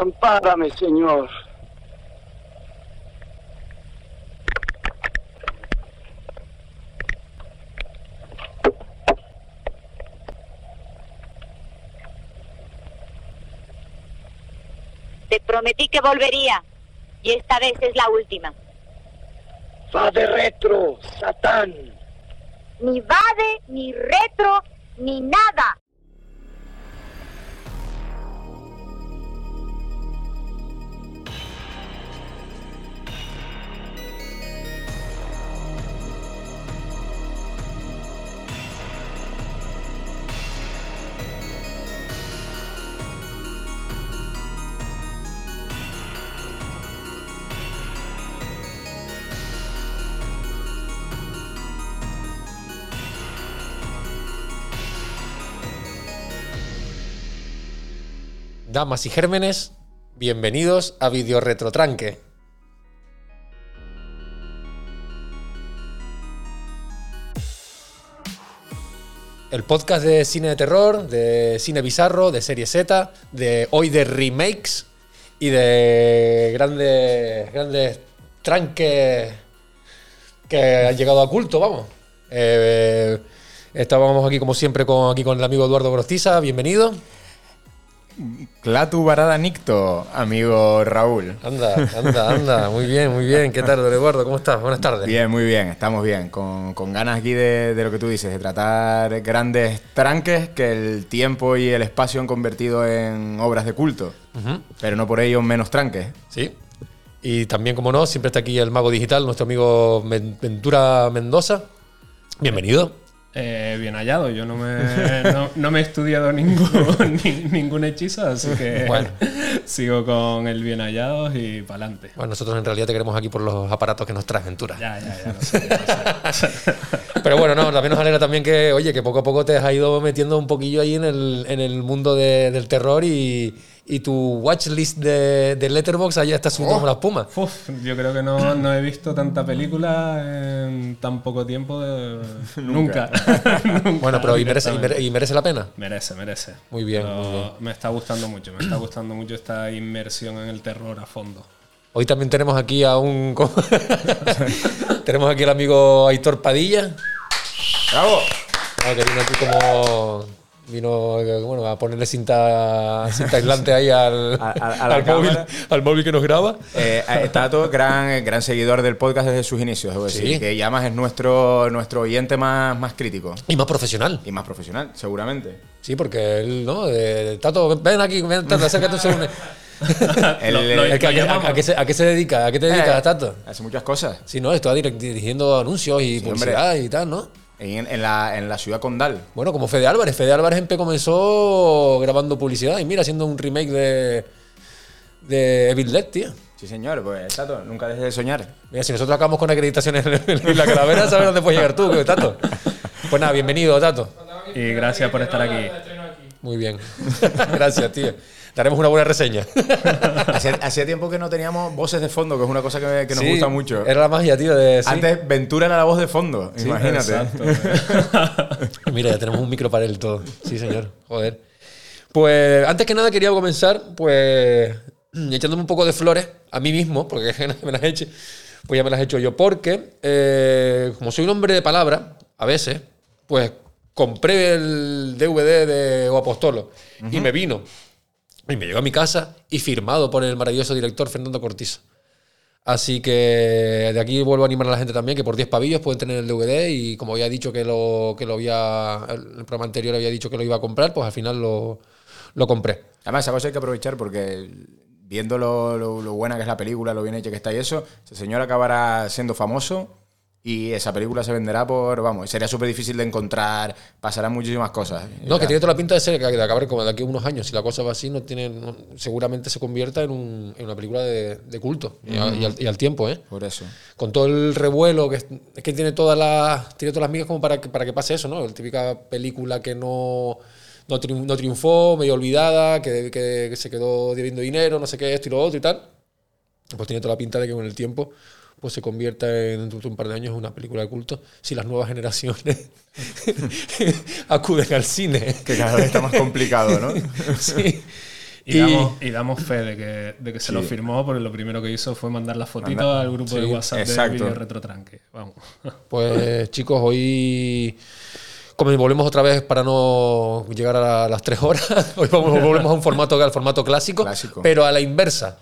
Ampárame, Señor. Te prometí que volvería. Y esta vez es la última. Va de retro, Satán. Ni vade, ni retro, ni nada. Damas y gérmenes, bienvenidos a Video Retrotranque. El podcast de cine de terror, de cine bizarro, de serie Z, de hoy de remakes y de grandes, grandes tranques que han llegado a culto, vamos. Eh, estábamos aquí como siempre con, aquí con el amigo Eduardo Grostiza, bienvenido. Clatu Barada Nicto, amigo Raúl. Anda, anda, anda. Muy bien, muy bien. ¿Qué tal, don Eduardo? ¿Cómo estás? Buenas tardes. Bien, muy bien, estamos bien. Con, con ganas aquí de, de lo que tú dices, de tratar grandes tranques que el tiempo y el espacio han convertido en obras de culto. Pero no por ello menos tranques. Sí. Y también, como no, siempre está aquí el mago digital, nuestro amigo Ventura Mendoza. Bienvenido. Eh, bien hallado, yo no me, no, no me he estudiado ningún, ni- ningún hechizo, así que Bueno. sigo con el bien hallado y para adelante. Bueno, nosotros en realidad te queremos aquí por los aparatos que nos traes, Ventura. Ya, ya, ya, lo sé, sé. Pero bueno, no, también nos alegra también que, oye, que poco a poco te has ido metiendo un poquillo ahí en el, en el mundo de- del terror y, y tu watchlist de, de Letterboxd allá está subiendo como la espuma. Uf, yo creo que no, no he visto tanta película en tan poco tiempo. de- nunca. Nunca, Bueno, pero y merece, y merece la pena. Merece, merece. Muy bien, Pero muy bien. Me está gustando mucho, me está gustando mucho esta inmersión en el terror a fondo. Hoy también tenemos aquí a un. tenemos aquí al amigo Aitor Padilla. ¡Bravo! Ah, que vino aquí como. Vino eh, bueno, a ponerle cinta, cinta aislante ahí al, A- a- a la al móvil, al móvil que nos graba. Eh, Tato, gran, gran seguidor del podcast desde sus inicios, debo decir. Sí. Que ya más es nuestro, nuestro oyente más, más crítico. Y más profesional. Y más profesional, seguramente. Sí, porque él, ¿no? De, Tato, ven aquí, ven, Tato, acércate un segundo. El- que, ¿a, qué- a- a qué se, a qué se dedica? ¿A qué te dedicas, Eh, Tato? Hace muchas cosas. Sí, no, está direct- dirigiendo anuncios y Sí, publicidad y tal, ¿no? En, en la, en la ciudad condal. Bueno, como Fede Álvarez. Fede Álvarez comenzó grabando publicidad y mira, haciendo un remake de, de Evil Dead, tío. Sí, señor, pues Tato, nunca dejes de soñar. Mira, si nosotros acabamos con acreditaciones en la calavera, sabes dónde puedes llegar tú, Tato. Pues nada, bienvenido, Tato. Y gracias por estar aquí. Muy bien. Gracias, tío. Daremos una buena reseña. Hacía, hacía tiempo que no teníamos voces de fondo, que es una cosa que, que nos Sí, gusta mucho. Era la magia, tío, de... sí. Antes Ventura era la voz de fondo, imagínate. Exacto. Mira, ya tenemos un micro para él todo. Sí, señor. Joder. Pues antes que nada quería comenzar, pues echándome un poco de flores a mí mismo, porque me las he hecho, pues ya me las he hecho yo, porque eh, como soy un hombre de palabra, a veces, pues compré el DVD de O Apostolo y me vino. Y me llegó a mi casa y firmado por el maravilloso director Fernando Cortizo. Así que de aquí vuelvo a animar a la gente también que por 10 pavillos pueden tener el DVD y como había dicho que lo, que lo había, el programa anterior había dicho que lo iba a comprar, pues al final lo, lo compré. Además, esa cosa hay que aprovechar porque viendo lo, lo- buena que es la película, lo bien hecha que está y eso, ese señor acabará siendo famoso y esa película se venderá por, vamos, sería súper difícil de encontrar, pasarán muchísimas cosas. No, que tiene toda la pinta de ser que de acabar como de aquí a unos años. Si la cosa va así, no tiene, no- seguramente se convierta en, un- en una película de, de culto y, a- y al, y al tiempo, ¿eh? Por eso. con todo el revuelo que es, es que tiene todas las tiene todas las migas como para que para que pase eso no la típica película que no no, triun- no triunfó medio olvidada que, que- que se quedó debiendo dinero no sé qué esto y lo otro y tal pues tiene toda la pinta de que con el tiempo pues se convierta en dentro de un par de años en una película de culto si las nuevas generaciones acuden al cine Que cada vez está más complicado, ¿no? sí. Y, damos, y damos fe de que, de que se lo firmó, porque lo primero que hizo fue mandar las fotitos al grupo de WhatsApp de Video Retrotranque. Vamos. Pues chicos, hoy como volvemos otra vez para no llegar a las tres horas, hoy volvemos a un formato, al formato clásico, Clásico. pero a la inversa.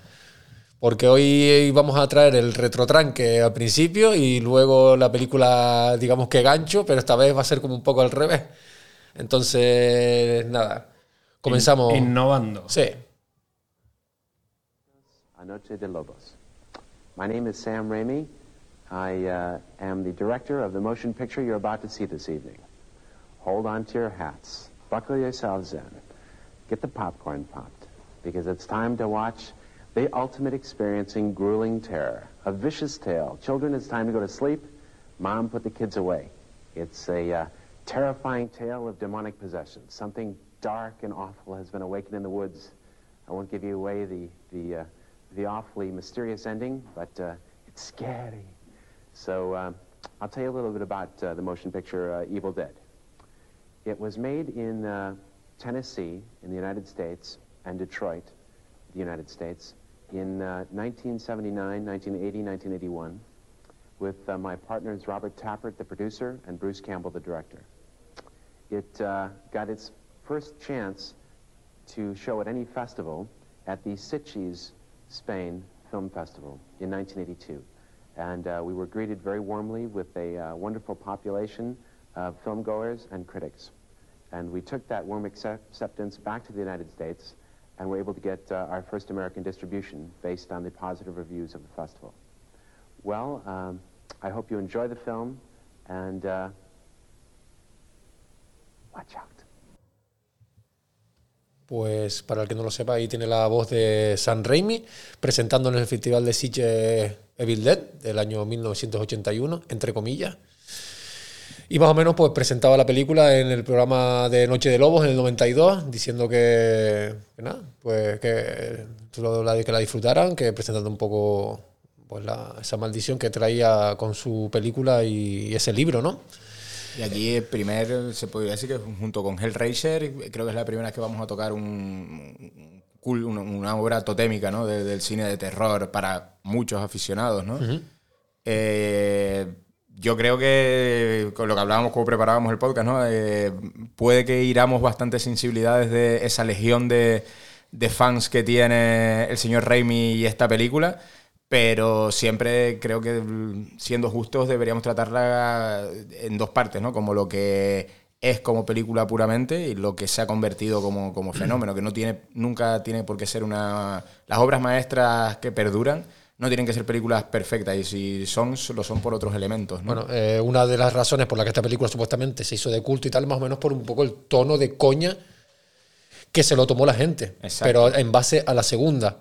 Porque hoy vamos a traer el retrotranque al principio y luego la película, digamos que gancho, pero esta vez va a ser como un poco al revés. Entonces, nada, comenzamos. Innovando. Sí. Anoche de Lobos. My name is Sam Raimi. I uh, am the director of the motion picture you're about to see this evening. Hold on to your hats. Buckle yourselves in. Get the popcorn popped. Because it's time to watch the ultimate experiencing grueling terror. A vicious tale. Children, it's time to go to sleep. Mom, put the kids away. It's a uh, terrifying tale of demonic possession. Something dark and awful has been awakened in the woods. I won't give you away the, the, uh, the awfully mysterious ending, but uh, it's scary. So uh, I'll tell you a little bit about uh, the motion picture uh, Evil Dead. It was made in uh, Tennessee in the United States and Detroit, the United States, in uh, 1979, 1980, 1981, with uh, my partners Robert Tappert, the producer, and Bruce Campbell, the director. It uh, got its first chance to show at any festival at the Sitges, Spain Film Festival in 1982. And uh, we were greeted very warmly with a uh, wonderful population of filmgoers and critics. And we took that warm accept- acceptance back to the United States and were able to get uh, our first American distribution based on the positive reviews of the festival. Well, um, I hope you enjoy the film and uh, watch out. Pues para el que no lo sepa, ahí tiene la voz de San Raimi presentando en el Festival de Sitges Evil Dead del año 1981, entre comillas. Y más o menos pues presentaba la película en el programa de Noche de Lobos en el 92, diciendo que, que nada, pues que, que la disfrutaran, que presentando un poco pues la- esa maldición que traía con su película y, ese libro, ¿no? Y aquí el primer, se podría decir que junto con Hellraiser, creo que es la primera vez que vamos a tocar un, una, obra totémica ¿no? de- del cine de terror para muchos aficionados. ¿no? Eh, yo creo que con lo que hablábamos cuando preparábamos el podcast, ¿no? Eh, puede que iramos bastante sensibilidades de esa legión de, de fans que tiene el señor Raimi y esta película, pero siempre creo que siendo justos deberíamos tratarla en dos partes, ¿no? Como lo que es como película puramente y lo que se ha convertido como, como fenómeno, que no tiene, nunca tiene por qué ser una... Las obras maestras que perduran no tienen que ser películas perfectas y si son, lo son por otros elementos, ¿no? Bueno, eh, una de las razones por la que esta película supuestamente se hizo de culto y tal, más o menos por un poco el tono de coña que se lo tomó la gente, Exacto. pero en base a la segunda.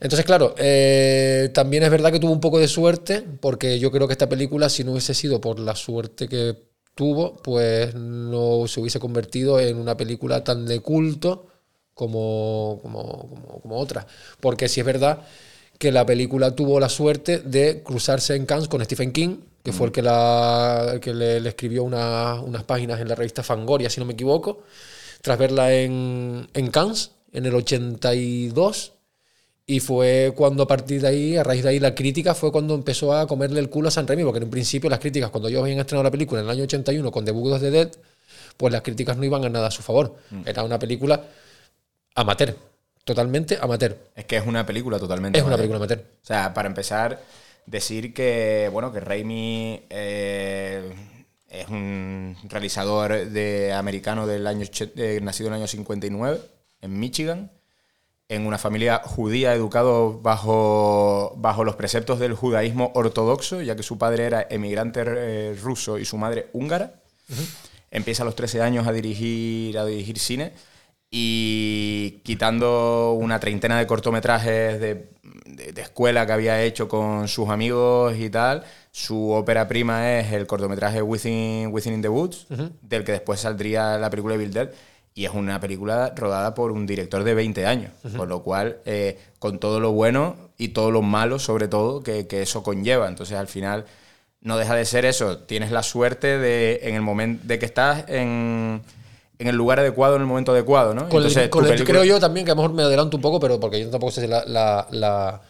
Entonces, claro, eh, también es verdad que tuvo un poco de suerte, porque yo creo que esta película, si no hubiese sido por la suerte que tuvo, pues no se hubiese convertido en una película tan de culto como, como, como, como otras. Porque si es verdad que la película tuvo la suerte de cruzarse en Cannes con Stephen King, que fue el que, la, el que le, le escribió una- unas páginas en la revista Fangoria, si no me equivoco, tras verla en, en Cannes en el 82. Y fue cuando a partir de ahí, a raíz de ahí, la crítica fue cuando empezó a comerle el culo a San Remi, porque en un principio las críticas, cuando ellos habían estrenado la película en el año 81 con The Book of the Dead, pues las críticas no iban a nada a su favor. Era una película amateur, totalmente amateur. Es que es una película totalmente. Es una amateur. película amateur. O sea, para empezar, decir que, bueno, que Raimi eh, es un realizador de americano del año, eh, nacido en el año 59 en Michigan, en una familia judía educado bajo, bajo los preceptos del judaísmo ortodoxo, ya que su padre era emigrante eh, ruso y su madre húngara. Empieza a los 13 años a dirigir, a dirigir cine y quitando una treintena de cortometrajes de, de- de escuela que había hecho con sus amigos y tal, su ópera prima es el cortometraje Within, Within in the Woods, del que después saldría la película Evil Dead. Y es una película rodada por un director de 20 años, con lo cual, eh, con todo lo bueno y todo lo malo, sobre todo, que, que eso conlleva. Entonces, al final, no deja de ser eso. Tienes la suerte de, en el momento de que estás en, en el lugar adecuado, en el momento adecuado, ¿no? Entonces, creo yo también que a lo mejor me adelanto un poco, pero porque yo tampoco sé la, la,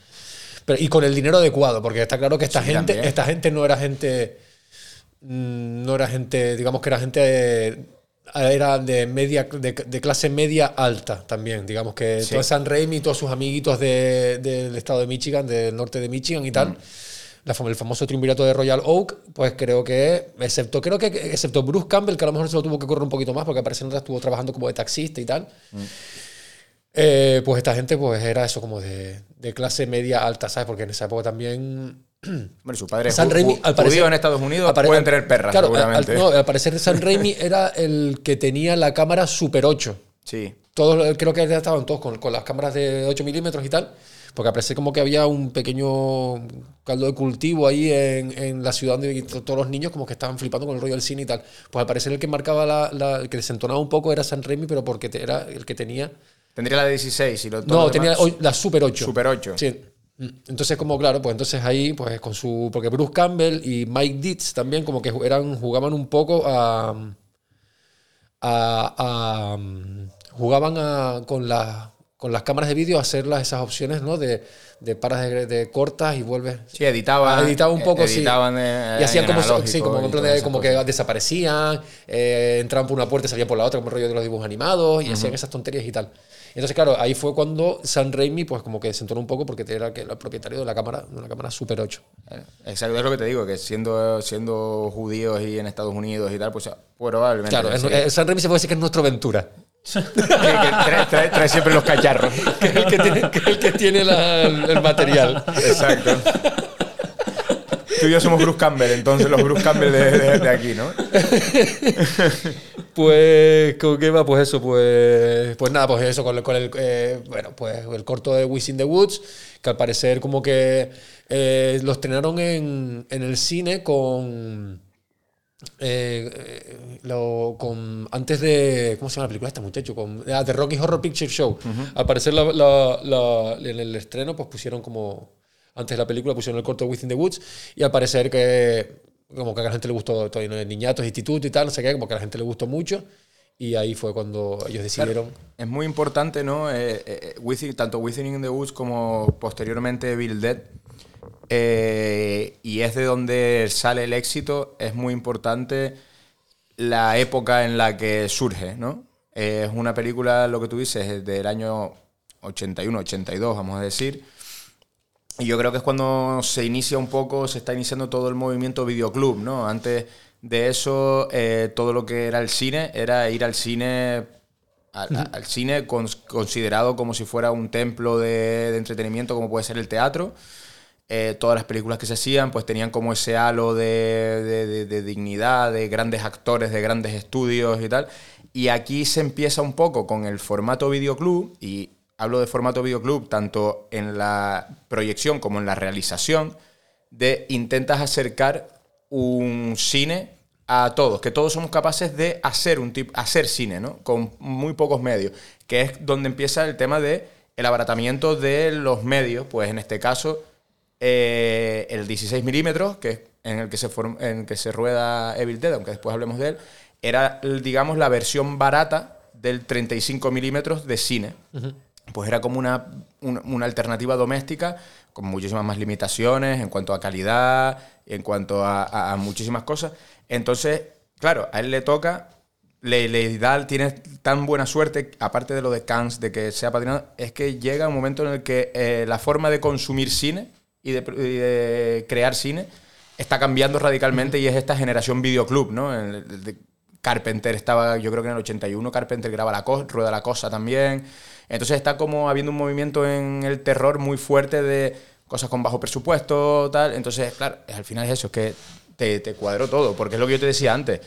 y con el dinero adecuado, porque está claro que esta gente, esta gente no era gente, mm, no era gente, digamos que era gente era de media de, clase media alta también digamos que todo San Raimi y todos sus amiguitos del estado de Michigan del norte de Michigan y tal mm el famoso triunvirato de Royal Oak, pues creo que, excepto, creo que, excepto Bruce Campbell, que a lo mejor se lo tuvo que correr un poquito más, porque parece que estuvo trabajando como de taxista y tal. Mm. Eh, pues esta gente pues era eso como de, clase media alta, ¿sabes? Porque en esa época también... Bueno, su padre San Raimi, al parecer, en Estados Unidos pueden tener perras, seguramente. no, al parecer San Raimi era el que tenía la cámara Super 8. Sí. Todos, creo que estaban todos con, con las cámaras de 8 milímetros y tal. Porque parece como que había un pequeño caldo de cultivo ahí en, la ciudad donde todos los niños como que estaban flipando con el rollo del cine y tal. Pues al parecer el que marcaba la, el que desentonaba un poco era San Remi, pero porque era el que tenía... Tendría la de 16 y lo No, tenía la Super 8. Super 8. Sí. Entonces, como claro, pues entonces ahí, pues con su. Porque Bruce Campbell y Mike Dietz también, como que eran, jugaban un poco a. a, a jugaban con la con las cámaras de vídeo hacerlas esas opciones, ¿no? De, de paras de, cortas y vuelves. Sí, editaban. Ah, editaba un poco, editaban sí. y hacían como, sí, como, como que desaparecían, eh, entraban por una puerta y salían por la otra, como el rollo de los dibujos animados, y hacían esas tonterías y tal. Entonces, claro, ahí fue cuando San Raimi, pues como que se entonó un poco porque era el propietario de la cámara, de una cámara Super 8. Eh, exacto, es lo que te digo, que siendo, siendo judíos y en Estados Unidos y tal, pues probablemente. Claro, San Raimi se puede decir que es Ventura trae, siempre los cacharros. Que es el que tiene, el, que tiene el, material. Exacto. Tú y yo somos Bruce Campbell, entonces los Bruce Campbell de, aquí, ¿no? Pues, ¿con qué va? Pues eso, pues, pues nada, pues eso, con, el, eh, bueno, pues el corto de Wish in the Woods, que al parecer como que eh, los estrenaron en, en el cine con eh, lo, con, antes de. ¿Cómo se llama la película esta, muchacho? Con, ah, The Rocky Horror Picture Show. Al parecer, en el estreno, pues pusieron como. Antes de la película pusieron el corto Within the Woods. Y al parecer que. Como que a la gente le gustó, todo, niñatos, instituto y tal, no sé qué, como que a la gente le gustó mucho. Y ahí fue cuando ellos decidieron. es muy importante, ¿no? Eh, eh, tanto Within the Woods como posteriormente Bill Dead eh, y es de donde sale el éxito, es muy importante la época en la que surge, ¿no? es una película, lo que tú dices, del año 81, 82, vamos a decir. Y yo creo que es cuando se inicia un poco, se está iniciando todo el movimiento videoclub, ¿no? Antes de eso, eh, todo lo que era el cine era ir al cine al, cine considerado como si fuera un templo de, de, entretenimiento como puede ser el teatro eh, todas las películas que se hacían pues tenían como ese halo de, dignidad, de grandes actores, de grandes estudios y tal. Y aquí se empieza un poco con el formato videoclub, y hablo de formato videoclub tanto en la proyección como en la realización, de intentas acercar un cine a todos, que todos somos capaces de hacer, un tipo, hacer cine, ¿no? Con muy pocos medios, que es donde empieza el tema de el abaratamiento de los medios, pues en este caso eh, el 16 milímetros, que en el que se en que se rueda Evil Dead, aunque después hablemos de él, era, digamos, la versión barata del 35 milímetros de cine. Pues era como una, una, alternativa doméstica con muchísimas más limitaciones en cuanto a calidad, en cuanto a, muchísimas cosas. Entonces, claro, a él le toca, le, le, da, tiene tan buena suerte, aparte de lo de Cannes, de que sea patrocinado, es que llega un momento en el que eh, la forma de consumir cine y de, crear cine está cambiando radicalmente y es esta generación videoclub, ¿no? Carpenter estaba, yo creo que en el 81 Carpenter graba la cosa, rueda la cosa también. Entonces está como habiendo un movimiento en el terror muy fuerte de cosas con bajo presupuesto, tal. Entonces, claro, al final es eso, es que te, te cuadró todo, porque es lo que yo te decía antes.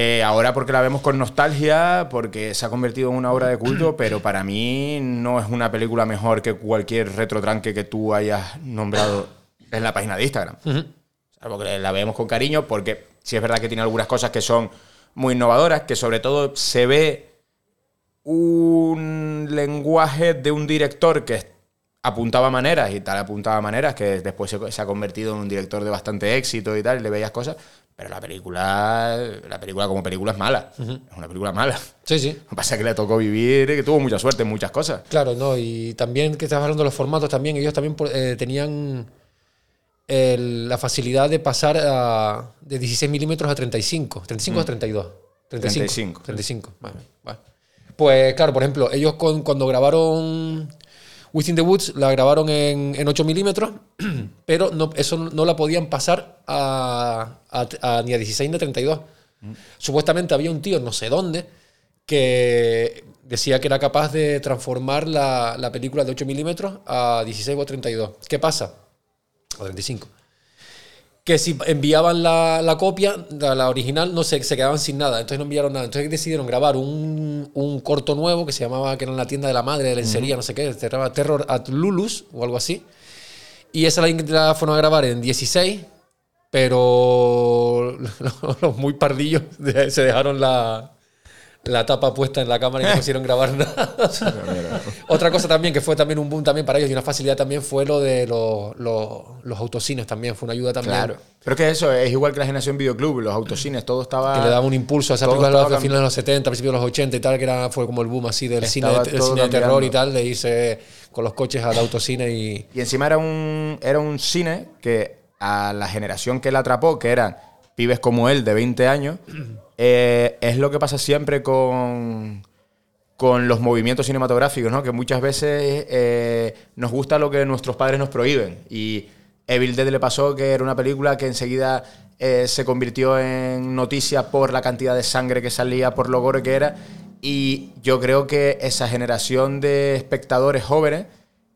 Eh, ahora porque la vemos con nostalgia, porque se ha convertido en una obra de culto, pero para mí no es una película mejor que cualquier retrotranque que tú hayas nombrado en la página de Instagram. porque la vemos con cariño, porque sí es verdad que tiene algunas cosas que son muy innovadoras, que sobre todo se ve un lenguaje de un director que apuntaba maneras y tal apuntaba maneras que después se, ha convertido en un director de bastante éxito y tal, y le veías cosas, pero la película, la película como película es mala. Es una película mala. Sí, sí. Lo que pasa es que le tocó vivir, que tuvo mucha suerte en muchas cosas. Claro, no, y también que estás hablando de los formatos, también ellos también eh, tenían la facilidad de pasar de 16 milímetros a 35, 35 a 32. 35. 35. 35. Pues claro, por ejemplo, ellos cuando grabaron Within the Woods la grabaron en, en 8 milímetros, pero no, eso no la podían pasar a, ni a 16 ni a 32. Mm. Supuestamente había un tío, no sé dónde, que decía que era capaz de transformar la, la película de 8 milímetros a 16 o a 32. ¿Qué pasa? O 35 que si enviaban la, la copia, la, original, no se, se quedaban sin nada. Entonces no enviaron nada. Entonces decidieron grabar un, un, corto nuevo que se llamaba, que era en la tienda de la madre de lencería, no sé qué, se llamaba Terror at Lulus o algo así. Y esa la, la fueron a grabar en 16, pero los muy pardillos se dejaron la, la tapa puesta en la cámara y no quisieron grabar nada. Otra cosa también que fue también un boom también para ellos y una facilidad también fue lo de los, los, autocines también, fue una ayuda también. Claro. Pero es que eso es igual que la generación videoclub, los autocines, todo estaba... Que le daba un impulso a esa película de los finales de los 70, principios de los 80 y tal, que era, fue como el boom así del cine, de, cine de terror y tal, de irse con los coches al autocine y... Y encima era un, era un cine que a la generación que la atrapó, que eran pibes como él de 20 años, eh, es lo que pasa siempre con, con los movimientos cinematográficos, ¿no? que muchas veces eh, nos gusta lo que nuestros padres nos prohíben. Y Evil Dead le pasó que era una película que enseguida eh, se convirtió en noticia por la cantidad de sangre que salía, por lo gore que era. Y yo creo que esa generación de espectadores jóvenes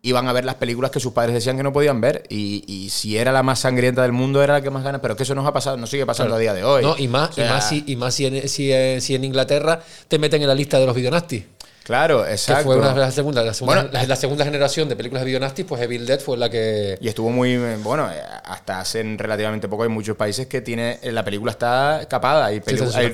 iban a ver las películas que sus padres decían que no podían ver. Y, si era la más sangrienta del mundo, era la que más ganas. Pero es que eso nos ha pasado, no sigue pasando a día de hoy. No, y más, y más, si, y más si, en, si, en, Inglaterra te meten en la lista de los videonastis. Claro, exacto. Que fue una, la, segunda, la, segunda, la, segunda generación de películas de videonastis, pues Evil Dead fue la que... Y estuvo muy... Bueno, hasta hace relativamente poco hay muchos países que tiene... La película está capada. Hay,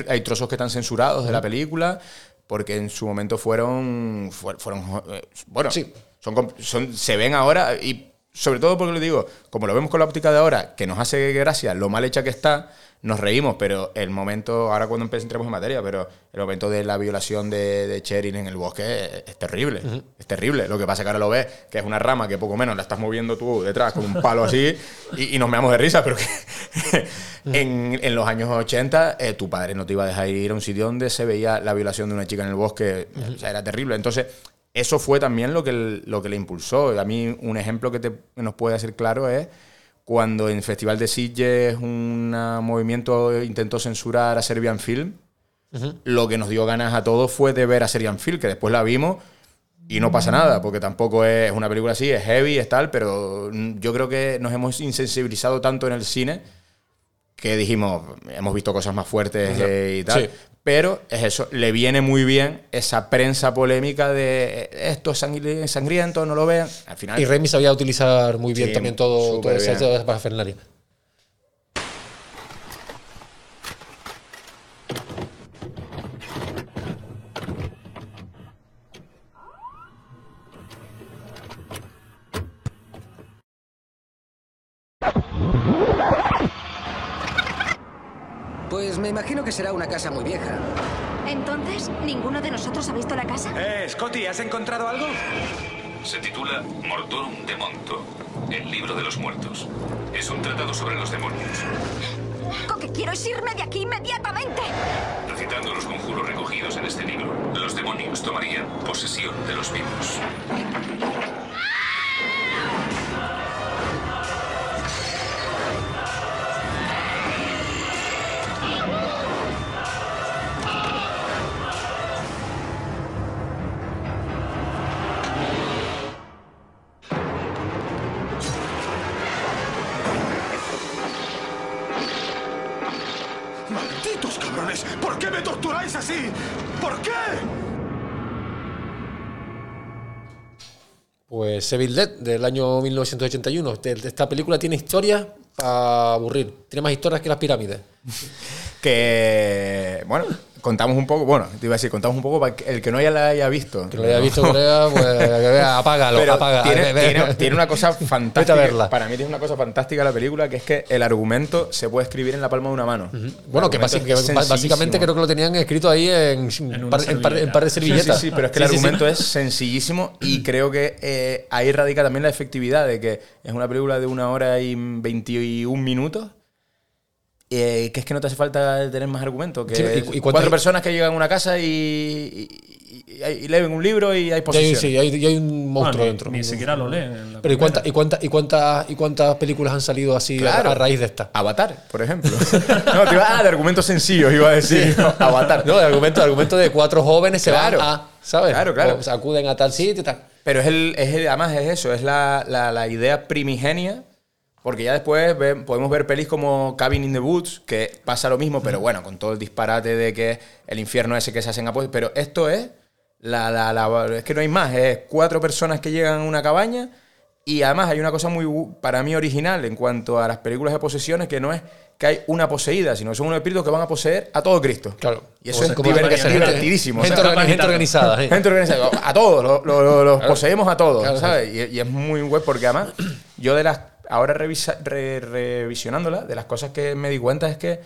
hay, trozos que están censurados de la película porque en su momento fueron... fueron eh, bueno, sí son, se ven ahora y sobre todo porque le digo, como lo vemos con la óptica de ahora, que nos hace gracia lo mal hecha que está, nos reímos, pero el momento, ahora cuando entremos en materia, pero el momento de la violación de, de Cherin en el bosque es, terrible, es terrible. Lo que pasa es que ahora lo ves, que es una rama que poco menos la estás moviendo tú detrás con un palo así y, nos meamos de risa, pero que en, los años 80 eh, tu padre no te iba a dejar ir a un sitio donde se veía la violación de una chica en el bosque, o sea, era terrible. Entonces, eso fue también lo que, lo que le impulsó. A mí un ejemplo que, te, nos puede hacer claro es cuando en Festival de Sitges un movimiento intentó censurar a Serbian Film, lo que nos dio ganas a todos fue de ver a Serbian Film, que después la vimos y no pasa nada, porque tampoco es una película así, es heavy, es tal, pero yo creo que nos hemos insensibilizado tanto en el cine que dijimos, hemos visto cosas más fuertes y tal, pero es eso, le viene muy bien esa prensa polémica de eh, esto es sangriento, no lo vean. Al final, y Remy sabía utilizar muy bien también todo, todo ese para Fernaria. imagino que será una casa muy vieja. Entonces, ¿ninguno de nosotros ha visto la casa? Eh, Scotty, ¿has encontrado algo? Se titula Mortorum de Monto, el libro de los muertos. Es un tratado sobre los demonios. Lo que quiero es irme de aquí inmediatamente. Recitando los conjuros recogidos en este libro, los demonios tomarían posesión de los vivos. Evil Dead del año 1981. Esta película tiene historias para aburrir. Tiene más historias que las pirámides. Que, bueno, contamos un poco, bueno, te iba a decir, contamos un poco para el que no ya la haya visto. Que lo haya visto, Corea, pues vea, apágalo, Pero apaga. Tiene, una cosa fantástica. verla. Para mí tiene una cosa fantástica la película, que es que el argumento se puede escribir en la palma de una mano. Bueno, que, básicamente creo que lo tenían escrito ahí en, par, en, par, en par de servilletas. sí, sí, pero es que el Sí, sí, sí. argumento es sencillísimo y creo que eh, ahí radica también la efectividad de que es una película de una hora y 21 minutos. Eh, que es que no te hace falta tener más argumentos. Que Sí, ¿y y cuatro personas que llegan a una casa y, y- y- y leen un libro y hay Y hay, posiciones. sí, hay, y hay un monstruo ni, dentro. Ni siquiera lo leen. en la Pero ¿y cuántas y cuántas y cuántas y cuántas películas han salido así a- Claro. a, raíz de esta? Avatar, por ejemplo. no, te iba, ah, de argumentos sencillos iba a decir. no, Avatar. No, el argumento, el argumento de cuatro jóvenes Claro. se van a, ¿sabes? Claro, claro. O se acuden a tal sitio y tal. Pero es el, es el- además es eso, es la, la- la idea primigenia, porque ya después podemos ver pelis como Cabin in the Woods, que pasa lo mismo, pero bueno, con todo el disparate de que el infierno ese que se hacen apoyo. Pero esto es, la, la- la- es que no hay más, es cuatro personas que llegan a una cabaña y además hay una cosa muy, para mí, original en cuanto a las películas de posesiones, que no es que hay una poseída, sino que son unos espíritus que van a poseer a todo Cristo. Claro. Y eso O sea, es divertidísimo. Gente, ¿sabes? organi- gente organizada. ¿eh? Gente organizada. A todos, lo- lo- lo- los poseemos a todos, Claro. ¿sabes? Y, y es muy web porque además, yo de las. Ahora revisa- re- revisionándola, de las cosas que me di cuenta es que.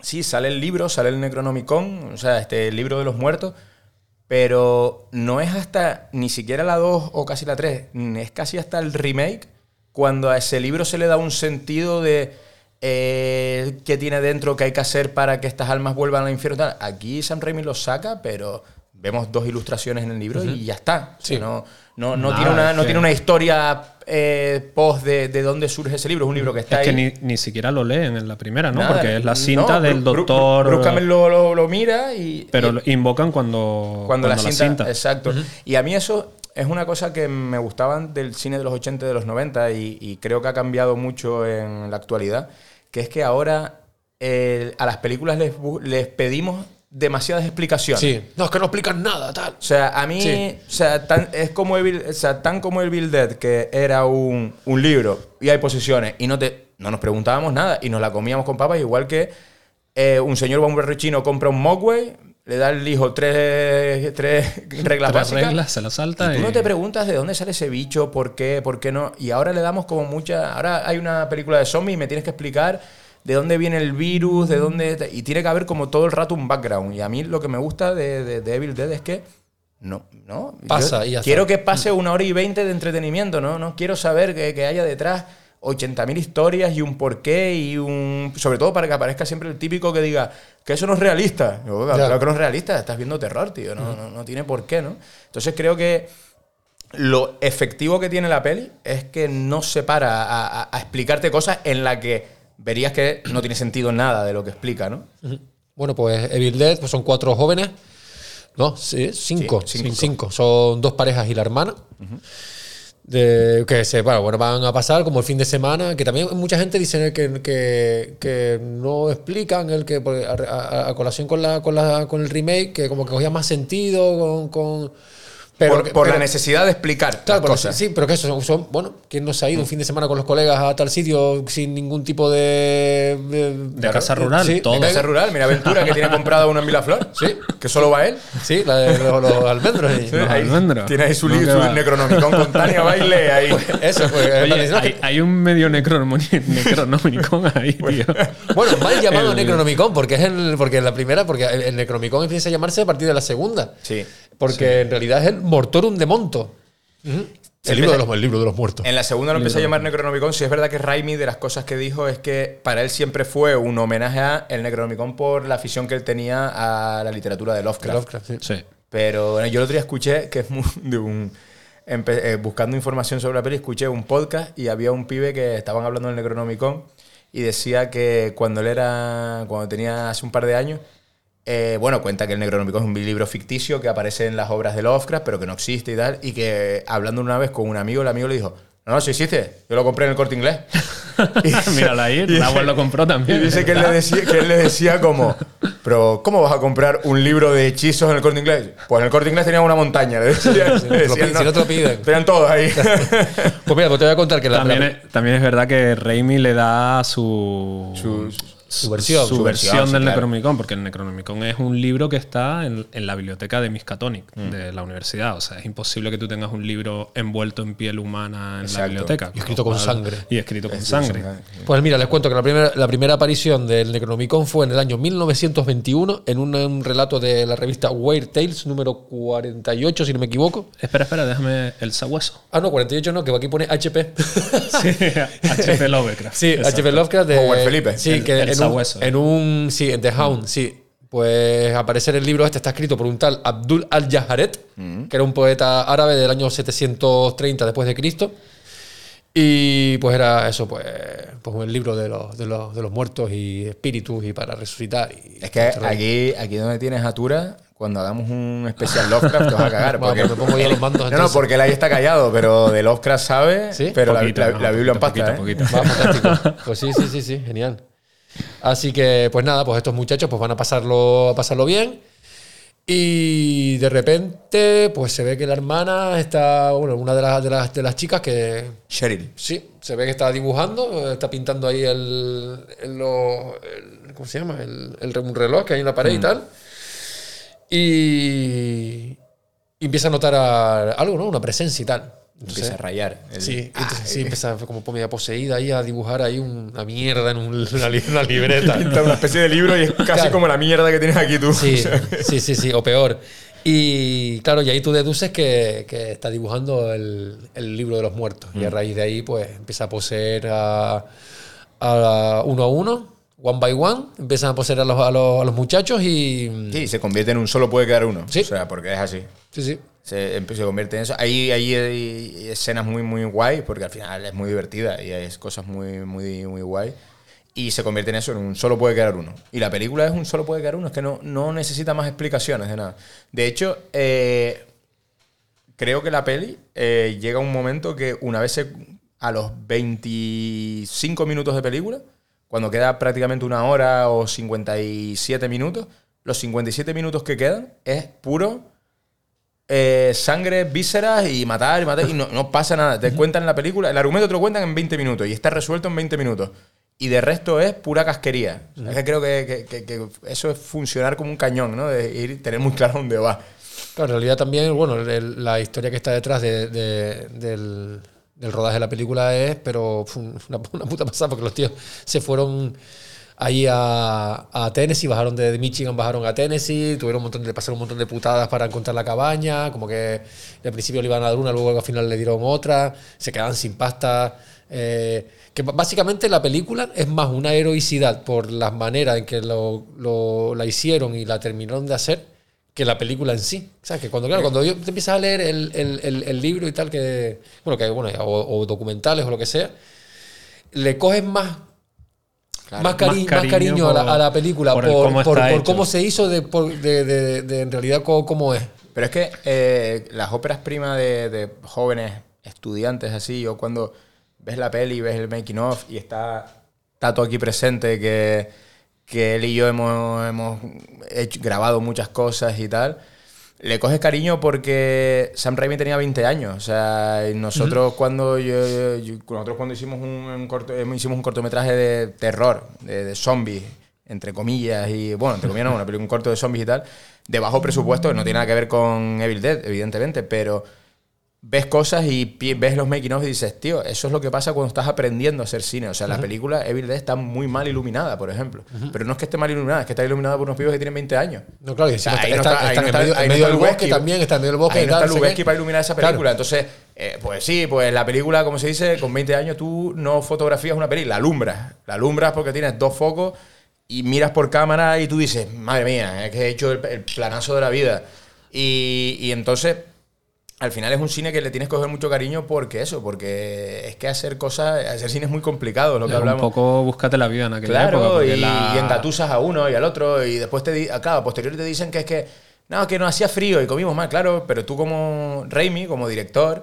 Sí, sale el libro, sale el Necronomicon, o sea, este el libro de los muertos, pero no es hasta ni siquiera la 2 o casi la 3, es casi hasta el remake cuando a ese libro se le da un sentido de eh, qué tiene dentro, qué hay que hacer para que estas almas vuelvan al infierno. tal. Aquí Sam Raimi lo saca, pero vemos dos ilustraciones en el libro y ya está. O sea, Sí. no no, no Nada, tiene, una, no tiene una historia eh, post de, de dónde surge ese libro, es un libro que está Es que ahí. ni, ni siquiera lo leen en la primera, ¿no? Nada, Porque es la cinta no, del doctor. Bruce Campbell lo, lo- lo mira y. pero y- lo invocan cuando, cuando, la, cinta, Exacto. Y a mí eso es una cosa que me gustaban del cine de los 80 y de los 90 y, y creo que ha cambiado mucho en la actualidad, que es que ahora eh, a las películas les, les pedimos demasiadas explicaciones. Sí. No, es que no explican nada, tal. O sea, a mí, Sí. o sea, tan, es como Evil, o sea, tan como el Bill Dead, que era un, un libro y hay posiciones y no te no nos preguntábamos nada y nos la comíamos con papas, igual que eh, un señor chino compra un Mogwai, le da al hijo tres, tres reglas Tres básicas. reglas, se lo salta Y tú y- no te preguntas de dónde sale ese bicho, por qué, por qué no. Y ahora le damos como mucha. Ahora hay una película de zombies y me tienes que explicar de dónde viene el virus, de dónde. Y tiene que haber como todo el rato un background. Y a mí lo que me gusta de, de, de Evil Dead es que. No, no. Pasa y. Quiero que pase una hora y veinte de entretenimiento, ¿no? No quiero saber que, que haya detrás 80.000 historias y un porqué y un. Sobre todo para que aparezca siempre el típico que diga que eso no es realista. Yo, claro que no es realista, estás viendo terror, tío. No, no, no tiene por qué, ¿no? Entonces creo que lo efectivo que tiene la peli es que no se para a, a- a explicarte cosas en la que verías que no tiene sentido nada de lo que explica, ¿no? Bueno, pues Evil Dead pues son cuatro jóvenes. No, sí, cinco, Sí, cinco. cinco. Son dos parejas y la hermana. De, que se, bueno, bueno, van a pasar como el fin de semana, que también mucha gente dice que, que, que no explican el que a, a- a colación con la, con la con el remake, que como que cogía más sentido con, con- pero por la necesidad de explicar Claro, las pero cosas. sí, pero que eso son, son- bueno, ¿quién no se ha ido un fin de semana con los colegas a tal sitio sin ningún tipo de. De casa rural, sí, todo. En casa rural, mira Aventura que tiene comprada una en Vilaflor. Sí. Que solo va él. Sí, la de los, los almendros. Los Ahí almendros. Tiene ahí su, No, su. Necronomicon con Tania Baile ahí. Eso, pues. Oye, hay, hay un medio necronomicon ahí, tío. bueno, mal llamado El- Necronomicon, porque es el, porque la primera, porque el, el Necronomicon empieza a llamarse a partir de la segunda. Sí. Porque en realidad es el Mortorum de Monto. El, libro de los, el libro de los muertos. En la segunda lo empecé a llamar Necronomicon. Si es verdad que Raimi, de las cosas que dijo, es que para él siempre fue un homenaje a el Necronomicon por la afición que él tenía a la literatura de Lovecraft. Lovecraft, sí. Sí. Pero bueno, yo el otro día escuché que es muy de un. empe- eh, buscando información sobre la peli, escuché un podcast y había un pibe que estaban hablando del Necronomicon y decía que cuando él era. cuando tenía hace un par de años. Eh, bueno, cuenta que el Necronomicon es un libro ficticio que aparece en las obras de Lovecraft, pero que no existe y tal. Y que hablando una vez con un amigo, el amigo le dijo: No, no, sí existe. Yo lo compré en el corte inglés. Mírala ahí, la abuela lo compró Y también. dice que él, le decía, que él le decía como, pero ¿cómo vas a comprar un libro de hechizos en el corte inglés? Pues en el corte inglés tenía una montaña. Le decía, le decía, si no te lo piden. Tenían todos ahí. Pues mira, pues te voy a contar que la. También la- es, también es verdad que Raimi le da su, su versión. Su, versión, del Necronomicon, porque el Necronomicon es un libro que está en, la biblioteca de Miskatonic, mm. de la universidad. O sea, es imposible que tú tengas un libro envuelto en piel humana en la biblioteca. Y escrito con sangre. Y escrito con sangre. Pues mira, les cuento que la primera, la primera aparición del Necronomicon fue en el año 1921 en un, relato de la revista Weird Tales, número 48, si no me equivoco. Espera, espera, déjame el sabueso. Ah, no, 48 no, que aquí pone HP. sí, HP Lovecraft. Sí, HP Lovecraft de... Howard Felipe. Sí, que en un, sí, en The Hound, sí. Pues aparece en el libro este, está escrito por un tal Abdul al-Jaharet, mm. que era un poeta árabe del año 730 después de Cristo. Y pues era eso, pues, pues el libro de los, de, los, de los muertos y espíritus y para resucitar. es que aquí, aquí donde tienes Atura, cuando hagamos un especial Lovecraft te vas a cagar. Porque, me pongo yo los mandos, no, no, porque él ahí está callado, pero de Lovecraft sabe, ¿Sí? pero la, Biblia en pasta. ¿eh? fantástico. Pues sí, sí, sí, sí, genial. Así que, pues nada, pues estos muchachos pues van a pasarlo, a pasarlo bien. Y de repente, pues se ve que la hermana está, bueno, una de las, de las, de las chicas que... Cheryl. Sí, se ve que está dibujando, está pintando ahí el, el, ¿cómo se llama? El, el, un reloj que hay en la pared y mm. tal. Y, y, empieza a notar algo, ¿no? Una presencia y tal empieza a rayar. sí, entonces, sí, empieza como media poseída ahí a dibujar ahí una mierda en una, libreta. Pinta una especie de libro y es casi como la mierda que tienes aquí tú. Sí, sí, sí, sí, o peor. Y claro, y ahí tú deduces que, que está dibujando el, el, libro de los muertos. Y a mm. raíz de ahí, pues empieza a poseer a, a uno a uno, one by one, empiezan a poseer a los, a los, a los muchachos y. Sí, se convierte en un solo puede quedar uno. Sí. O sea, porque es así. Sí, sí se, se convierte en eso. Ahí hay, escenas muy, muy guay, porque al final es muy divertida y hay cosas muy, muy, muy guay. Y se convierte en eso, en un solo puede quedar uno. Y la película es un solo puede quedar uno, es que no, no necesita más explicaciones de nada. De hecho, eh, creo que la peli eh, llega a un momento que una vez a los 25 minutos de película, cuando queda prácticamente una hora o 57 minutos, los 57 minutos que quedan es puro eh, sangre, vísceras y matar y matar y no, pasa nada. Te cuentan la película, el argumento te lo cuentan en 20 minutos y está resuelto en 20 minutos. Y de resto es pura casquería. Es que creo que, eso es funcionar como un cañón, ¿no? De ir, tener muy claro dónde va. en realidad también, bueno, la historia que está detrás del, rodaje de la película es, pero una, una puta pasada porque los tíos se fueron ahí a, Tennessee, bajaron de, Michigan, bajaron a Tennessee, tuvieron un montón de, pasaron un montón de putadas para encontrar la cabaña, como que al principio le iban a dar una, luego al final le dieron otra, se quedaban sin pasta. Eh, que básicamente la película es más una heroicidad por las maneras en que lo, lo, la hicieron y la terminaron de hacer que la película en sí. O sea, que cuando, claro, cuando yo te empiezas a leer el, el, el, libro y tal, que, bueno, que, bueno o, o documentales o lo que sea, le coges más más, cariño, a, la, película por, cómo, se hizo, de, de, en realidad cómo, es. Pero es que eh, las óperas primas de, jóvenes estudiantes así, o cuando ves la peli, ves el making of y está Tato aquí presente, que, que él y yo hemos, hemos grabado muchas cosas y tal le coges cariño porque Sam Raimi tenía 20 años. O sea, nosotros cuando yo, nosotros cuando hicimos un, corto, eh, hicimos un cortometraje de terror, de, zombies, entre comillas, y bueno, entre comillas no, una película, un corto de zombies y tal, de bajo presupuesto, que no tiene nada que ver con Evil Dead, evidentemente, pero ves cosas y ves los making of y dices, tío, eso es lo que pasa cuando estás aprendiendo a hacer cine. O sea, la película Evil Dead está muy mal iluminada, por ejemplo. Pero no es que esté mal iluminada, es que está iluminada por unos pibos que tienen 20 años. No, claro, y está, en medio, del bosque también, está en medio del bosque. Ahí no está Lubeski para iluminar esa película. Entonces, eh, pues sí, pues la película, como se dice, con 20 años tú no fotografías una película, la alumbras. La alumbras porque tienes dos focos y miras por cámara y tú dices, madre mía, es que he hecho el, planazo de la vida. Y, y entonces al final es un cine que le tienes que coger mucho cariño porque eso, porque es que hacer cosas, hacer cine es muy complicado, lo que hablamos. Un poco búscate la vida en aquella claro, y, engatusas a uno y al otro y después te, ah, claro, a te dicen que es que, no, que no hacía frío y comimos mal, claro, pero tú como Raimi, como director,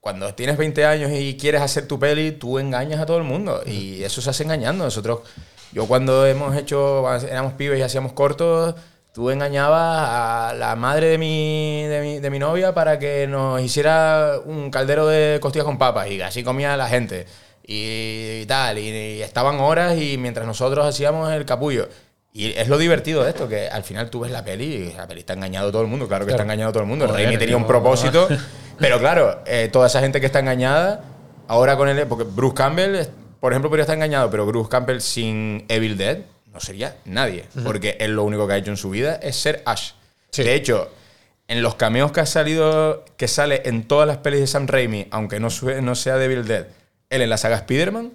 cuando tienes 20 años y quieres hacer tu peli, tú engañas a todo el mundo y eso se hace engañando. Nosotros, yo cuando hemos hecho, éramos pibes y hacíamos cortos, tú engañabas a la madre de mi, de mi, novia para que nos hiciera un caldero de costillas con papas y así comía la gente. y tal, y, y estaban horas y mientras nosotros hacíamos el capullo. Y es lo divertido de esto, que al final tú ves la peli y la peli está engañado todo el mundo, claro que está engañado todo el mundo. El Raimi tenía un propósito, pero claro, eh, toda esa gente que está engañada, ahora con él, porque Bruce Campbell, por ejemplo, podría estar engañado, pero Bruce Campbell sin Evil Dead no sería nadie, porque él lo único que ha hecho en su vida es ser Ash. Sí. De hecho, en los cameos que ha salido, que sale en todas las pelis de Sam Raimi, aunque no, no sea de Evil Dead, él en la saga Spider-Man,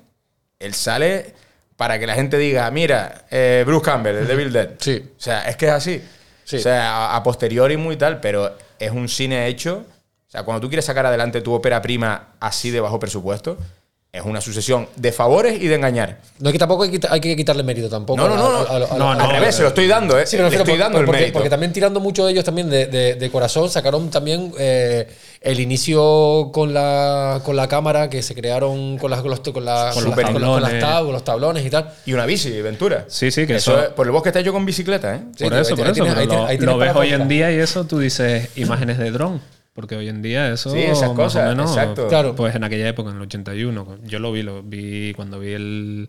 él sale para que la gente diga, mira, eh, Bruce Campbell, el Devil Dead. Sí. O sea, es que es así. Sí. O sea, a, a posteriori muy tal, pero es un cine hecho. O sea, cuando tú quieres sacar adelante tu ópera prima así de bajo presupuesto, es una sucesión de favores y de engañar. No hay que tampoco hay que, hay que quitarle mérito tampoco. No, no, no, a- a- a- a- No, no, Al revés, se lo estoy dando, ¿eh? Sí, me Le refiero estoy por- dando el porque, mérito. porque también tirando mucho de ellos también de, de- de corazón, sacaron también eh, el inicio con la, con la cámara que se crearon con las, con los- con la- Con con los las- con las- con las tablones. tab- con los tablones y tal. Y una bici, Ventura. Sí, sí, que eso. eso- es- por el bosque está hecho con bicicleta, ¿eh? Sí, por eso, ahí por eso. pero tienes- lo, ahí tienes lo ves hoy en día y eso tú dices imágenes de dron. Porque hoy en día eso. Sí, esas más cosas, o menos, exacto. Claro. Pues en aquella época, en el 81. Yo lo vi, lo vi cuando vi el,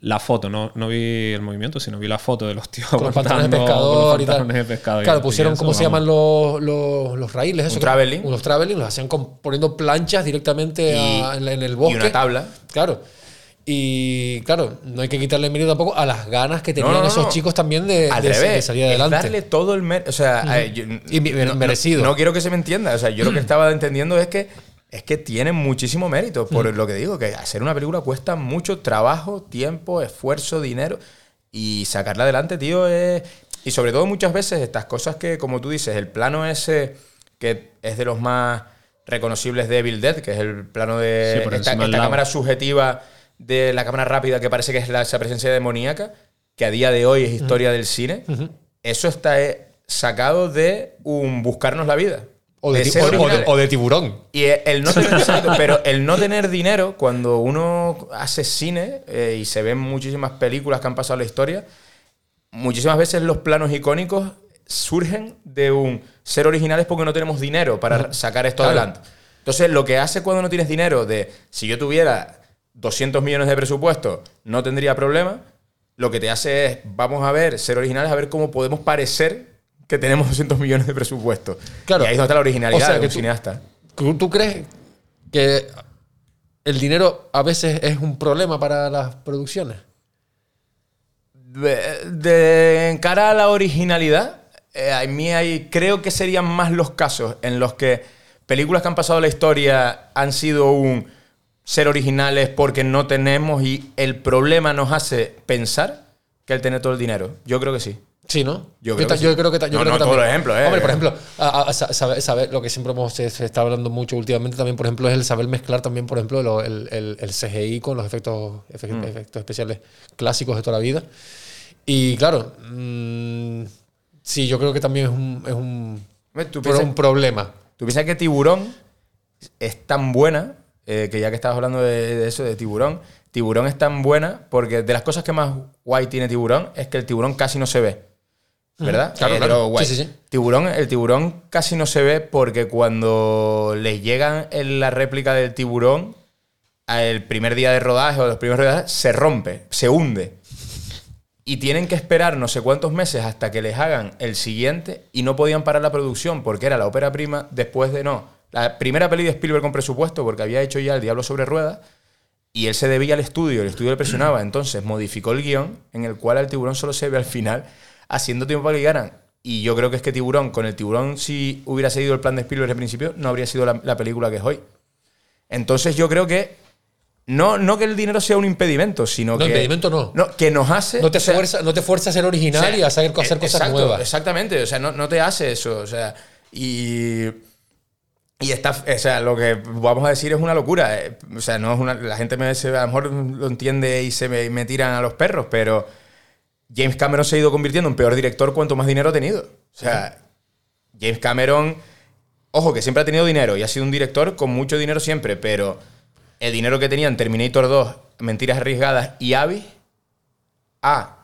la foto. No, no vi el movimiento, sino vi la foto de los tíos Con los pantalones de pescador con y los tal. de pescador. Claro, Y pusieron, eso, ¿cómo se llaman los, los, los raíles? Eso traveling. Unos traveling, los hacían con- poniendo planchas directamente Y- a- en, la- en el Y bosque. una tabla. Claro. Y claro, no hay que quitarle mérito tampoco a las ganas que tenían No, no, esos no. chicos también de, Al de- revés. de salir adelante. darle todo el mérito. O sea, eh, yo- Y merecido. No, quiero que se me entienda. O sea, yo lo que estaba entendiendo es que es que tienen muchísimo mérito. Por lo que digo, que hacer una película cuesta mucho trabajo, tiempo, esfuerzo, dinero. Y sacarla adelante, tío, es. Y sobre todo muchas veces estas cosas que, como tú dices, el plano ese que es de los más reconocibles de Evil Dead, que es el plano de Sí, esta, cámara subjetiva de la cámara rápida que parece que es la- esa presencia demoníaca, que a día de hoy es historia del cine, eso está eh, sacado de un buscarnos la vida. O de, de ti- ser o de- originales. o de tiburón. Y el no tener, pero el no tener dinero, cuando uno hace cine eh, y se ven muchísimas películas que han pasado en la historia, muchísimas veces los planos icónicos surgen de un ser originales porque no tenemos dinero para sacar esto Claro. adelante. Entonces, lo que hace cuando no tienes dinero, de si yo tuviera 200 millones de presupuesto, no tendría problema, lo que te hace es, vamos a ver, ser originales, a ver cómo podemos parecer que tenemos 200 millones de presupuesto. Claro. Y ahí es donde está la originalidad O sea, de que un tú- cineasta. ¿Tú, crees que el dinero a veces es un problema para las producciones? De, de- en cara a la originalidad, eh, a mí hay, creo que serían más los casos en los que películas que han pasado la historia han sido un ser originales porque no tenemos y el problema nos hace pensar que el tener todo el dinero. Yo creo que sí. Sí, ¿no? Yo creo que sí. yo creo que yo No, creo no que también. los ejemplos, ¿eh? Hombre, por ejemplo, a- a- sa- saber, saber lo que siempre hemos- se, se está hablando mucho últimamente también, por ejemplo, es el saber mezclar también, por ejemplo, lo- el, el- el CGI con los efectos, efe- Mm. efectos especiales clásicos de toda la vida. Y claro, mm, sí, yo creo que también es un, es un, ¿Tú pro- piensas, un problema. tú piensas que Tiburón es tan buena, eh, que ya que estabas hablando de, de eso, de Tiburón, Tiburón es tan buena porque de las cosas que más guay tiene Tiburón es que el tiburón casi no se ve. ¿Verdad? Claro, Eh, claro. pero guay. Sí, sí, sí. Tiburón, el tiburón casi no se ve porque cuando les llegan en la réplica del tiburón, el primer día de rodaje o los primeros rodajes, se rompe, se hunde. Y tienen que esperar no sé cuántos meses hasta que les hagan el siguiente y no podían parar la producción porque era la ópera prima después de no. La primera peli de Spielberg con presupuesto porque había hecho ya El Diablo sobre Ruedas y él se debía al estudio, el estudio le presionaba, entonces modificó el guion en el cual al tiburón solo se ve al final haciendo tiempo para que llegaran. Y yo creo que es que Tiburón, con el Tiburón, si hubiera seguido el plan de Spielberg al principio, no habría sido la, la película que es hoy. Entonces yo creo que no, no que el dinero sea un impedimento, sino No, que... impedimento no. que nos hace... No te, o sea, fuerza, no te fuerza a ser original o sea, y a hacer, hacer eh, cosas exacto, nuevas. Exactamente, o sea, no, no te hace eso, o sea, y... Y está, o sea, lo que vamos a decir es una locura. eh, O sea, no es una. La gente me, se- a lo mejor lo entiende y se me, me tiran a los perros, pero James Cameron se ha ido convirtiendo en peor director cuanto más dinero ha tenido. O sea, James Cameron, ojo, que siempre ha tenido dinero y ha sido un director con mucho dinero siempre, pero el dinero que tenían Terminator 2, Mentiras Arriesgadas y Avis, a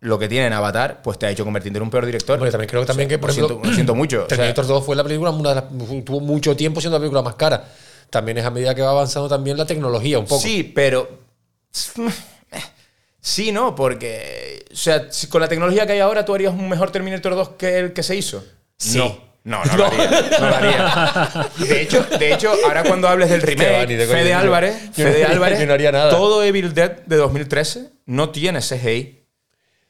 lo que tiene en Avatar, pues te ha hecho convertirte en un peor director. Hombre, también creo que también que, por lo ejemplo, siento, lo siento mucho. o sea, Terminator 2 fue la película, una de las- tuvo mucho tiempo siendo la película más cara. también es a medida que va avanzando también la tecnología un poco. Sí, pero. Sí, no, porque. O sea, con la tecnología que hay ahora, ¿tú harías un mejor Terminator 2 que el que se hizo? Sí. No. No, no lo haría. No lo haría. De hecho, de hecho, ahora cuando hables del remake, Fede Álvarez, Fede Álvarez, no haría nada. todo Evil Dead de 2013 no tiene CGI.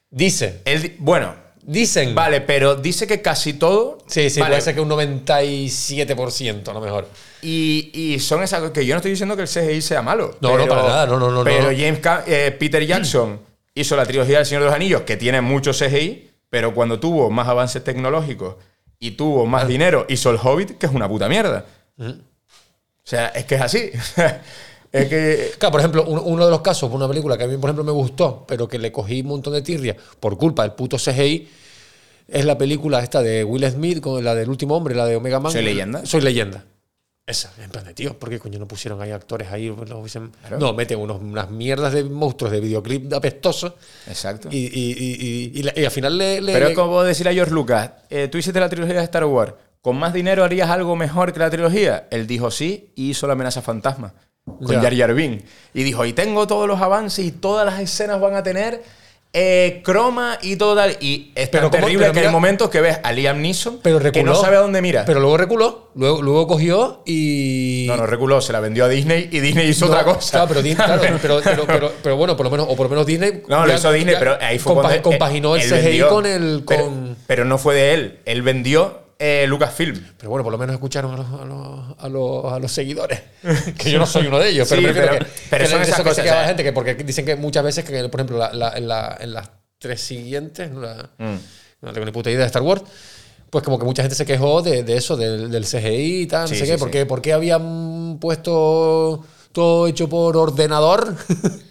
Dice. Él bueno, Dicen. vale, pero dice que casi todo. Sí, sí, vale, puede ser que un 97% a lo mejor. Y, y son esas que yo no estoy diciendo que el CGI sea malo. No, no, para nada, no, no, no, Pero. James Ca- eh, Peter Jackson hizo la trilogía del Señor de los Anillos, que tiene mucho CGI, pero cuando tuvo más avances tecnológicos y tuvo más Ah. dinero, hizo el Hobbit, que es una puta mierda. Mm. O sea, es que es así. es que. Claro, por ejemplo, un- uno de los casos, una película que a mí, por ejemplo, me gustó, pero que le cogí un montón de tirria por culpa del puto CGI, es la película esta de Will Smith, con la del último hombre, la de Omega Man. ¿Soy leyenda? Soy leyenda. Esa, en plan de tío, ¿por qué coño no pusieron ahí actores ahí? Hubiesen- Claro. No, meten unos, unas mierdas de monstruos de videoclip apestosos Exacto. y, y, y, y- y la- y al final le. le- Pero es como decirle a George Lucas, eh, tú hiciste la trilogía de Star Wars, ¿con más dinero harías algo mejor que la trilogía? Él dijo sí y hizo la amenaza fantasma con Ya. Jar Jar Binks. Y dijo, y tengo todos los avances y todas las escenas van a tener eh, croma y todo tal. Y es Pero tan como- terrible pero que mira- hay momentos que ves a Liam Neeson pero que no sabe a dónde mira. Pero luego reculó, luego, luego cogió y. no, no reculó, se la vendió a Disney y Disney hizo No, otra cosa. Claro, pero, claro, pero, pero, bueno, por lo menos, o por lo menos Disney. No, lo ya- hizo Disney, ya pero ahí fue compa- cuando compaginó el CGI vendió. con el. Con, pero no fue de él. Él vendió eh, Lucasfilm. pero bueno, por lo menos escucharon a los, a los, a los, a los seguidores. Que yo no soy uno de ellos, pero Sí, pero- que, pero que son esas eso que se gente, que porque dicen que muchas veces que, por ejemplo, la- la- en, la- en las tres siguientes, no, La- Mm. no tengo ni puta idea de Star Wars. Pues como que mucha gente se quejó de, de eso, del, del CGI y tal, Sí, no sé sí, qué, porque, ¿por qué habían puesto todo hecho por ordenador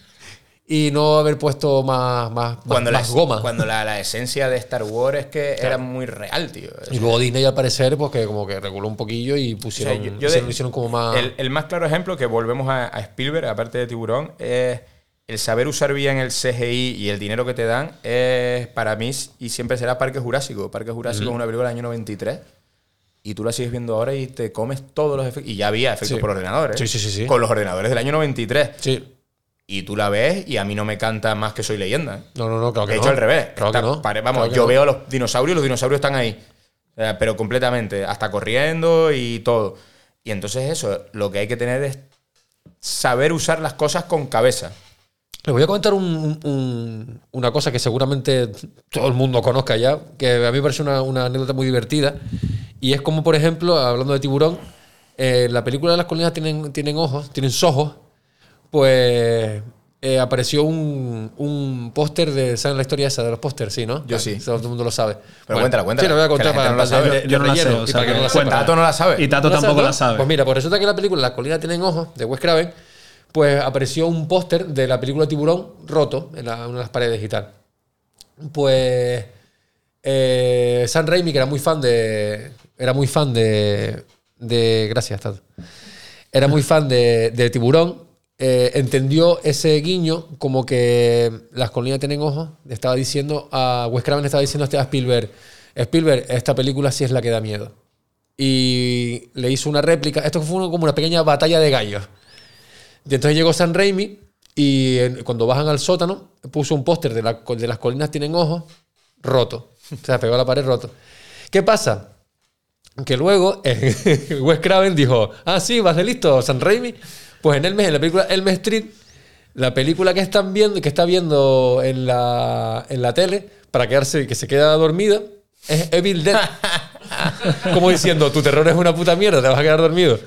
y no haber puesto más, más, Cuando, más la, goma? cuando la, la esencia de Star Wars es que era muy real, tío. Y luego Disney al parecer, pues que como que reguló un poquillo y O sea, pusieron, yo- yo se de- lo hicieron como más... El, el más claro ejemplo que volvemos a, a Spielberg, aparte de Tiburón, es el saber usar bien el CGI y el dinero que te dan es para mí y siempre será Parque Jurásico. Parque Jurásico es una película del año 93 y tú la sigues viendo ahora y te comes todos los efectos. Y ya había efectos Sí. por ordenadores. Sí, sí, sí, sí. Con los ordenadores del año 93. Sí. Y tú la ves y a mí no me canta más que soy leyenda. ¿eh? No, no, no, claro que De no. hecho, al revés. Claro que Está- no. pare- vamos, Claro que yo no. veo a los dinosaurios y los dinosaurios están ahí. Pero completamente, hasta corriendo y todo. Y entonces eso, lo que hay que tener es saber usar las cosas con cabeza. Les voy a comentar un- un- una cosa que seguramente todo el mundo conozca ya, que a mí me parece una, una anécdota muy divertida. Y es como, por ejemplo, hablando de tiburón, eh, la película de las colinas tienen, tienen ojos, tienen ojos, pues eh, apareció un, un póster de. ¿Saben la historia esa de los pósters? Sí, ¿no? Yo sí. Eso todo el mundo lo sabe. Pero cuéntala, cuéntala, Sí, lo voy a contar para, no la para- sabe. de- Yo no la sé, o y sea, para que no la sepa. Tato no la sabe. Y Tato ¿No la tampoco la sabe. Pues mira, pues resulta que en la película Las colinas tienen ojos, de Wes Craven, pues apareció un póster de la película Tiburón roto en la- una de las paredes y tal. Pues eh, San Raimi, que era muy fan de. Era muy fan de. de gracias, Tato. Era muy fan de, de Tiburón. Eh, entendió ese guiño como que las colinas tienen ojos. Estaba diciendo a Wes Craven, estaba diciendo a Spielberg: Spielberg, esta película sí es la que da miedo. Y le hizo una réplica. Esto fue como una pequeña batalla de gallos. Y entonces llegó San Raimi y cuando bajan al sótano puso un póster de, la- de las colinas tienen ojos roto. O sea, pegó a la pared roto. ¿Qué pasa? Que luego eh, Wes Craven dijo, ah, sí, vas de listo, San Raimi. Pues en el mes, en la película Elm Street, la película que están viendo, que está viendo en la, en la tele, para quedarse, que se queda dormida, es Evil Dead. Como diciendo, tu terror es una puta mierda, te vas a quedar dormido.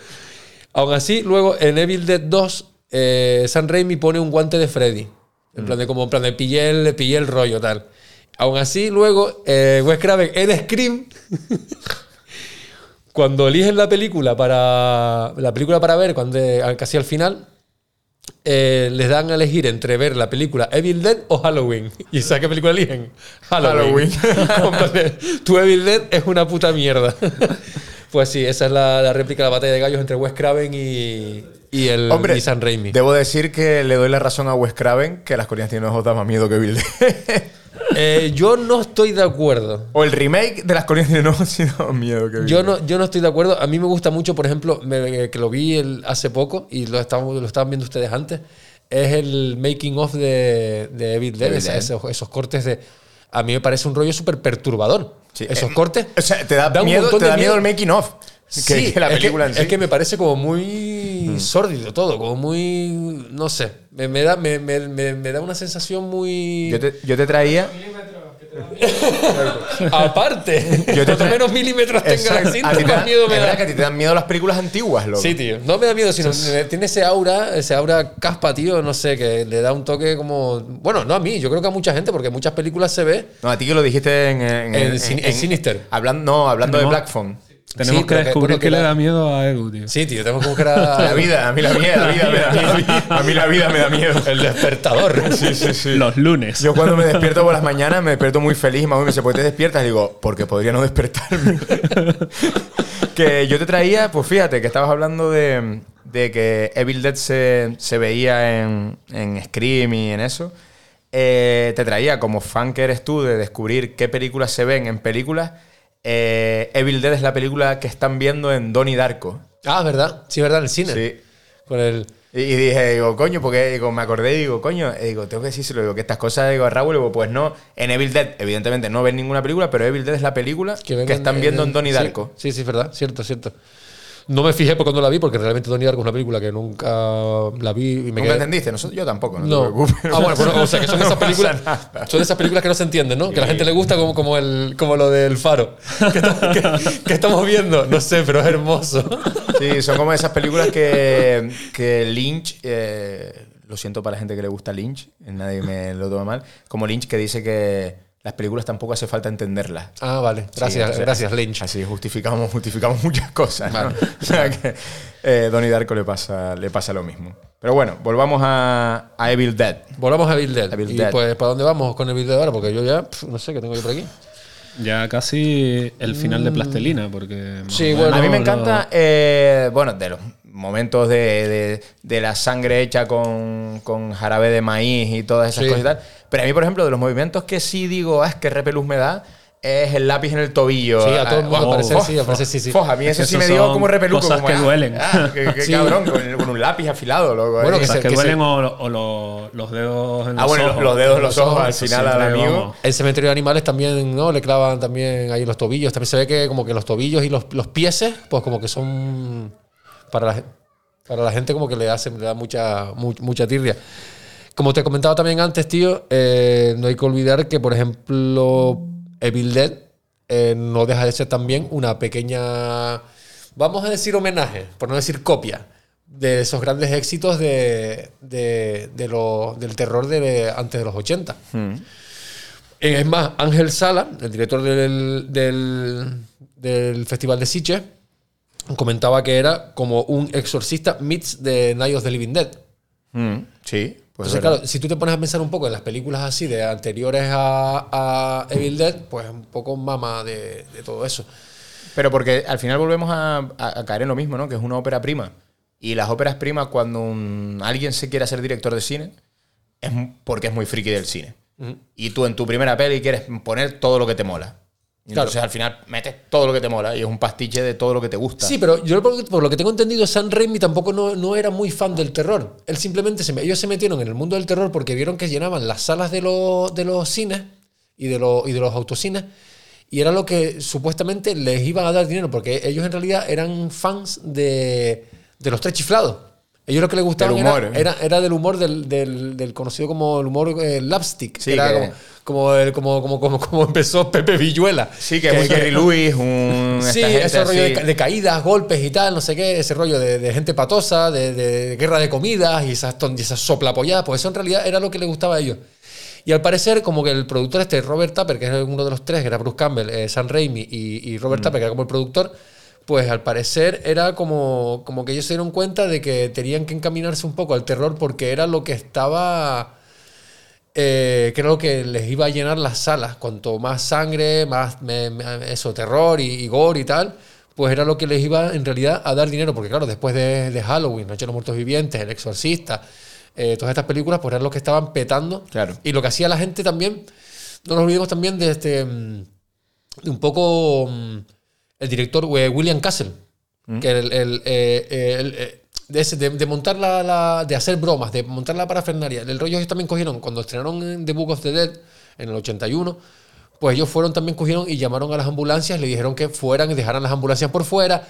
Aún así, luego en Evil Dead 2, eh, San Raimi pone un guante de Freddy. En plan de como en plan de pillé el, pillé el rollo, tal. Aún así, luego, eh, Wes Craven en Scream, cuando eligen la película para la película para ver, cuando eh, casi al final, eh, les dan a elegir entre ver la película Evil Dead o Halloween. ¿Y sabes qué película eligen? Halloween. Como en plan de, tu Evil Dead es una puta mierda. pues sí, esa es la, la réplica de la batalla de gallos entre Wes Craven y, y el Hombre, y San Raimi. debo decir que le doy la razón a Wes Craven que las colinas tienen ojos da más miedo que Bill. Eh, yo no estoy de acuerdo. O el remake de las colinas de no, sino miedo que Yo no, yo no estoy de acuerdo. A mí me gusta mucho, por ejemplo, me- que lo vi el- hace poco y lo, estábamos, lo estaban viendo ustedes antes, es el making of de, de Evil Dead. Esos, esos cortes de... A mí me parece un rollo súper perturbador. Sí, esos eh, cortes. O sea, te da miedo, te da miedo miedo. el making of. Que, Sí, que la es que- película en sí. Es que me parece como muy sórdido todo, como muy. No sé. Me, me da, me, me- me- me da una sensación muy. yo, te, yo te traía. Aparte, Yo te cuanto menos milímetros tenga la cinta, más miedo me da. que a ti te dan miedo las películas antiguas, loco. Sí, tío. No me da miedo, sino tiene ese aura, ese aura caspa, tío, no sé, que le da un toque como. Bueno, no a mí, yo creo que a mucha gente, porque muchas películas se ve. No, a ti que lo dijiste en. en, En Sin- en Sinister. Hablando, no, hablando de Black Phone. Tenemos Sí, que que- descubrir bueno, que qué le da miedo a Edu, tío. Sí, tío, tengo como que era. La vida, a mí la vida, la vida me da miedo. A mí la vida me da miedo. El despertador. Sí, sí, sí. Los lunes. Yo cuando me despierto por las mañanas me despierto muy feliz y mamá me dice, ¿por qué te despiertas? Y digo, porque podría no despertarme. que yo te traía, pues fíjate, que estabas hablando de, de que Evil Dead se, se veía en, en Scream y en eso. Eh, te traía, como fan que eres tú, de descubrir qué películas se ven en películas. Eh, Evil Dead es la película que están viendo en Donnie Darko. Ah, ¿verdad? Sí, ¿verdad? En el cine. Sí. Con el. Y, y dije, digo, coño, porque digo, me acordé y digo, coño, y digo, tengo que decírselo, digo, que estas cosas, digo, a Raúl, digo, pues no, en Evil Dead, evidentemente no ven ninguna película, pero Evil Dead es la película que, están viendo en, el- Donnie sí, Darko. Sí, sí, es verdad, cierto, cierto. No me fijé por cuando la vi, porque realmente Donnie Darko es una película que nunca la vi y me ¿Nunca quedé. entendiste? Nosotros- yo tampoco, no, No. te preocupes. Ah, bueno, bueno, o sea, que son No esas películas. Son esas películas que no se entienden, ¿no? Que a la gente le gusta como, como, el, como lo del faro. Que, estamos- que- que estamos viendo. No sé, pero es hermoso. Sí, son como esas películas que, que Lynch, eh, lo siento para la gente que le gusta Lynch, nadie me lo toma mal, como Lynch que dice que las películas tampoco hace falta entenderlas. Ah, vale. Gracias, Sí, entonces, gracias, Lynch. Así justificamos, justificamos muchas cosas. ¿no? Vale. O sea que eh, Donnie Darko le pasa, le pasa lo mismo. Pero bueno, volvamos a, a Evil Dead. Volvamos a Evil Dead. Evil y Dead. pues, ¿para dónde vamos con Evil Dead ahora? Porque yo ya, pf, no sé, ¿qué tengo yo por aquí? Ya casi el final de Plastelina, porque. Sí, bueno, a mí me lo- encanta, eh, bueno, de los momentos de, de- de la sangre hecha con, con jarabe de maíz y todas esas Sí. cosas y tal. Pero a mí, por ejemplo, de los movimientos que sí digo, ah, es que repelús me da, es el lápiz en el tobillo. Sí, a todo el mundo Ah, parece, oh, sí, oh, parece, sí, sí. oh, a mí eso Es sí me dio como repeluco. cosas como, que ah, duelen. ah, qué qué Sí. cabrón, con, con un lápiz afilado, loco. Bueno, ahí. que se- que, que duelen se- o, o lo- los dedos en Ah, los bueno, ojos. los dedos en los ojos al final al amigo. vamos. El cementerio de animales también, ¿no? Le clavan también ahí los tobillos. También se ve que como que los tobillos y los, los pieses, pues como que son para la, para la gente como que le hacen, le da mucha, mu- mucha tirria. Como te comentaba también antes, tío, eh, no hay que olvidar que, por ejemplo, Evil Dead eh, no deja de ser también una pequeña, vamos a decir homenaje, por no decir copia, de esos grandes éxitos de, de- de lo- del terror de antes de los 80. Eh, Es más, Ángel Sala, el director del, del, del Festival de Sitges, comentaba que era como un exorcista meets de Night of the Living Dead. Mm, sí, pues Entonces, claro, si tú te pones a pensar un poco en las películas así de anteriores a, a Evil Dead, pues un poco mama de, de todo eso. Pero porque al final volvemos a, a- a caer en lo mismo, ¿no? Que es una ópera prima. Y las óperas primas, cuando un- alguien se quiere hacer director de cine, es porque es muy friki del cine. Y tú en tu primera peli quieres poner todo lo que te mola. Claro. Entonces al final metes todo lo que te mola y es un pastiche de todo lo que te gusta. Sí, pero yo por, por lo que tengo entendido, Sam Raimi tampoco no, no era muy fan del terror. Él simplemente, se, ellos se metieron en el mundo del terror porque vieron que llenaban las salas de los, de los cines y de, los, y de los autocines y era lo que supuestamente les iban a dar dinero porque ellos en realidad eran fans de, de los tres chiflados. Ellos lo que les gustaba era, ¿eh? era, era del humor del, del- del conocido como el humor eh, lapstick. Sí, era que- como, como, el- como, como, como, como empezó Pepe Villuela. Sí, que es muy Jerry Lewis, un. Sí, esta gente ese rollo de, caídas, golpes y tal, no sé qué, ese rollo de, de gente patosa, de, de guerra de comidas y esas, y esas soplapolladas, pues eso en realidad era lo que le gustaba a ellos. Y al parecer, como que el productor este, Robert Tapper, que es uno de los tres, que era Bruce Campbell, eh, Sam Raimi y, y Robert Tapper, que era como el productor, pues al parecer era como, como que ellos se dieron cuenta de que tenían que encaminarse un poco al terror porque era lo que estaba eh, creo que les iba a llenar las salas. Cuanto más sangre, más me- me- eso, terror y, y gore y tal, pues era lo que les iba en realidad a dar dinero. Porque claro, después de, de Halloween, Noche de los Muertos Vivientes, El Exorcista, eh, todas estas películas, pues eran lo que estaban petando. Claro. Y lo que hacía la gente también no nos olvidemos también de este. mm, de un poco. mm, el director eh, William Castle. Que el, el, eh, el, de, ese- de- de montar la, la- de hacer bromas, de montar la parafernalia. El rollo ellos también cogieron, cuando estrenaron en The Book of the Dead en el 81, pues ellos fueron también cogieron y llamaron a las ambulancias, le dijeron que fueran y dejaran las ambulancias por fuera.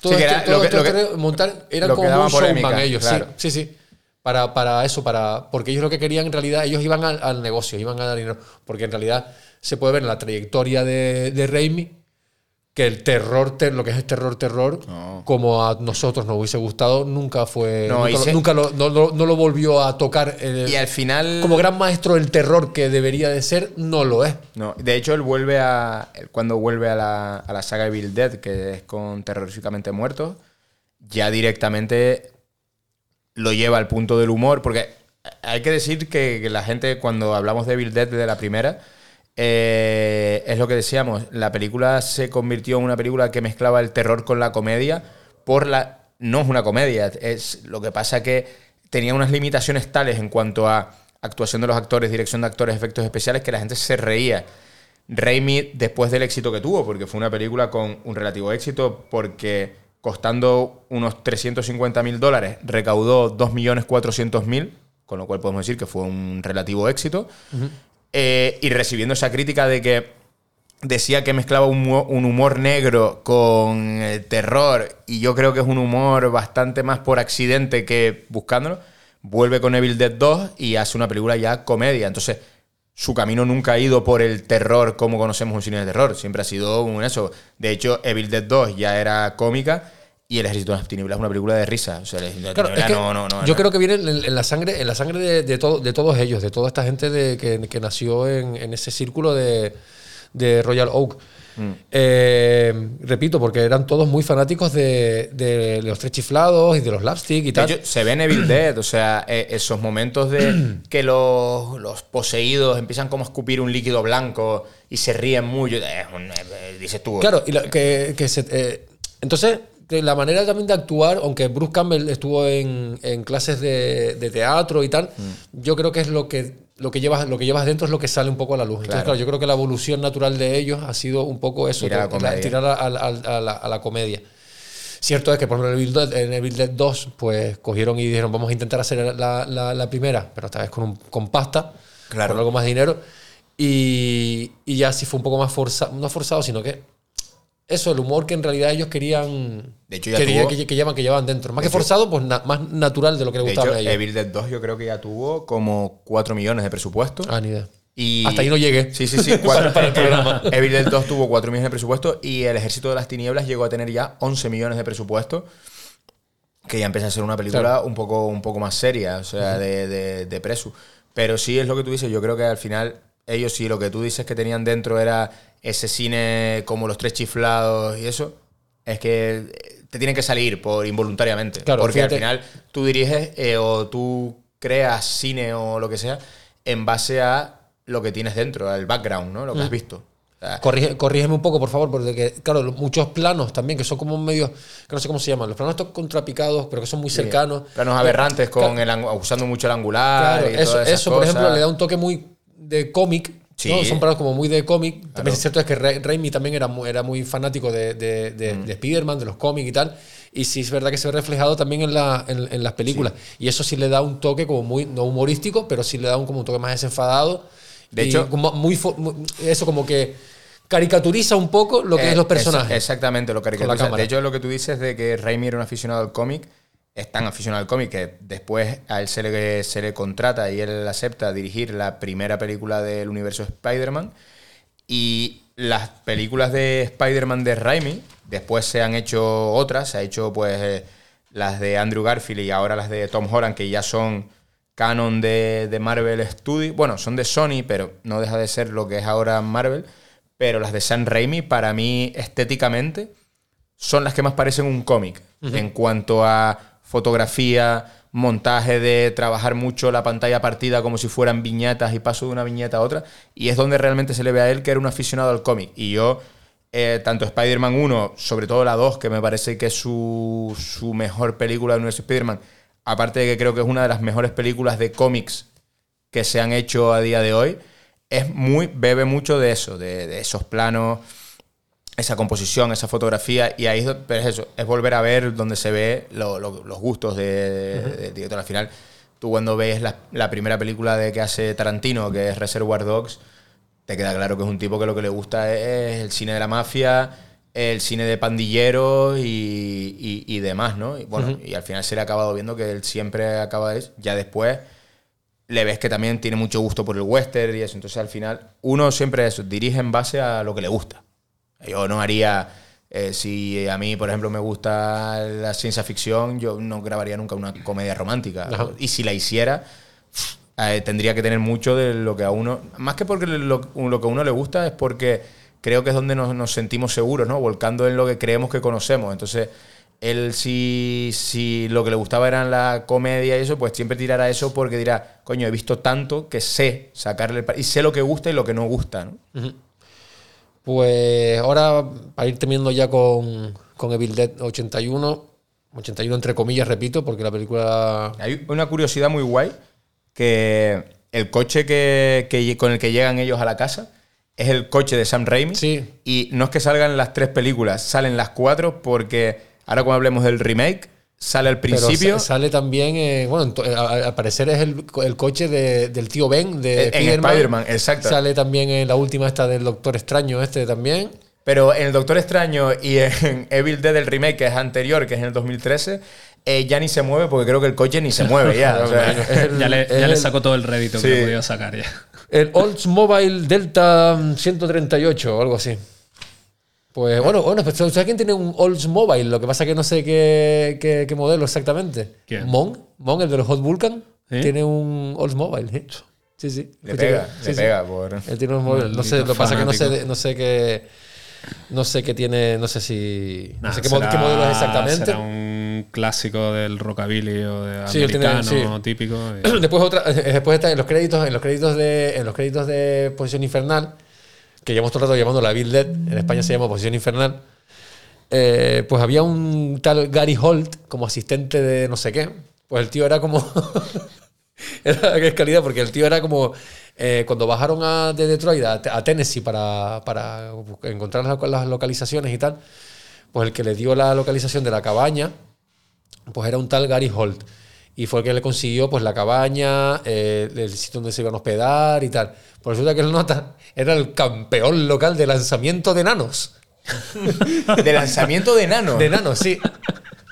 Todo Sí, que esto- era todo lo que- esto lo que- creo, montar, lo que como un showman ellos, claro. sí, sí, sí. Para, para eso, para, porque ellos lo que querían en realidad, ellos iban al, al negocio, iban a dar dinero. Porque en realidad se puede ver en la trayectoria de, de Raimi que el terror, ter- lo que es el terror, terror, como a nosotros nos hubiese gustado, nunca fue. No, nunca, lo, se- nunca lo- no, no- no lo volvió a tocar. eh, Y al final. como gran maestro del terror que debería de ser, no lo es. No, de hecho, él vuelve a. Cuando vuelve a la, a la saga Evil Dead, que es con terroríficamente muertos, ya directamente lo lleva al punto del humor. Porque hay que decir que, que la gente, cuando hablamos de Evil Dead de la primera, eh, es lo que decíamos. La película se convirtió en una película que mezclaba el terror con la comedia. Por la. No es una comedia. Es lo que pasa que tenía unas limitaciones tales en cuanto a actuación de los actores, dirección de actores, efectos especiales, que la gente se reía. Raimi, después del éxito que tuvo, porque fue una película con un relativo éxito, porque costando unos 350 mil dólares, recaudó 2.400.000, con lo cual podemos decir que fue un relativo éxito, eh, y recibiendo esa crítica de que decía que mezclaba un, humor negro con eh, terror, y yo creo que es un humor bastante más por accidente que buscándolo, vuelve con Evil Dead 2 y hace una película ya comedia. Entonces, su camino nunca ha ido por el terror como conocemos un cine de terror, siempre ha sido un eso. De hecho, Evil Dead 2 ya era cómica y El Ejército de las Tinieblas es una película de risa. O sea, Claro, es que no, no, no, yo creo que viene en, en la sangre, en la sangre de, de todo, de todos ellos, de toda esta gente de, que, que nació en, en ese círculo de, de Royal Oak. Mm. Eh, repito, porque eran todos muy fanáticos de, de los tres chiflados y de los lapstick y tal. se ve en Evil Dead, o sea, eh, esos momentos de que los, los poseídos empiezan como a escupir un líquido blanco y se ríen mucho. eh, dices tú. Claro, y la- que, que se- eh, entonces, la manera también de actuar, aunque Bruce Campbell estuvo en, en clases de, de teatro y tal, Mm. yo creo que es lo que, lo, que llevas, lo que llevas dentro es lo que sale un poco a la luz. Entonces, Claro. yo creo que la evolución natural de ellos ha sido un poco eso, Tirar a la comedia. tirar a, a- a- a la, a la comedia. Cierto es que, por ejemplo, en Evil Dead, en Evil Dead 2, pues cogieron y dijeron, vamos a intentar hacer la, la- la primera, pero esta vez con, un- con pasta, Claro. con algo más de dinero. Y, y ya sí fue un poco más forzado, no forzado, sino que eso, el humor que en realidad ellos querían. De hecho, ya querían- tuvo- que, que llevan, que llevaban dentro. Más De que hecho- forzado, pues na- más natural de lo que le De gustaba hecho, a ellos. Evil Dead 2 yo creo que ya tuvo como 4 millones de presupuesto. Ah, ni idea. Y Hasta ahí no llegué. Sí, sí, sí. cuatro- Para el programa. Evil Dead 2 tuvo 4 millones de presupuesto y El Ejército de las Tinieblas llegó a tener ya 11 millones de presupuesto. Que ya empieza a ser una película Claro. un, poco, un poco más seria, o sea, de, de, de presu. Pero sí es lo que tú dices, yo creo que al final ellos sí, lo que tú dices que tenían dentro era ese cine como los tres chiflados y eso, es que eh, te tienen que salir por involuntariamente. Claro, porque fíjate. al final tú diriges eh, o tú creas cine o lo que sea en base a lo que tienes dentro, al background, ¿no? Lo que Mm. has visto. Corrige- corrígeme un poco, por favor, porque, claro, muchos planos también, que son como medios, que no sé cómo se llaman, los planos estos contrapicados, pero que son muy cercanos. planos aberrantes con Claro. el usando mucho el angular. Claro, y eso, todas esas eso por ejemplo, le da un toque muy de cómic. Sí. ¿no? Son planos como muy de cómic. También Claro. es cierto es que Ra- Raimi también era muy, era muy fanático de, de, de, Mm. de Spider-Man, de los cómics y tal. Y sí es verdad que se ve reflejado también en, la, en, en las películas. Y eso sí le da un toque como muy, no humorístico, pero sí le da un, como un toque más desenfadado. De Y hecho- como muy, muy- eso como que caricaturiza un poco lo que Eh, es los personajes. exactamente, lo caricaturiza. De hecho, lo que tú dices de que Raimi era un aficionado al cómic, es tan aficionado al cómic que después a él se le, se le contrata y él acepta dirigir la primera película del universo Spider-Man. Y las películas de Spider-Man de Raimi, después se han hecho otras, se ha hecho pues eh, las de Andrew Garfield y ahora las de Tom Holland, que ya son canon de, de Marvel Studios. Bueno, son de Sony, pero no deja de ser lo que es ahora Marvel. Pero las de Sam Raimi, para mí, estéticamente, son las que más parecen un cómic. En cuanto a fotografía, montaje de trabajar mucho la pantalla partida como si fueran viñetas y paso de una viñeta a otra. Y es donde realmente se le ve a él que era un aficionado al cómic. Y yo, eh, tanto Spider-Man 1, sobre todo la 2, que me parece que es su, su mejor película del universo Spider-Man, aparte de que creo que es una de las mejores películas de cómics que se han hecho a día de hoy, es muy, bebe mucho de eso, de, de esos planos, esa composición, esa fotografía, y ahí pero es eso, es volver a ver donde se ve lo- lo- los gustos de, de- del director. Al final, tú cuando ves la, la primera película de que hace Tarantino, que es Reservoir Dogs, te queda claro que es un tipo que lo que le gusta es el cine de la mafia, el cine de pandilleros y, y- y demás, ¿no? Y bueno, y al final se le ha acabado viendo que él siempre acaba de... Ya después le ves que también tiene mucho gusto por el western y eso. Entonces al final uno siempre eso, dirige en base a lo que le gusta. Yo no haría... eh, si a mí, por ejemplo, me gusta la ciencia ficción, yo no grabaría nunca una comedia romántica. Ajá. Y si la hiciera, eh, tendría que tener mucho de lo que a uno. Más que porque lo, lo que a uno le gusta, es porque creo que es donde nos, nos sentimos seguros, ¿no? Volcando en lo que creemos que conocemos. Entonces, él, si, si lo que le gustaba era la comedia y eso, pues siempre tirará eso porque dirá, coño, he visto tanto que sé sacarle. el Y sé lo que gusta y lo que no gusta, ¿no? Pues ahora, para ir terminando ya con, con Evil Dead 81, 81 entre comillas, repito, porque la película... Hay una curiosidad muy guay que el coche que, que- con el que llegan ellos a la casa es el coche de Sam Raimi. Sí. Y no es que salgan las tres películas, salen las cuatro porque ahora cuando hablemos del remake, sale al principio. sa- sale también, eh, bueno, a- al parecer es el, el coche de- del tío Ben, de En Spider-Man, exacto. Sale también en la última esta del Doctor Extraño este también. Pero en El Doctor Extraño y en Evil Dead, el remake, que es anterior, que es en el 2013, eh, ya ni se mueve porque creo que el coche ni se mueve ya. o sea, Es el- ya le, ya le sacó todo el rédito Sí. que podido sacar ya. El Oldsmobile Delta 138 o algo así. Pues bueno, bueno, pues, ¿sabes quién tiene un Oldsmobile? Lo que pasa que no sé qué, qué- qué modelo exactamente. ¿Quién? Mon, Mon, el de los Hot Vulcan, ¿Sí? tiene un Oldsmobile. ¿eh? Sí, sí. le pega, le sí, sí. pega por. Él tiene un móvil. No sé, lo que pasa es que no sé, no sé qué. No sé qué tiene. No sé si. No sé qué, será- qué modelo es exactamente. Será un clásico del rockabilly o de Sí, tiene- americano sí. típico. y- Después otra, después está en los créditos, en los créditos de, en los créditos de Posición Infernal, que llevamos todo el rato llamando la Bill Dead, en España se llama Posición Infernal. eh, pues había un tal Gary Holt como asistente de no sé qué. Pues el tío era como. era que es calidad, porque el tío era como. eh, cuando bajaron de Detroit a, a Tennessee para, para encontrar las, las localizaciones y tal, pues el que le dio la localización de la cabaña pues era un tal Gary Holt. Y fue el que le consiguió pues la cabaña, eh, el sitio donde se iban a hospedar y tal. Por resulta que el nota era el campeón local de lanzamiento de enanos. De lanzamiento de enanos. De enanos, sí.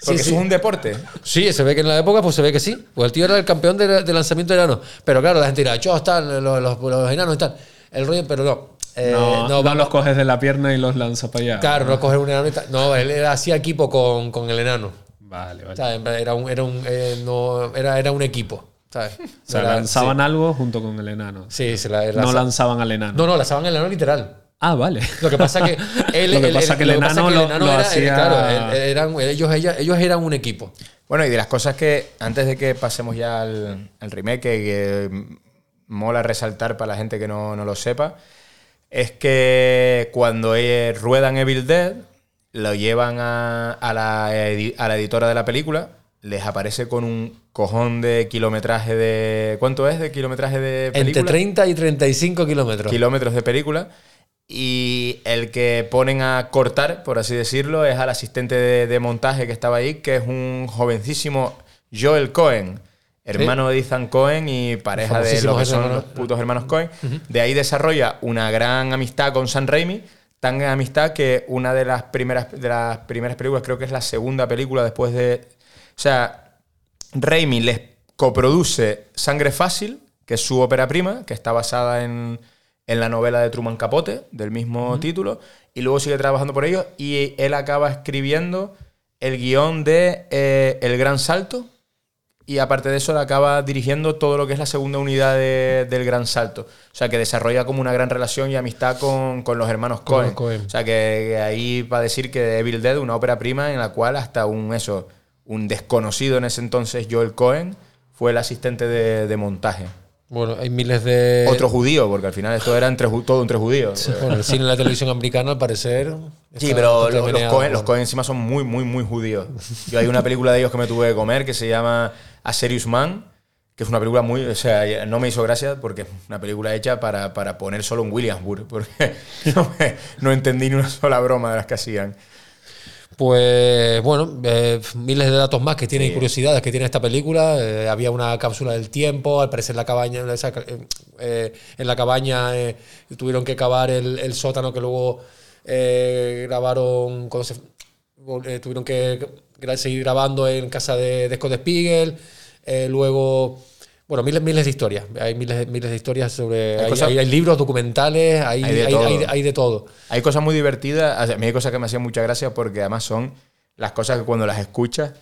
Porque sí, eso es un deporte. Sí, se ve que en la época pues se ve que sí. Pues el tío era el campeón de, de lanzamiento de enanos. Pero claro, la gente dirá, yo están los, los, los enanos y tal. El rollo, pero no. Eh, no, no, vamos- los coges de la pierna y los lanzas para allá. Claro, no coger un enano y tal. No, él hacía equipo con, con el enano. Vale, vale. Era un, era un, eh, no, era, era un equipo. ¿sabes? O sea, lanzaban sí. algo junto con el enano. Sí, se la, no lanza- lanzaban al enano. No, no, lanzaban el enano literal. Ah, vale. Lo que pasa que él, Lo que él- pasa él- que el lo que pasa enano lo- el lo era- hacía- claro, eran, ellos, ella- ellos eran un equipo. Bueno, y de las cosas que, antes de que pasemos ya al, al remake, que, que mola resaltar para la gente que no, no lo sepa, es que cuando eh, ruedan Evil Dead, lo llevan a, a la, a la editora de la película, les aparece con un cojón de kilometraje de... ¿Cuánto es de kilometraje de película? Entre 30 y 35 kilómetros. kilómetros de película. Y el que ponen a cortar, por así decirlo, es al asistente de, de montaje que estaba ahí, que es un jovencísimo Joel Cohen, hermano de Ethan Cohen y pareja de lo Famosísimos que son los putos hermanos Cohen. De ahí desarrolla una gran amistad con Sam Raimi, tan gran amistad que una de las primeras, de las primeras películas, creo que es la segunda película después de... O sea, Raimi les coproduce Sangre Fácil, que es su ópera prima, que está basada en, en la novela de Truman Capote, del mismo título, y luego sigue trabajando por ellos, y él acaba escribiendo el guion de eh, El Gran Salto, y aparte de eso, le acaba dirigiendo todo lo que es la segunda unidad de- del Gran Salto. O sea, que desarrolla como una gran relación y amistad con, con los hermanos Cohen. O sea, que, que ahí va a decir que Evil Dead, una ópera prima en la cual hasta un eso, un desconocido en ese entonces, Joel Cohen, fue el asistente de, de montaje. Bueno, hay miles de. Otro judío, porque al final esto era entre, todo entre judíos. Bueno, el cine y la televisión americana, al parecer. Sí, pero los, Cohen, los Cohen encima son muy, muy, muy judíos. Yo hay una película de ellos que me tuve que comer que se llama A Serious Man, que es una película muy. O sea, no me hizo gracia porque es una película hecha para, para poner solo en Williamsburg, porque no, me- no entendí ni una sola broma de las que hacían. Pues bueno, eh, miles de datos más que tiene y curiosidades que tiene esta película. Eh, había una cápsula del tiempo, al parecer la cabaña, esa, eh, en la cabaña tuvieron que cavar el, el sótano que luego grabaron, cuando se, tuvieron que seguir grabando en casa de, de Scott Spiegel. Eh, luego, bueno, miles, miles de historias. Hay miles, miles de historias sobre. Hay Hay, cosas- hay- hay libros, documentales, hay, Hay de hay- todo. hay- de todo. Hay cosas muy divertidas. a mí hay cosas que me hacían mucha gracia porque además son las cosas que cuando las escuchas,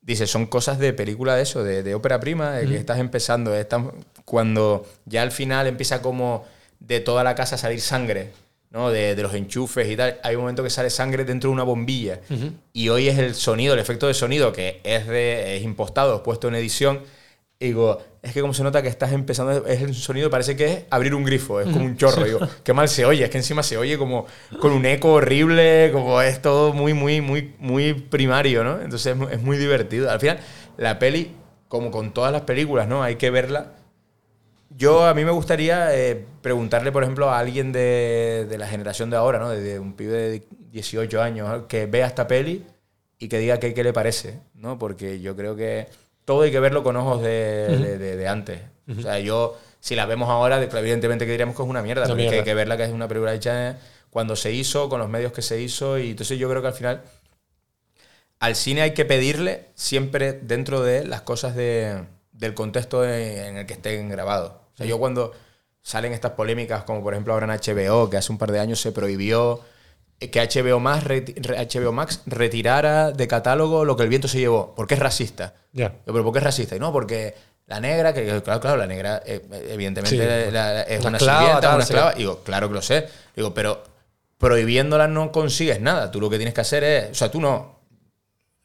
dices, son cosas de película de eso, de, de ópera prima, de que estás empezando. estás- cuando ya al final empieza como de toda la casa a salir sangre, ¿no? De, de los enchufes y tal. Hay un momento que sale sangre dentro de una bombilla. Ujú. Y hoy es el sonido, el efecto de sonido que es, de, es impostado, es puesto en edición. Y digo, es que como se nota que estás empezando, es el sonido, parece que es abrir un grifo, es como un chorro. Digo, qué mal se oye, es que encima se oye como con un eco horrible, como es todo muy, muy, muy, muy primario, ¿no? Entonces es muy divertido. Al final, la peli, como con todas las películas, ¿no? Hay que verla. Yo, a mí me gustaría eh, preguntarle, por ejemplo, a alguien de, de la generación de ahora, ¿no? De, de un pibe de 18 años, que vea esta peli y que diga qué, qué le parece, ¿no? Porque yo creo que todo hay que verlo con ojos de, de- antes. O sea, yo, si la vemos ahora, de- evidentemente que diríamos que es una mierda, Una pero es que hay que verla que es una película hecha cuando se hizo, con los medios que se hizo, y entonces yo creo que al final al cine hay que pedirle siempre dentro de las cosas de- del contexto en, en el que estén grabados. O sea, yo cuando salen estas polémicas, como por ejemplo ahora en HBO, que hace un par de años se prohibió eh, que HBO Max, HBO Max retirara de catálogo lo que el viento se llevó, porque es racista. Ya. Yo, ¿Pero por qué es racista? Y no, porque la negra, que claro, claro, la negra eh, evidentemente Sí. la- la- es Una una esclava, sirvienta, una esclava. Digo, claro que lo sé. Digo, pero prohibiéndola no consigues nada. Tú lo que tienes que hacer es. O sea, tú no.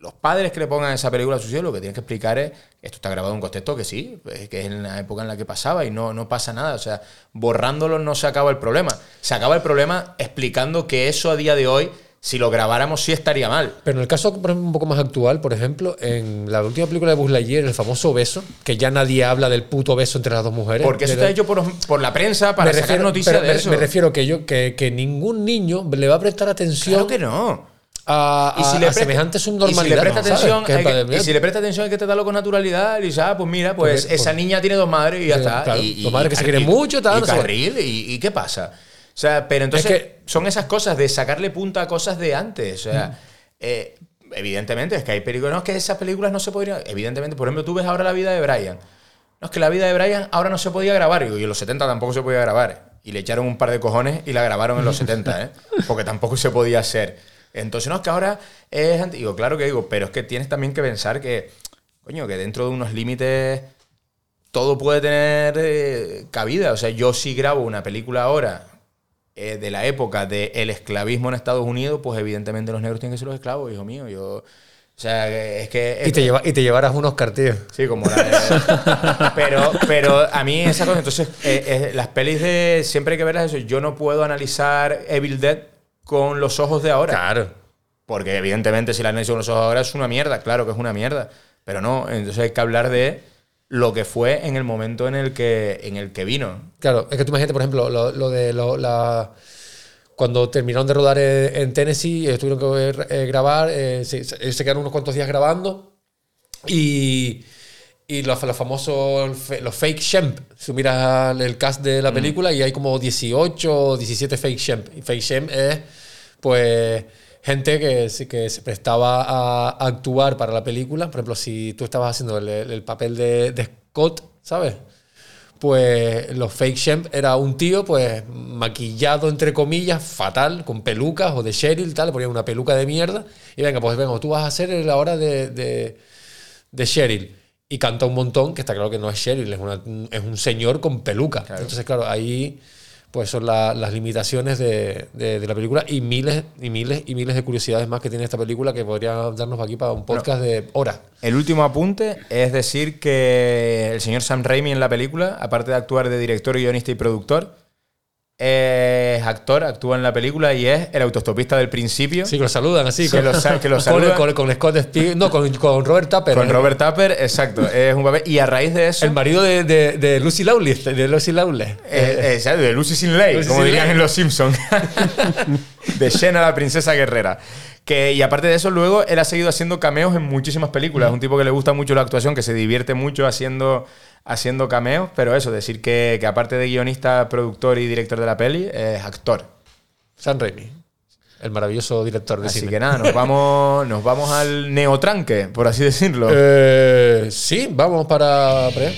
Los padres que le pongan esa película a sus hijos, lo que tienes que explicar es. Esto está grabado en un contexto que sí, que es en la época en la que pasaba y no, no pasa nada. O sea, borrándolo no se acaba el problema. Se acaba el problema explicando que eso a día de hoy, si lo grabáramos, sí estaría mal. Pero en el caso un poco más actual, por ejemplo, en la última película de Buzz Lightyear, el famoso beso, que ya nadie habla del puto beso entre las dos mujeres. Porque eso está hecho por, por la prensa para me sacar refiero- noticias de me- eso. Me refiero que yo que, que ningún niño le va a prestar atención Claro que no. A, Y si a- le a presta- semejante Y si subnormalidad. le presta ¿sabes? atención, Que hay que- y si le presta atención hay que tratarlo con naturalidad. Y dice, ah, pues mira, pues Porque- esa niña tiene dos madres y ya Sí, está. claro, y, dos madres que se quieren mucho, tal, Y no carril, y, y qué pasa? O sea, pero entonces Es que- son esas cosas de sacarle punta a cosas de antes. O Mm. sea, eh, evidentemente es que hay películas. No, es que esas películas no se podrían. Evidentemente, por ejemplo, tú ves ahora la vida de Brian. No, es que la vida de Brian ahora no se podía grabar. Y en los 70 tampoco se podía grabar. Y le echaron un par de cojones y la grabaron en los 70, ¿eh? Porque tampoco se podía hacer. Entonces, no, es que ahora es anti- Digo, claro que digo, pero es que tienes también que pensar que, coño, que dentro de unos límites todo puede tener eh, cabida. O sea, yo si grabo una película ahora eh, de la época del esclavismo en Estados Unidos, pues evidentemente los negros tienen que ser los esclavos, hijo mío. Yo, o sea, es que... Y te, lleva, y te llevarás unos cartillos. Sí, como la de- pero, pero a mí esa cosa, entonces, eh, eh, las pelis de siempre hay que verlas eso. Yo no puedo analizar Evil Dead con los ojos de ahora. Claro. Porque evidentemente si la analizo con los ojos de ahora es una mierda, claro que es una mierda. Pero no, entonces hay que hablar de lo que fue en el momento en el que, en el que vino. Claro, es que tú imagínate, por ejemplo, lo, lo de lo- la. Cuando terminaron de rodar en, en Tennessee, eh, tuvieron que eh, grabar, eh, se quedaron unos cuantos días grabando y, y los, los famosos, los fake shemp. Si miras el cast de la película y hay como 18 o 17 fake shemp. Y fake shemp es, pues, gente que, que se prestaba a, a actuar para la película. Por ejemplo, si tú estabas haciendo el, el papel de, de Scott, ¿sabes? pues los fake shemp era un tío pues maquillado entre comillas fatal con pelucas o de Cheryl tal le ponían una peluca de mierda y venga pues venga tú vas a ser la hora de, de, de Cheryl y canta un montón que está claro que no es Cheryl es, una- es un señor con peluca. Entonces claro ahí pues son la- las limitaciones de, de- de la película y miles y miles y miles de curiosidades más que tiene esta película que podría darnos aquí para un podcast de horas. El último apunte es decir que el señor Sam Raimi en la película, aparte de actuar de director, guionista y productor, es actor, actúa en la película y es el autostopista del principio. Sí, que lo saludan así. Que con, lo que saludan. con, con Scott Speed, no, con, con Robert Tapper. Con el- Robert Tapper, exacto. Es un papel. Y a raíz de eso. El marido de, de, de Lucy Lawless. De Lucy Lawless. Eh, exacto, de Lucy Sin Ley, Lucy como Sin dirían Ley. en Los Simpsons. de Xena, la princesa guerrera. Que, y aparte de eso, luego él ha seguido haciendo cameos en muchísimas películas. Es un tipo que le gusta mucho la actuación, que se divierte mucho haciendo, haciendo cameos. Pero eso, decir que, que aparte de guionista, productor y director de la peli, es actor. Sam Raimi. El maravilloso director de Así cine. que nada, nos vamos, nos vamos al neotranque, por así decirlo. Eh, sí, vamos para. para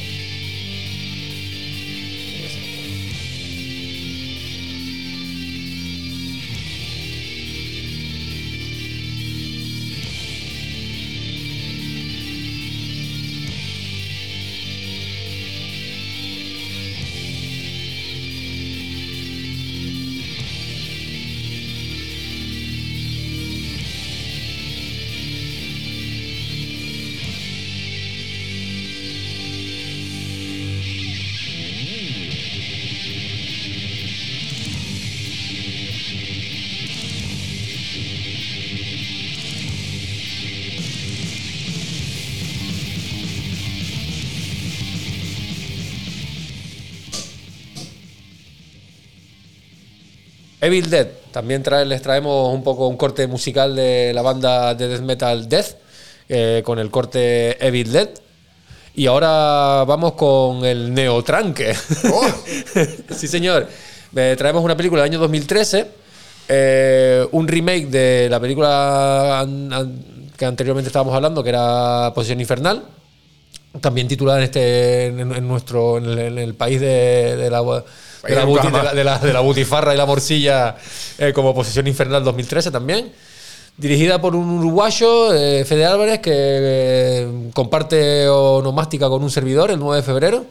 Evil Dead. También trae- les traemos un poco un corte musical de la banda de death metal Death, eh, con el corte Evil Dead. Y ahora vamos con el neotranque. sí, señor. Eh, traemos una película del año 2013, eh, un remake de la película an- an- que anteriormente estábamos hablando, que era Posición Infernal también titulada en este en, en nuestro en el, en el país de, de la de la, buti- Bucama. de la- de la- de la butifarra y la morcilla eh, como Posesión Infernal 2013 también dirigida por un uruguayo eh, Fede Álvarez que eh, comparte onomástica con un servidor el 9 de febrero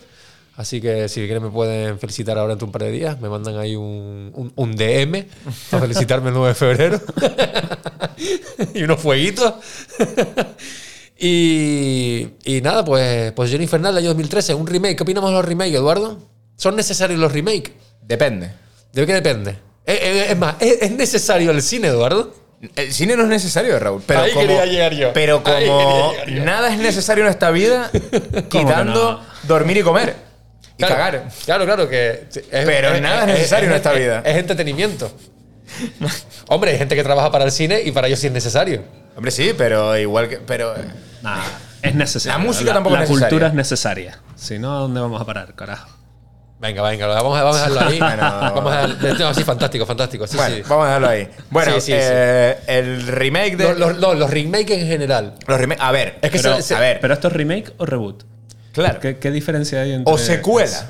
así que si quieren me pueden felicitar ahora entre un par de días me mandan ahí un, un, un DM para felicitarme el 9 de febrero y unos fueguitos y, y nada, pues Posición Infernal del año 2013, un remake. ¿Qué opinamos de los remakes, Eduardo? ¿Son necesarios los remakes? Depende. ¿De qué depende? Eh, eh, Es, más, ¿es, es necesario el cine, Eduardo? El cine no es necesario, Raúl. Pero Ahí como, quería llegar yo. Pero como quería llegar yo. nada es necesario en esta vida, quitando no? dormir y comer. Y Claro, cagar. Claro, claro, que. es- Pero nada es necesario en esta es- vida. Es, entretenimiento. Hombre, hay gente que trabaja para el cine y para ellos sí es necesario. Hombre, sí, pero igual que. Pero. Nah, es necesario. La música tampoco La es necesaria. cultura es necesaria. Si no, ¿a dónde vamos a parar, carajo? Venga, venga, vamos a, vamos a dejarlo ahí. Bueno. Vamos a dejarlo- no, sí, fantástico, fantástico. Sí, bueno, sí. vamos a dejarlo ahí. Bueno, Sí, sí, sí. eh, el remake de. Los, los- no, los remakes en general. los remake- A ver, Es que Pero, se- se- a ver, ¿Pero esto es remake o reboot? claro. ¿Qué, qué diferencia hay entre.? O secuela.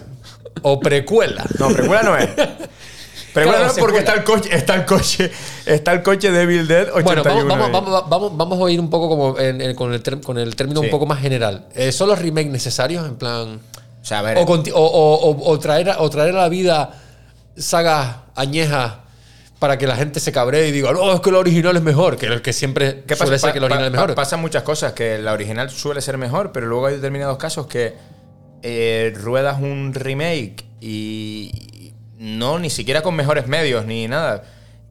O precuela. No, precuela no es. Precuela Claro, no es porque está el coche, está el coche, está el coche de Evil Dead 81. Bueno, vamos, vamos, vamos, vamos, vamos a ir un poco como en- en- con, el ter- con el término Sí. un poco más general. Eh, ¿Son los remakes necesarios? En plan. O sea, a ver. O, traer, a- o traer a la vida sagas añejas para que la gente se cabree y diga, no, es que el original es mejor. Que el que siempre ¿Qué suele pasa? ser que el Pa- original es mejor. Pasan muchas cosas, que la original suele ser mejor, pero luego hay determinados casos que eh, ruedas un remake y no, ni siquiera con mejores medios ni nada,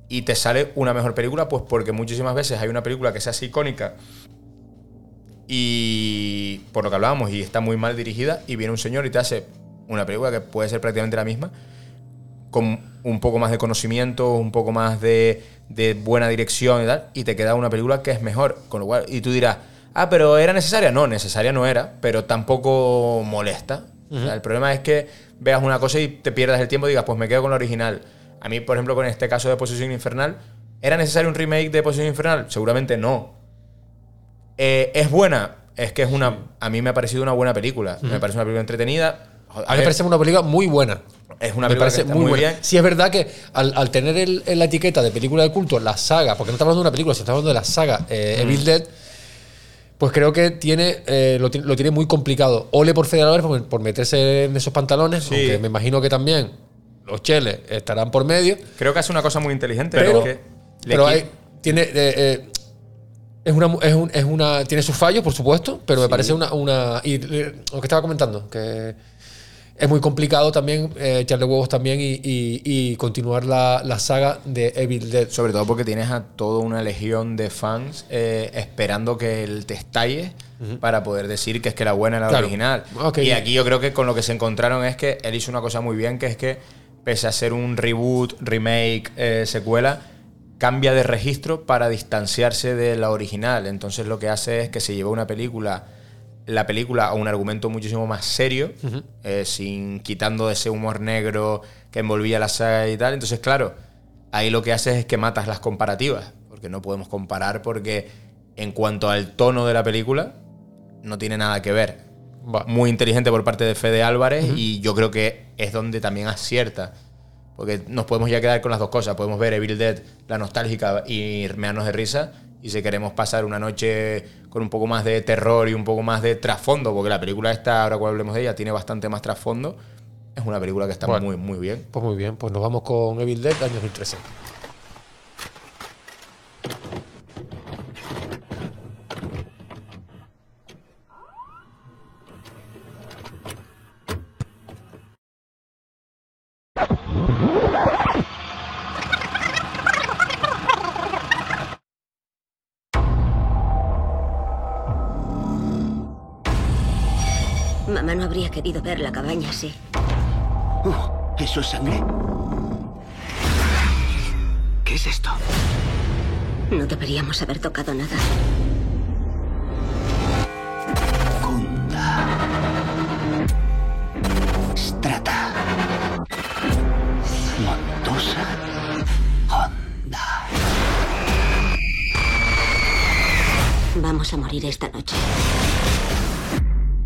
y te sale una mejor película, pues porque muchísimas veces hay una película que se hace icónica y por lo que hablábamos, y está muy mal dirigida, y viene un señor y te hace una película que puede ser prácticamente la misma, con un poco más de conocimiento, un poco más de, de buena dirección y tal, y te queda una película que es mejor. Con lo cual, y tú dirás, ah, pero ¿era necesaria? No, necesaria no era, pero tampoco molesta. O sea, el problema es que veas una cosa y te pierdas el tiempo y digas, pues me quedo con la original. A mí, por ejemplo, con este caso de Posesión Infernal, ¿era necesario un remake de Posesión Infernal? Seguramente no. Eh, ¿Es buena? Es que es una. A mí me ha parecido una buena película. Me parece una película entretenida. a mí me parece una película muy buena. Es una me película parece que está muy, muy buena. bien. Sí, es verdad que al, al tener el- en la etiqueta de película de culto la saga, porque no estamos hablando de una película, sino estamos hablando de la saga eh, Mm. Evil Dead, pues creo que tiene, eh, lo, ti- lo tiene muy complicado. Ole por Fede Álvarez por, por meterse en esos pantalones, Sí. aunque me imagino que también los cheles estarán por medio. Creo que hace una cosa muy inteligente. Pero, que pero hay- tiene, eh, es una, es, un- es una, tiene sus fallos, por supuesto, pero me parece una, una. Y lo que estaba comentando, que es muy complicado también eh, echarle huevos también y, y- y continuar la, la saga de Evil Dead. Sobre todo porque tienes a toda una legión de fans eh, esperando que él te estalle para poder decir que es que la buena es la Claro. original. Y aquí yo creo que con lo que se encontraron es que él hizo una cosa muy bien, que es que pese a ser un reboot, remake, eh, secuela, cambia de registro para distanciarse de la original. Entonces lo que hace es que se lleva una película, la película a un argumento muchísimo más serio, eh, sin quitando ese humor negro que envolvía la saga y tal. Entonces, claro, ahí lo que haces es que matas las comparativas, porque no podemos comparar porque en cuanto al tono de la película, no tiene nada que ver. Muy inteligente por parte de Fede Álvarez y yo creo que es donde también acierta. Porque nos podemos ya quedar con las dos cosas. Podemos ver Evil Dead, la nostálgica, y mearnos de risa. Y si queremos pasar una noche con un poco más de terror y un poco más de trasfondo, porque la película esta, ahora cuando hablemos de ella, tiene bastante más trasfondo, es una película que está Bueno. muy, muy bien. Pues muy bien, pues nos vamos con Evil Dead año 2013. Querido ver la cabaña así. ¿Eso es sangre? ¿Qué es esto? No deberíamos haber tocado nada. Kunda. Strata. Montosa. Honda. Vamos a morir esta noche.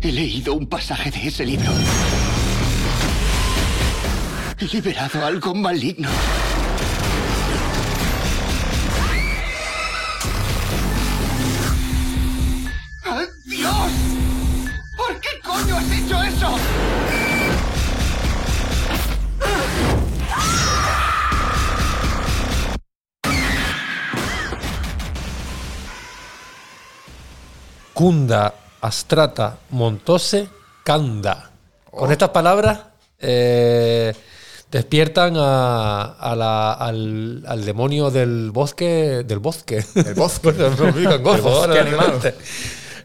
He leído un pasaje de ese libro. He liberado algo maligno. ¡Ah, ¡Dios! ¿Por qué coño has hecho eso? Kunda, Astrata, Montose, Kanda. Con estas palabras eh, despiertan a- a la- al, al demonio del bosque. Del bosque. El bosque. El bosque.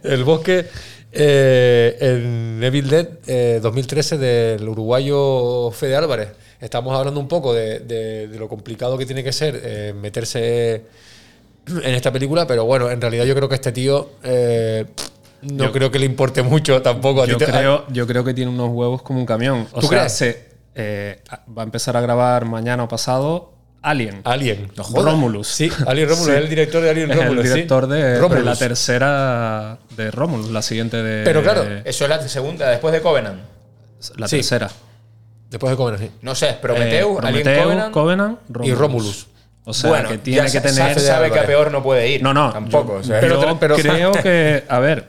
El bosque eh, en Evil Dead eh, 2013 del uruguayo Fede Álvarez. Estamos hablando un poco de, de- de lo complicado que tiene que ser eh, meterse en esta película, pero bueno, en realidad yo creo que este tío eh, no Yo- creo que le importe mucho tampoco. A ti Yo te- creo, yo creo que tiene unos huevos como un camión. O ¿Tú sea, crees? se, eh, va a empezar a grabar mañana o pasado Alien. Alien. Romulus. Sí, Alien Romulus, Sí. es el director de Alien Es Romulus. el director de, de Romulus. la tercera de Romulus, la siguiente de. Pero claro, Eso es la segunda, después de Covenant. La sí. tercera. Después de Covenant, sí. No sé, Prometheus, Eh, Alien Prometheus, Covenant. Y Romulus. O sea, bueno, que tiene ya que tener. se sabe que a peor no puede ir. No, no. Tampoco. yo- o sea, pero, Pero- pero- creo que. A ver.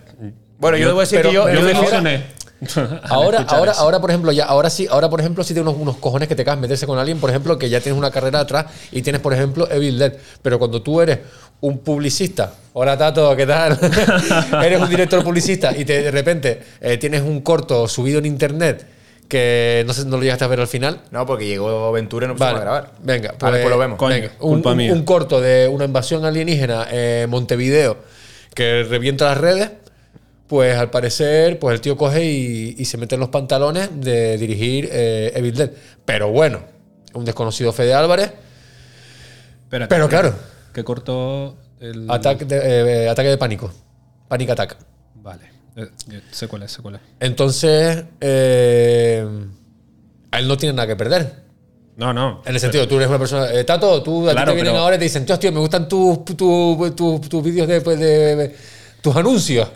Bueno, yo, debo decir pero- que yo, yo emocioné. Ahora, ahora, eso. ahora, por ejemplo, ya, ahora sí, ahora, por ejemplo, sí tiene unos, unos cojones que te cagas meterse con alguien, por ejemplo, que ya tienes una carrera atrás y tienes, por ejemplo, Evil Dead. Pero cuando tú eres un publicista, hola Tato, ¿qué tal? eres un director publicista y te- de repente eh, tienes un corto subido en internet que no sé, no lo llegaste a ver al final. No, porque llegó Ventura y no pusimos Vale, a grabar. Venga, A ver, pues lo vemos. Coño, venga, un, culpa un- mía. un corto de una invasión alienígena en Montevideo que revienta las redes. Pues al parecer, pues el tío coge y, y se mete en los pantalones de dirigir eh, Evil Dead. Pero bueno, un desconocido Fede Álvarez. Espérate, Pero claro. Que cortó el. Ataque de, eh, ataque de pánico. Panic Attack. Vale. Eh, yo sé cuál es, sé cuál es. Entonces, eh, a él no tiene nada que perder. No, no. En el sentido, tú eres una persona. eh, Tato, tú a ti te vienen pero- ahora y te dicen, tío, tío, me gustan tus tus- tus- tus vídeos de, pues, de- de- tus anuncios.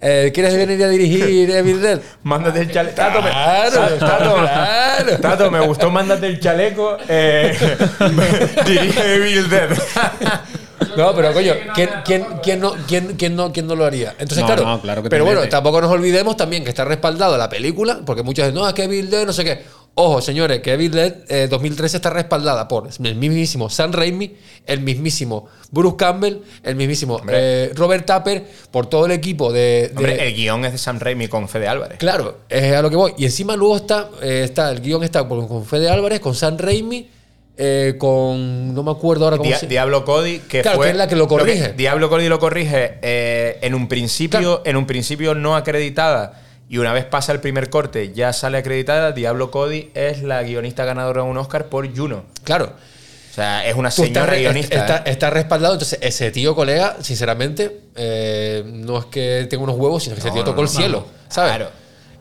Eh, ¿Quieres venir a dirigir Evil Dead? Mándate el chaleco. Tato, me, Claro, Tato, claro. Tato, me gustó, mándate el chaleco. Eh, dirige Evil Dead. No, pero coño, ¿quién, quién, quién no, quién, quién no, quién no lo haría? Entonces, No, claro, no, claro que pero bueno, tampoco nos olvidemos también que está respaldado la película, porque muchos dicen, no, es que Evil Dead, no sé qué. Ojo, señores, que Evil Dead eh, 2013 está respaldada por el mismísimo Sam Raimi, el mismísimo Bruce Campbell, el mismísimo eh, Robert Tapper, por todo el equipo de. de- Hombre, el guion es de Sam Raimi con Fede Álvarez. Claro, es a lo que voy. Y encima luego está, eh, está el guion está con, con Fede Álvarez, con Sam Raimi, eh, con. No me acuerdo ahora cómo se Diablo Cody, que Claro, fue que es la que lo corrige. Diablo Cody lo corrige eh, en un principio, en un principio no acreditada. Y una vez pasa el primer corte, ya sale acreditada. Diablo Cody es la guionista ganadora de un Oscar por Juno. Claro. O sea, es una señora guionista. Está, ¿eh? está respaldado. Entonces, ese tío, colega, sinceramente, eh, no es que tenga unos huevos, sino que ese tío no, tocó el cielo. ¿Sabes? Claro.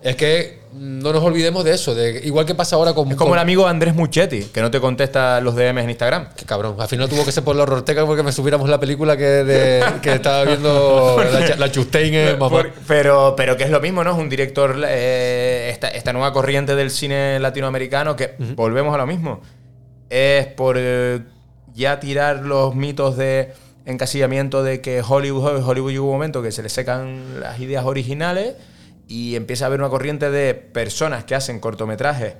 Es que no nos olvidemos de eso. De, igual que pasa ahora con. Es como con- el amigo Andrés Muchetti, que no te contesta los DMs en Instagram. Qué cabrón. Al final tuvo que ser por la Ortega porque me subiéramos la película que, de- que estaba viendo la, la en. Por- pero, pero que es lo mismo, ¿no? Es un director, eh, esta, esta nueva corriente del cine latinoamericano, que volvemos a lo mismo. Es por eh, ya tirar los mitos de encasillamiento de que Hollywood, Hollywood llega un momento que se le secan las ideas originales y empieza a haber una corriente de personas que hacen cortometrajes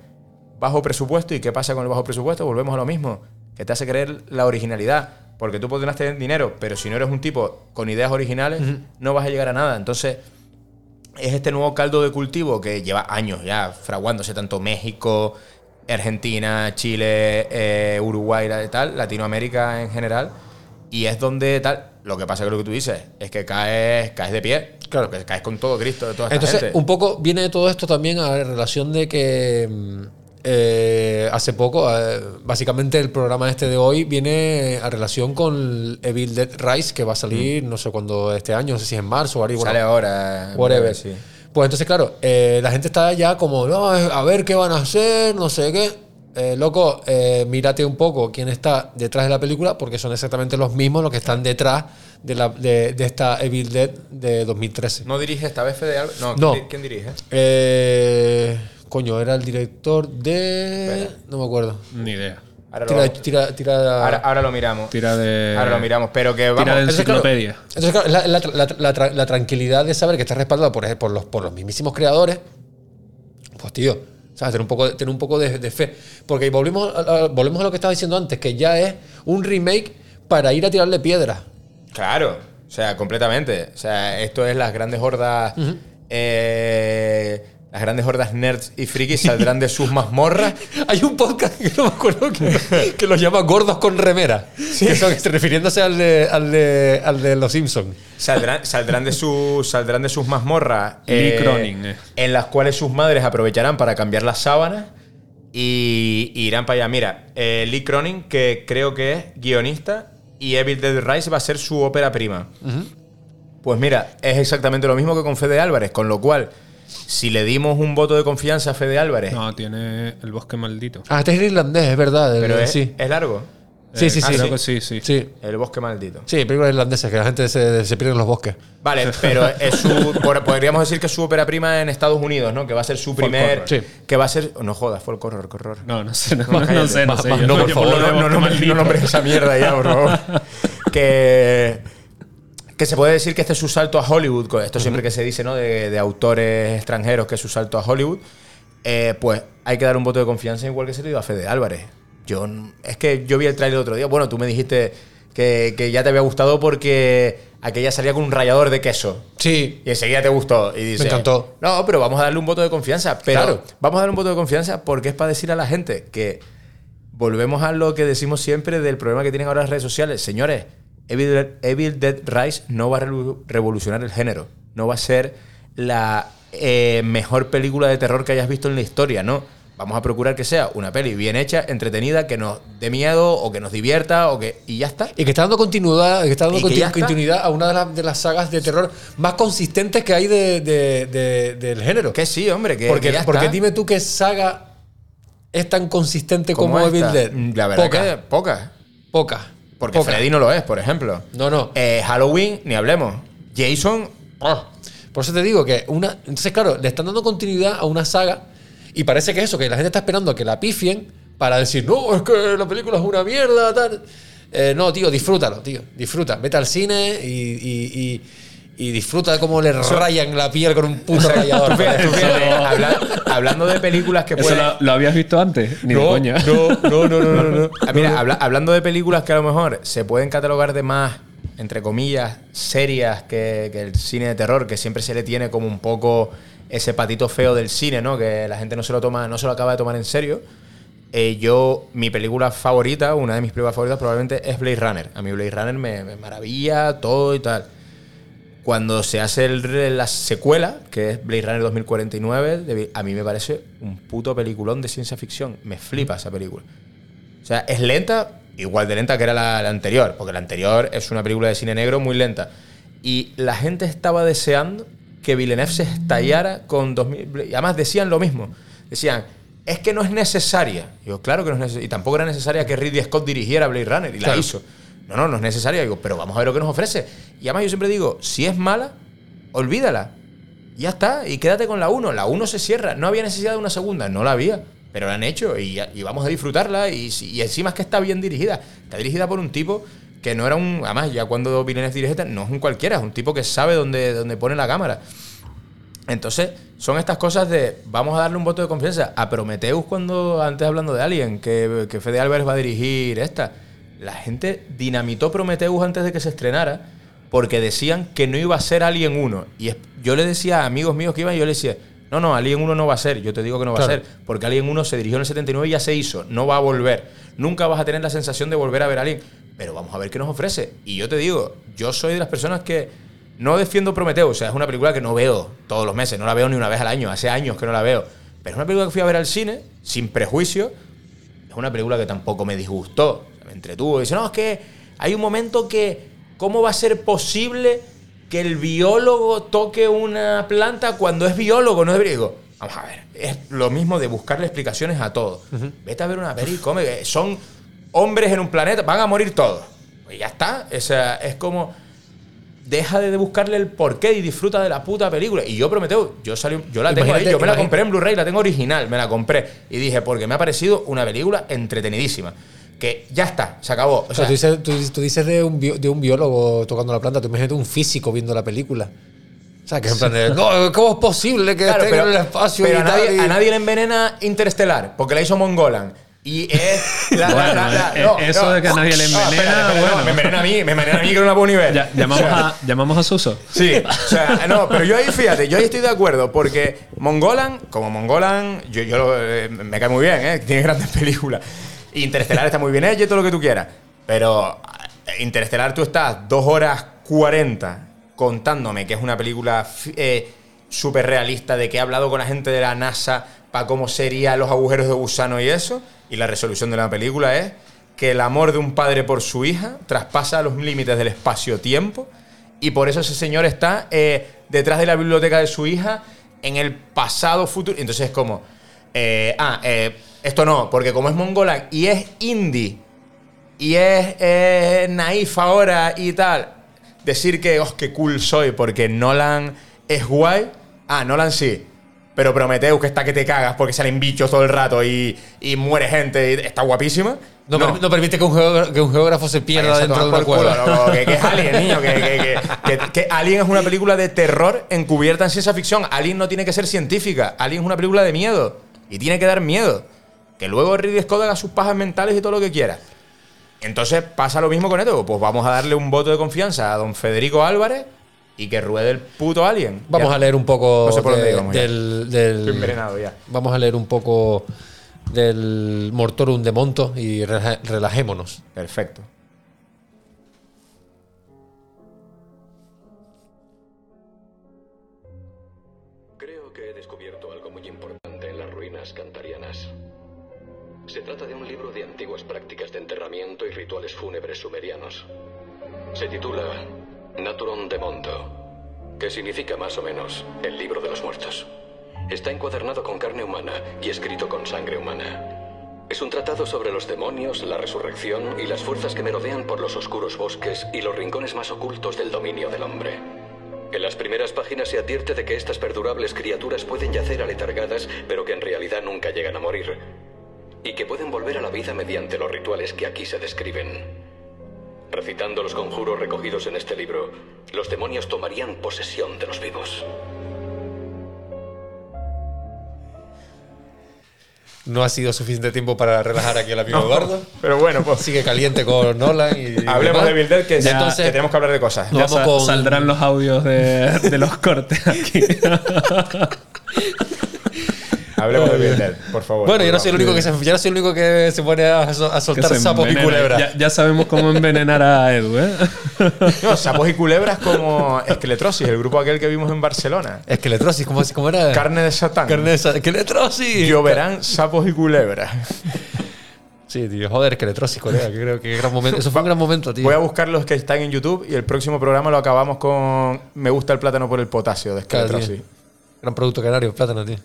bajo presupuesto. ¿Y qué pasa con el bajo presupuesto? Volvemos a lo mismo, que te hace creer la originalidad. Porque tú podrás tener dinero, pero si no eres un tipo con ideas originales, no vas a llegar a nada. Entonces, es este nuevo caldo de cultivo que lleva años ya fraguándose tanto México, Argentina, Chile, eh, Uruguay y tal, Latinoamérica en general. Y es donde tal. Lo que pasa que lo que tú dices es que caes, caes de pie. Claro, que caes con todo Cristo de toda esta Entonces, gente. un poco viene de todo esto también a relación de que mm, eh, hace poco, eh, básicamente el programa este de hoy viene a relación con Evil Dead Rise, que va a salir, no sé cuándo este año, no sé si es en marzo o algo. Mm. Sale ahora. Whatever. Sí. Pues entonces, claro, eh, la gente está ya como, no, a ver qué van a hacer, no sé qué. Eh, loco, eh, mírate un poco quién está detrás de la película, porque son exactamente los mismos los que están detrás de, la, de, de esta Evil Dead de 2013. ¿No dirige esta vez Fede? No, No. ¿quién, di- quién dirige? Eh, coño, era el director de. No me acuerdo. Ni idea. Ahora lo, Tira, tira, tira- ahora, ahora lo miramos. Tira de. Ahora lo miramos. Pero que vamos. Tira de Entonces, claro, enciclopedia. Entonces, claro, la, la- la- la tra- la tranquilidad de saber que está respaldado por, por, los, por los mismísimos creadores, pues tío, ¿sabes? Tener un poco, tener un poco de, de fe. Porque volvemos a, volvemos a lo que estaba diciendo antes, que ya es un remake para ir a tirarle piedras. Claro, o sea, completamente. O sea, esto es las grandes hordas. eh, las grandes hordas nerds y frikis saldrán de sus mazmorras. Hay un podcast que no me acuerdo que, que lo llama Gordos con remera. Que son, refiriéndose al de, al de, al de Los Simpsons. Saldrán, saldrán, de, sus saldrán de sus mazmorras. Lee Cronin, eh. En las cuales sus madres aprovecharán para cambiar las sábanas. Y, y irán para allá. Mira, eh, Lee Cronin, que creo que es guionista. Y Evil Dead Rise va a ser su ópera prima. Pues mira, es exactamente lo mismo que con Fede Álvarez. Con lo cual, si le dimos un voto de confianza a Fede Álvarez. No, tiene el bosque maldito. Ah, este es irlandés, es verdad. el- pero es, sí. es largo. Sí, sí, Ah, sí. Creo que sí, sí. Sí, El bosque maldito. sí, películas irlandesas, que la gente se, se pierde en los bosques. Vale, pero es su, podríamos decir que es su ópera prima en Estados Unidos, ¿no? Que va a ser su primer. Sí. Que va a ser. No jodas, folk horror, horror. No, no sé, no, No, no, sé, no Más- sé. más yo no, por favor, el no, no, bosque no, no nombres esa mierda ya, por favor. que. Que se puede decir que este es su salto a Hollywood. con Esto siempre que se dice, ¿no? De, de autores extranjeros, que es su salto a Hollywood. Eh, pues hay que dar un voto de confianza, igual que se le dio a Fede Álvarez. Yo, es que yo vi el tráiler el otro día. Bueno, tú me dijiste que, que ya te había gustado porque aquella salía con un rallador de queso. Sí, Y enseguida te gustó. Y dices, encantó. No, pero vamos a darle un voto de confianza. Pero Claro. vamos a darle un voto de confianza porque es para decir a la gente que volvemos a lo que decimos siempre del problema que tienen ahora las redes sociales. Señores, Evil Dead, Evil Dead Rise no va a revolucionar el género. No va a ser la eh, mejor película de terror que hayas visto en la historia, ¿no? Vamos a procurar que sea una peli bien hecha, entretenida, que nos dé miedo o que nos divierta o que y ya está. y que está dando continuidad, que está dando que está. continuidad a una de, las- de las sagas de terror más consistentes que hay de- de- de- del género. Que sí, hombre, que, porque que ya porque está. dime tú qué saga es tan consistente como ¿Cómo Evil? Dead. La verdad que pocas. poca. Porque poca. Freddy no lo es, por ejemplo. No, no. Eh, Halloween, ni hablemos. Jason, Ah. Por eso te digo que una. Entonces, claro, le están dando continuidad a una saga y parece que eso, que la gente está esperando a que la pifien para decir, no, es que la película es una mierda, tal. Eh, no, tío, disfrútalo, tío. Disfruta. Vete al cine y, y- y- y disfruta de cómo le rayan la piel con un puto rayador. Hablando de películas que ¿Eso pueden... lo, lo habías visto antes? Ni de No, coña. no, no, no, no, no, no. Ah, Mira, habla- hablando de películas que a lo mejor se pueden catalogar de más, entre comillas, serias que, que el cine de terror, que siempre se le tiene como un poco ese patito feo del cine, ¿no? Que la gente no se lo toma, no se lo acaba de tomar en serio. Eh, yo, mi película favorita, una de mis películas favoritas probablemente es Blade Runner. A mí Blade Runner me, me maravilla todo y tal. Cuando se hace el- la secuela, que es Blade Runner 2049, de- a mí me parece un puto peliculón de ciencia ficción. Me flipa esa película. O sea, es lenta, igual de lenta que era la, la anterior, porque la anterior es una película de cine negro muy lenta. Y la gente estaba deseando que Villeneuve se estallara con 2000. Y además decían lo mismo. Decían, es que no es necesaria. Digo, claro que no es necesaria. Y tampoco era necesaria que Ridley Scott dirigiera Blade Runner, y la Claro. hizo. No, no, no es necesaria. Digo, pero vamos a ver lo que nos ofrece. Y además yo siempre digo, si es mala, olvídala. Ya está, y quédate con la 1. La 1 se cierra. No había necesidad de una segunda, no la había. Pero la han hecho y, vamos a disfrutarla. Y, encima es que está bien dirigida. Está dirigida por un tipo que no era un. Además, ya cuando Villeneuve dirige, no es un cualquiera, es un tipo que sabe dónde, dónde pone la cámara. Entonces, son estas cosas de vamos a darle un voto de confianza a Prometheus cuando, antes hablando de Alien, que, que Fede Álvarez va a dirigir esta. La gente dinamitó Prometheus antes de que se estrenara porque decían que no iba a ser Alien 1. Y yo le decía a amigos míos que iban y yo le decía, no, no, Alien 1 no va a ser, yo te digo que no va Claro. a ser, porque Alien 1 se dirigió en el 79 y ya se hizo, no va a volver. Nunca vas a tener la sensación de volver a ver Alien, pero vamos a ver qué nos ofrece. Y yo te digo, yo soy de las personas que no defiendo Prometeo, o sea, es una película que no veo todos los meses, no la veo ni una vez al año, hace años que no la veo. Pero es una película que fui a ver al cine, sin prejuicio. Es una película que tampoco me disgustó, me entretuvo. Dice, no, es que hay un momento que, ¿cómo va a ser posible que el biólogo toque una planta cuando es biólogo, no es griego? Vamos a ver, es lo mismo de buscarle explicaciones a todo. Vete a ver una peli, come, son hombres en un planeta, van a morir todos. Pues ya está, o sea, es como deja de buscarle el porqué y disfruta de la puta película. Y yo prometo, yo salí, yo la tengo ahí, yo me la compré en Blu-ray, la tengo original, me la compré. Y dije, porque me ha parecido una película entretenidísima. Que ya está, se acabó. O sea, tú dices, tú- tú dices de, un bio- de un biólogo tocando la planta, tú imagínate un físico viendo la película. O sea, que en plan de, "No, ¿cómo es posible que Claro, esté pero, en el espacio pero y a, tal?" nadie, y- a nadie le envenena Interestelar, porque la hizo Mongolan. Y es. la- Bueno, la- la- eh, no, eso no. de que a nadie le envenena, espérate, espérate, bueno. no, me envenena a mí, me envenena a mí que no la puedo ni ver. Ya- llamamos, O sea, a, llamamos a Suso. Sí, o sea, no, pero yo ahí, fíjate, yo ahí estoy de acuerdo, porque Mongolan, como Mongolan, yo, yo lo- eh, me cae muy bien, ¿eh? tiene grandes películas. Interestelar está muy bien hecho todo lo que tú quieras. Pero eh, Interestelar tú estás dos horas 40 contándome que es una película eh, súper realista, de que he hablado con la gente de la NASA para cómo serían los agujeros de gusano y eso, y la resolución de la película es que el amor de un padre por su hija traspasa los límites del espacio-tiempo y por eso ese señor está eh, detrás de la biblioteca de su hija en el pasado futuro. Entonces es como, eh, ah, eh, esto no, porque como es mongolan y es indie y es eh, naif ahora y tal, decir que, oh, qué cool soy porque Nolan es guay. Ah, Nolan sí. Pero Prometheus, que está que te cagas porque salen bichos todo el rato y, y muere gente y está guapísima. no, per- no permite que un, geógrafo, que un geógrafo se pierda dentro de una cueva. culo, loco, que, que es Alien, niño. Que- que Alien es una película de terror encubierta en ciencia ficción. Alien no tiene que ser científica. Alien es una película de miedo. Y tiene que dar miedo. Que luego Ridley Scott haga sus pajas mentales y todo lo que quiera. Entonces pasa lo mismo con esto. Pues vamos a darle un voto de confianza a don Federico Álvarez y que ruede el puto Alien. Vamos Ya. a leer un poco No sé por dónde de- íbamos ya. del, del- Estoy envenenado ya. Vamos a leer un poco del Mortorum de Monto y relajémonos. Perfecto. Fúnebres sumerianos. Se titula Naturon de Mondo, que significa más o menos el libro de los muertos. Está encuadernado con carne humana y escrito con sangre humana. Es un tratado sobre los demonios, la resurrección y las fuerzas que merodean por los oscuros bosques y los rincones más ocultos del dominio del hombre. En las primeras páginas se advierte de que estas perdurables criaturas pueden yacer aletargadas, pero que en realidad nunca llegan a morir, y que pueden volver a la vida mediante los rituales que aquí se describen. Recitando los conjuros recogidos en este libro, los demonios tomarían posesión de los vivos. No ha sido suficiente tiempo para relajar aquí al amigo Eduardo. Pero bueno, pues. Sigue caliente con Nolan y. Hablemos demás. de Bill Dead, que, ya- Entonces, que tenemos que hablar de cosas. Ya vamos sa- con- Saldrán los audios de, de los cortes aquí. Hablemos de Bill Dead, por favor. Bueno, yo no soy el único que se, yo no soy el único que se pone a, soltar sapos y culebras. Ya, ya sabemos cómo envenenar a Edu, ¿eh? No, sapos y culebras como Esqueletrosis, el grupo aquel que vimos en Barcelona. Esqueletrosis, ¿cómo, cómo era? Carne de Satán. Carne de sa- Esqueletrosis. Lloverán sapos y culebras. Sí, tío, joder, esqueletrosis, colega. Que creo que gran momento. Eso fue un gran momento, tío. Voy a buscar los que están en YouTube y el próximo programa lo acabamos con Me gusta el plátano por el potasio de Esqueletrosis. Gran producto canario, plátano, tío.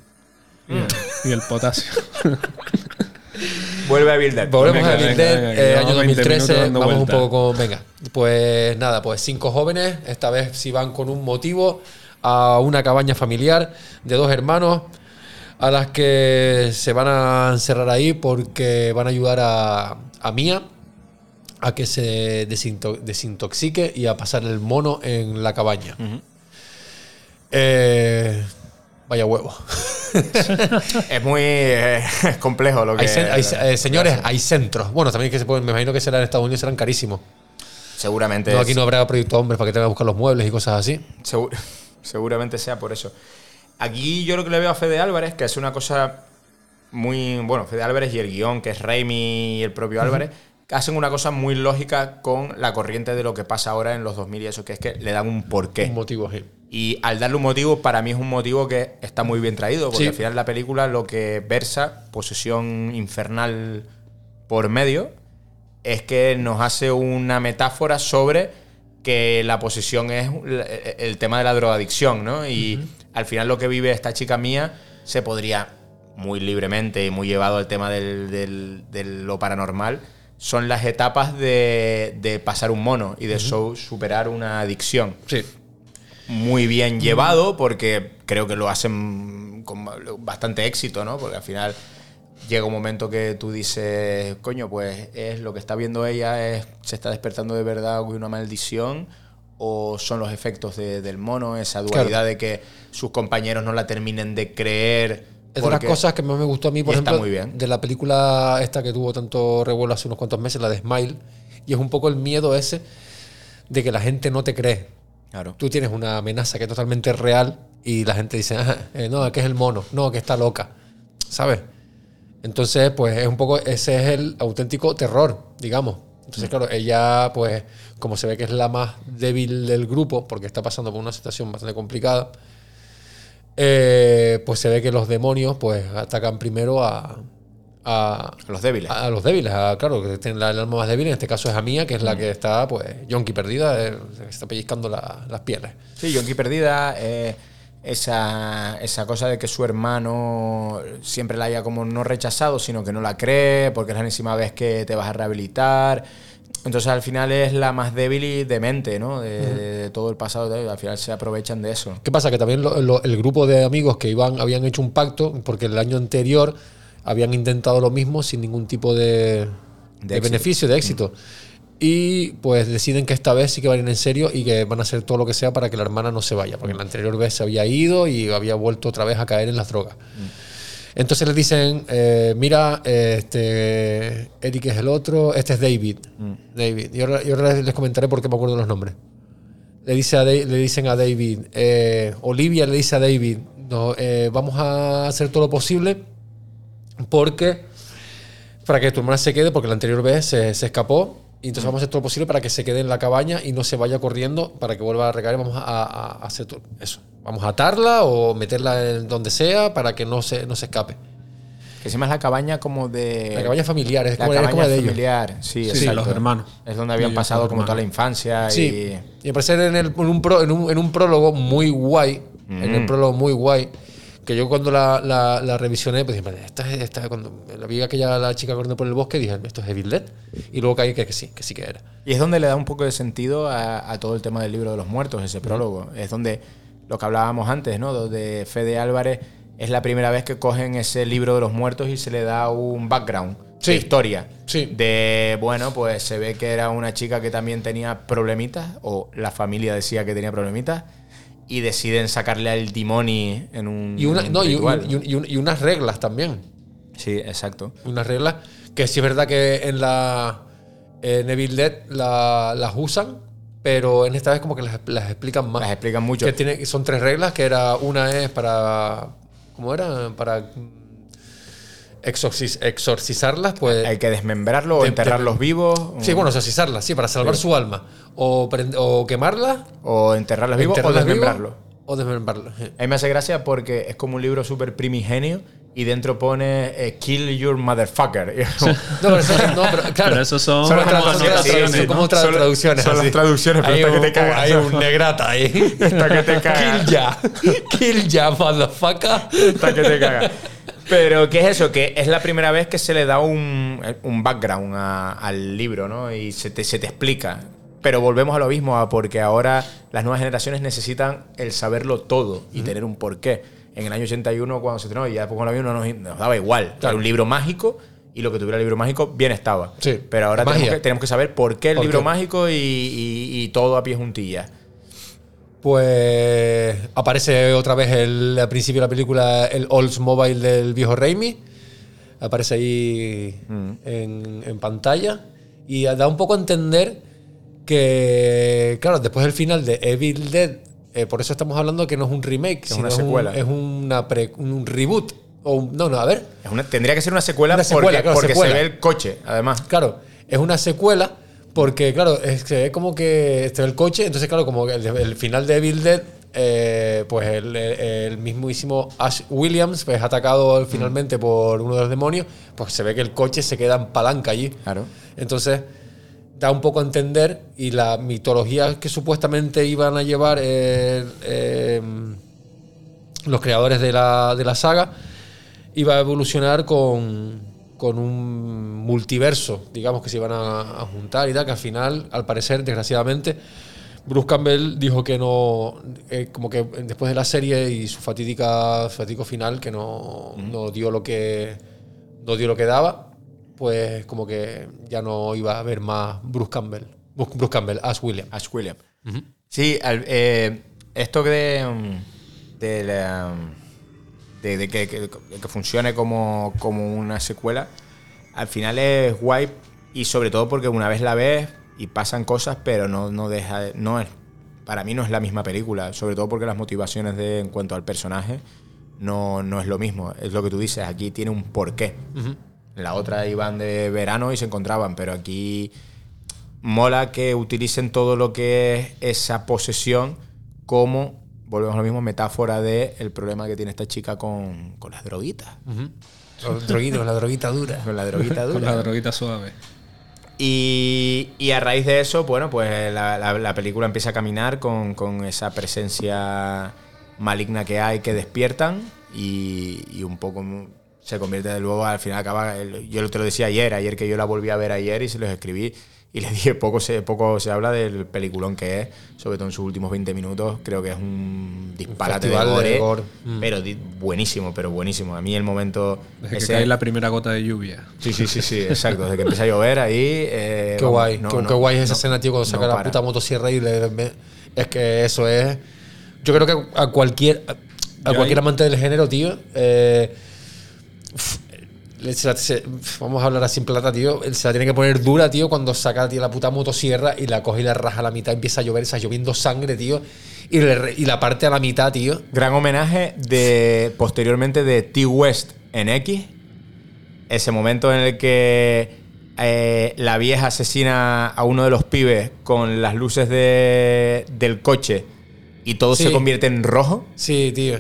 Y el potasio. Vuelve a Bill Dead. Volvemos Venga, a Bill Dead, venga, eh, año 20 minutos 2013. dando Vamos un poco con. Venga. Pues nada, pues cinco jóvenes. Esta vez sí van con un motivo a una cabaña familiar de dos hermanos a las que se van a encerrar ahí porque van a ayudar a, a Mía a que se desinto- desintoxique y a pasar el mono en la cabaña. Eh, vaya huevo. Es muy eh, complejo lo que. Hay eh, señores, hay centros. Bueno, también que se pueden, me imagino que será en Estados Unidos serán carísimos. Seguramente. No, es- aquí no habrá proyecto hombres para que tengan que buscar los muebles y cosas así. Segu- seguramente sea por eso. Aquí yo lo que le veo a Fede Álvarez, que es una cosa muy. Bueno, Fede Álvarez y el guion, que es Raimi y el propio Álvarez, hacen una cosa muy lógica con la corriente de lo que pasa ahora en los 2000 y eso, que es que le dan un porqué. Un motivo así. Y al darle un motivo, para mí es un motivo que está muy bien traído, porque Sí. al final la película lo que versa, posesión infernal por medio, es que nos hace una metáfora sobre que la posesión es el- el tema de la drogadicción, ¿no? Y al final lo que vive esta chica mía se podría muy libremente y muy llevado al tema del- del- de lo paranormal, son las etapas de, de pasar un mono y de superar una adicción Sí. muy bien llevado porque creo que lo hacen con bastante éxito, ¿no? Porque al final llega un momento que tú dices, coño, pues es lo que está viendo ella es se está despertando de verdad una maldición o son los efectos de- del mono, esa dualidad Claro. de que sus compañeros no la terminen de creer. Es de las cosas que más me gustó a mí, por ejemplo, muy bien. de la película esta que tuvo tanto revuelo hace unos cuantos meses, la de Smile. Y es un poco el miedo ese de que la gente no te cree. Claro. Tú tienes una amenaza que es totalmente real y la gente dice, "Ajá, eh, no, que es el mono, no, que está loca. ¿Sabes? Entonces, pues es un poco, ese es el auténtico terror, digamos. Entonces, claro, ella, pues, como se ve que es la más débil del grupo, porque está pasando por una situación bastante complicada, eh, pues se ve que los demonios, pues, atacan primero a, a, Los débiles. a, a los débiles, a- claro, que tienen la, el alma más débil, en este caso es a Mía, que es la que está, pues, yonki perdida, eh, está pellizcando la- las pieles. Sí, Yonki Perdida, eh, esa, esa cosa de que su hermano siempre la haya como no rechazado, sino que no la cree, porque es la enésima vez que te vas a rehabilitar. Entonces al final es la más débil y demente, ¿no? De, de todo el pasado, al final se aprovechan de eso. ¿Qué pasa? Que también lo- lo- el grupo de amigos que iban habían hecho un pacto, porque el año anterior habían intentado lo mismo sin ningún tipo de, beneficio, de éxito. Y pues deciden que esta vez sí que van a ir en serio y que van a hacer todo lo que sea para que la hermana no se vaya, porque la anterior vez se había ido y había vuelto otra vez a caer en las drogas. Entonces les dicen, eh, mira, este Eric es el otro, este es David. David. Y ahora, y ahora les comentaré por qué me acuerdo los nombres. Le, dice a le dicen a David, eh, Olivia le dice a David, no, eh, vamos a hacer todo lo posible porque para que tu hermana se quede, porque la anterior vez se, se escapó, y entonces vamos a hacer todo lo posible para que se quede en la cabaña y no se vaya corriendo para que vuelva a recaer. Vamos a, a- a hacer todo eso. Vamos a atarla o meterla en donde sea para que no se, no se escape. Que encima es la cabaña como de... La cabaña familiar, es la como, es como cabaña de ellos. familiar, sí, Sí, exacto. los hermanos. Es donde habían Ellos, pasado como toda la infancia Sí. y... Y al parecer en, el- en un, pro- en, un, en un prólogo muy guay, en el Mm. prólogo muy guay, que yo cuando la, la, la revisioné, pues dije, "Vale, esta es esta, cuando la vi aquella la chica corriendo por el bosque, dije, esto es Evil Dead. Y luego caí que, que sí, que sí que era. Y es donde le da un poco de sentido a, a todo el tema del libro de los muertos, ese prólogo. Es donde lo que hablábamos antes, ¿no? Donde Fede Álvarez es la primera vez que cogen ese libro de los muertos y se le da un background de historia. Sí. De, bueno, pues se ve que era una chica que también tenía problemitas, o la familia decía que tenía problemitas, y deciden sacarle al Dimoni en un. Y, una- en un no, y, unas reglas también. Sí, exacto. Unas reglas que sí es verdad que en la en Evil Dead la- las usan, pero en esta vez como que las, las explican más. Las explican mucho. Que tiene, son tres reglas, que era una es para ¿cómo era? Para exorcizarlas, pues Hay que desmembrarlo o de- enterrarlos vivos. Sí, bueno, exorcizarlas, sí, para salvar Sí. su alma. O, o quemarlas. O enterrarlas vivos o desmembrarlos. O desmembrarlas. sí. A mí me hace gracia porque es como un libro súper primigenio y dentro pone eh, Kill Your Motherfucker. No, pero eso, no, pero, claro, Pero eso son son anotaciones, traducciones, ¿no? como otras Son- traducciones. son las traducciones, pero hay hasta un, que te cagas. Hay un negrata ahí. Hasta que te cagas. Kill ya. Kill ya, motherfucker. Hasta que te cagas. Pero, ¿qué es eso? Que es la primera vez que se le da un, un background a- al libro, ¿no? Y se te, se te explica. Pero volvemos a lo mismo, a porque ahora las nuevas generaciones necesitan el saberlo todo y tener un porqué. En el año 81, cuando se estrenó, y ya después con lo mismo, no nos, nos daba igual. Era un libro mágico y lo que tuviera el libro mágico, bien estaba. Sí. Pero ahora tenemos que, tenemos que saber por qué el ¿Por libro qué? mágico y, y- y todo a pie juntillas. Pues aparece otra vez el, al principio de la película el Oldsmobile del viejo Raimi. Aparece ahí Mm. en, en pantalla. Y da un poco a entender que, claro, después del final de Evil Dead, eh, por eso estamos hablando que no es un remake, Es sino una es un- secuela. Es, una pre- un reboot. O no, no, a ver. Es una- tendría que ser una secuela, Una secuela, porque, claro, porque secuela. se ve el coche, además. Claro, es una secuela porque, claro, es que es como que este el coche, entonces, claro, como el, el final de Evil Dead, eh, pues el, el- el mismísimo Ash Williams pues, es atacado finalmente por uno de los demonios, pues se ve que el coche se queda en palanca allí. Claro. Entonces, da un poco a entender y la mitología que supuestamente iban a llevar eh, eh, los creadores de la, de la saga iba a evolucionar con, con un multiverso, digamos, que se iban a, a juntar y tal, que al final, al parecer, desgraciadamente, Bruce Campbell dijo que no, eh, como que después de la serie y su fatídica, fatídico final, que no, no dio lo que no dio lo que daba, pues como que ya no iba a haber más Bruce Campbell. Bruce, Campbell, Ash William. Ash William. Sí, al- eh, esto de, mm, de, la, de- de que, que- que funcione como, como una secuela, al final es guay y sobre todo porque una vez la ves y pasan cosas, pero no, no deja de- no es para mí no es la misma película, sobre todo porque las motivaciones de en cuanto al personaje no, no es lo mismo, es lo que tú dices, aquí tiene un porqué. En la otra iban de verano y se encontraban, pero aquí mola que utilicen todo lo que es esa posesión como, volvemos a lo mismo, metáfora de el problema que tiene esta chica con, con las droguitas. Los droguitos, la droguita dura. Con la droguita Con dura. la droguita suave. Y, y a raíz de eso, bueno, pues la, la- la película empieza a caminar con, con esa presencia maligna que hay que despiertan y, y un poco se convierte de luego, al final acaba, el- yo te lo decía ayer, ayer que yo la volví a ver ayer y se los escribí y le dije, poco se, poco se habla del peliculón que es, sobre todo en sus últimos 20 minutos, creo que es un disparate de festival de gore, gore. Mm. pero buenísimo, pero buenísimo. A mí el momento... Desde que ese- cae la primera gota de lluvia. Sí, sí, sí, sí, exacto. Desde que empieza a llover ahí. eh, Qué vamos, guay, no, qué, no, qué guay es esa no, escena, tío, cuando no saca la para. puta motosierra y le. me- Es que eso es. Yo creo que a cualquier. A, a cualquier ahí- amante del género, tío. eh, se vamos a hablar así en plata, tío. Se la tiene que poner dura, tío, cuando saca tío, la puta motosierra y la coge y la raja a la mitad. Empieza a llover, está lloviendo sangre, tío. Y, le re- y la parte a la mitad, tío. Gran homenaje de posteriormente de T West en X. Ese momento en el que eh, la vieja asesina a uno de los pibes con las luces de- del coche y todo Sí. se convierte en rojo. Sí, tío.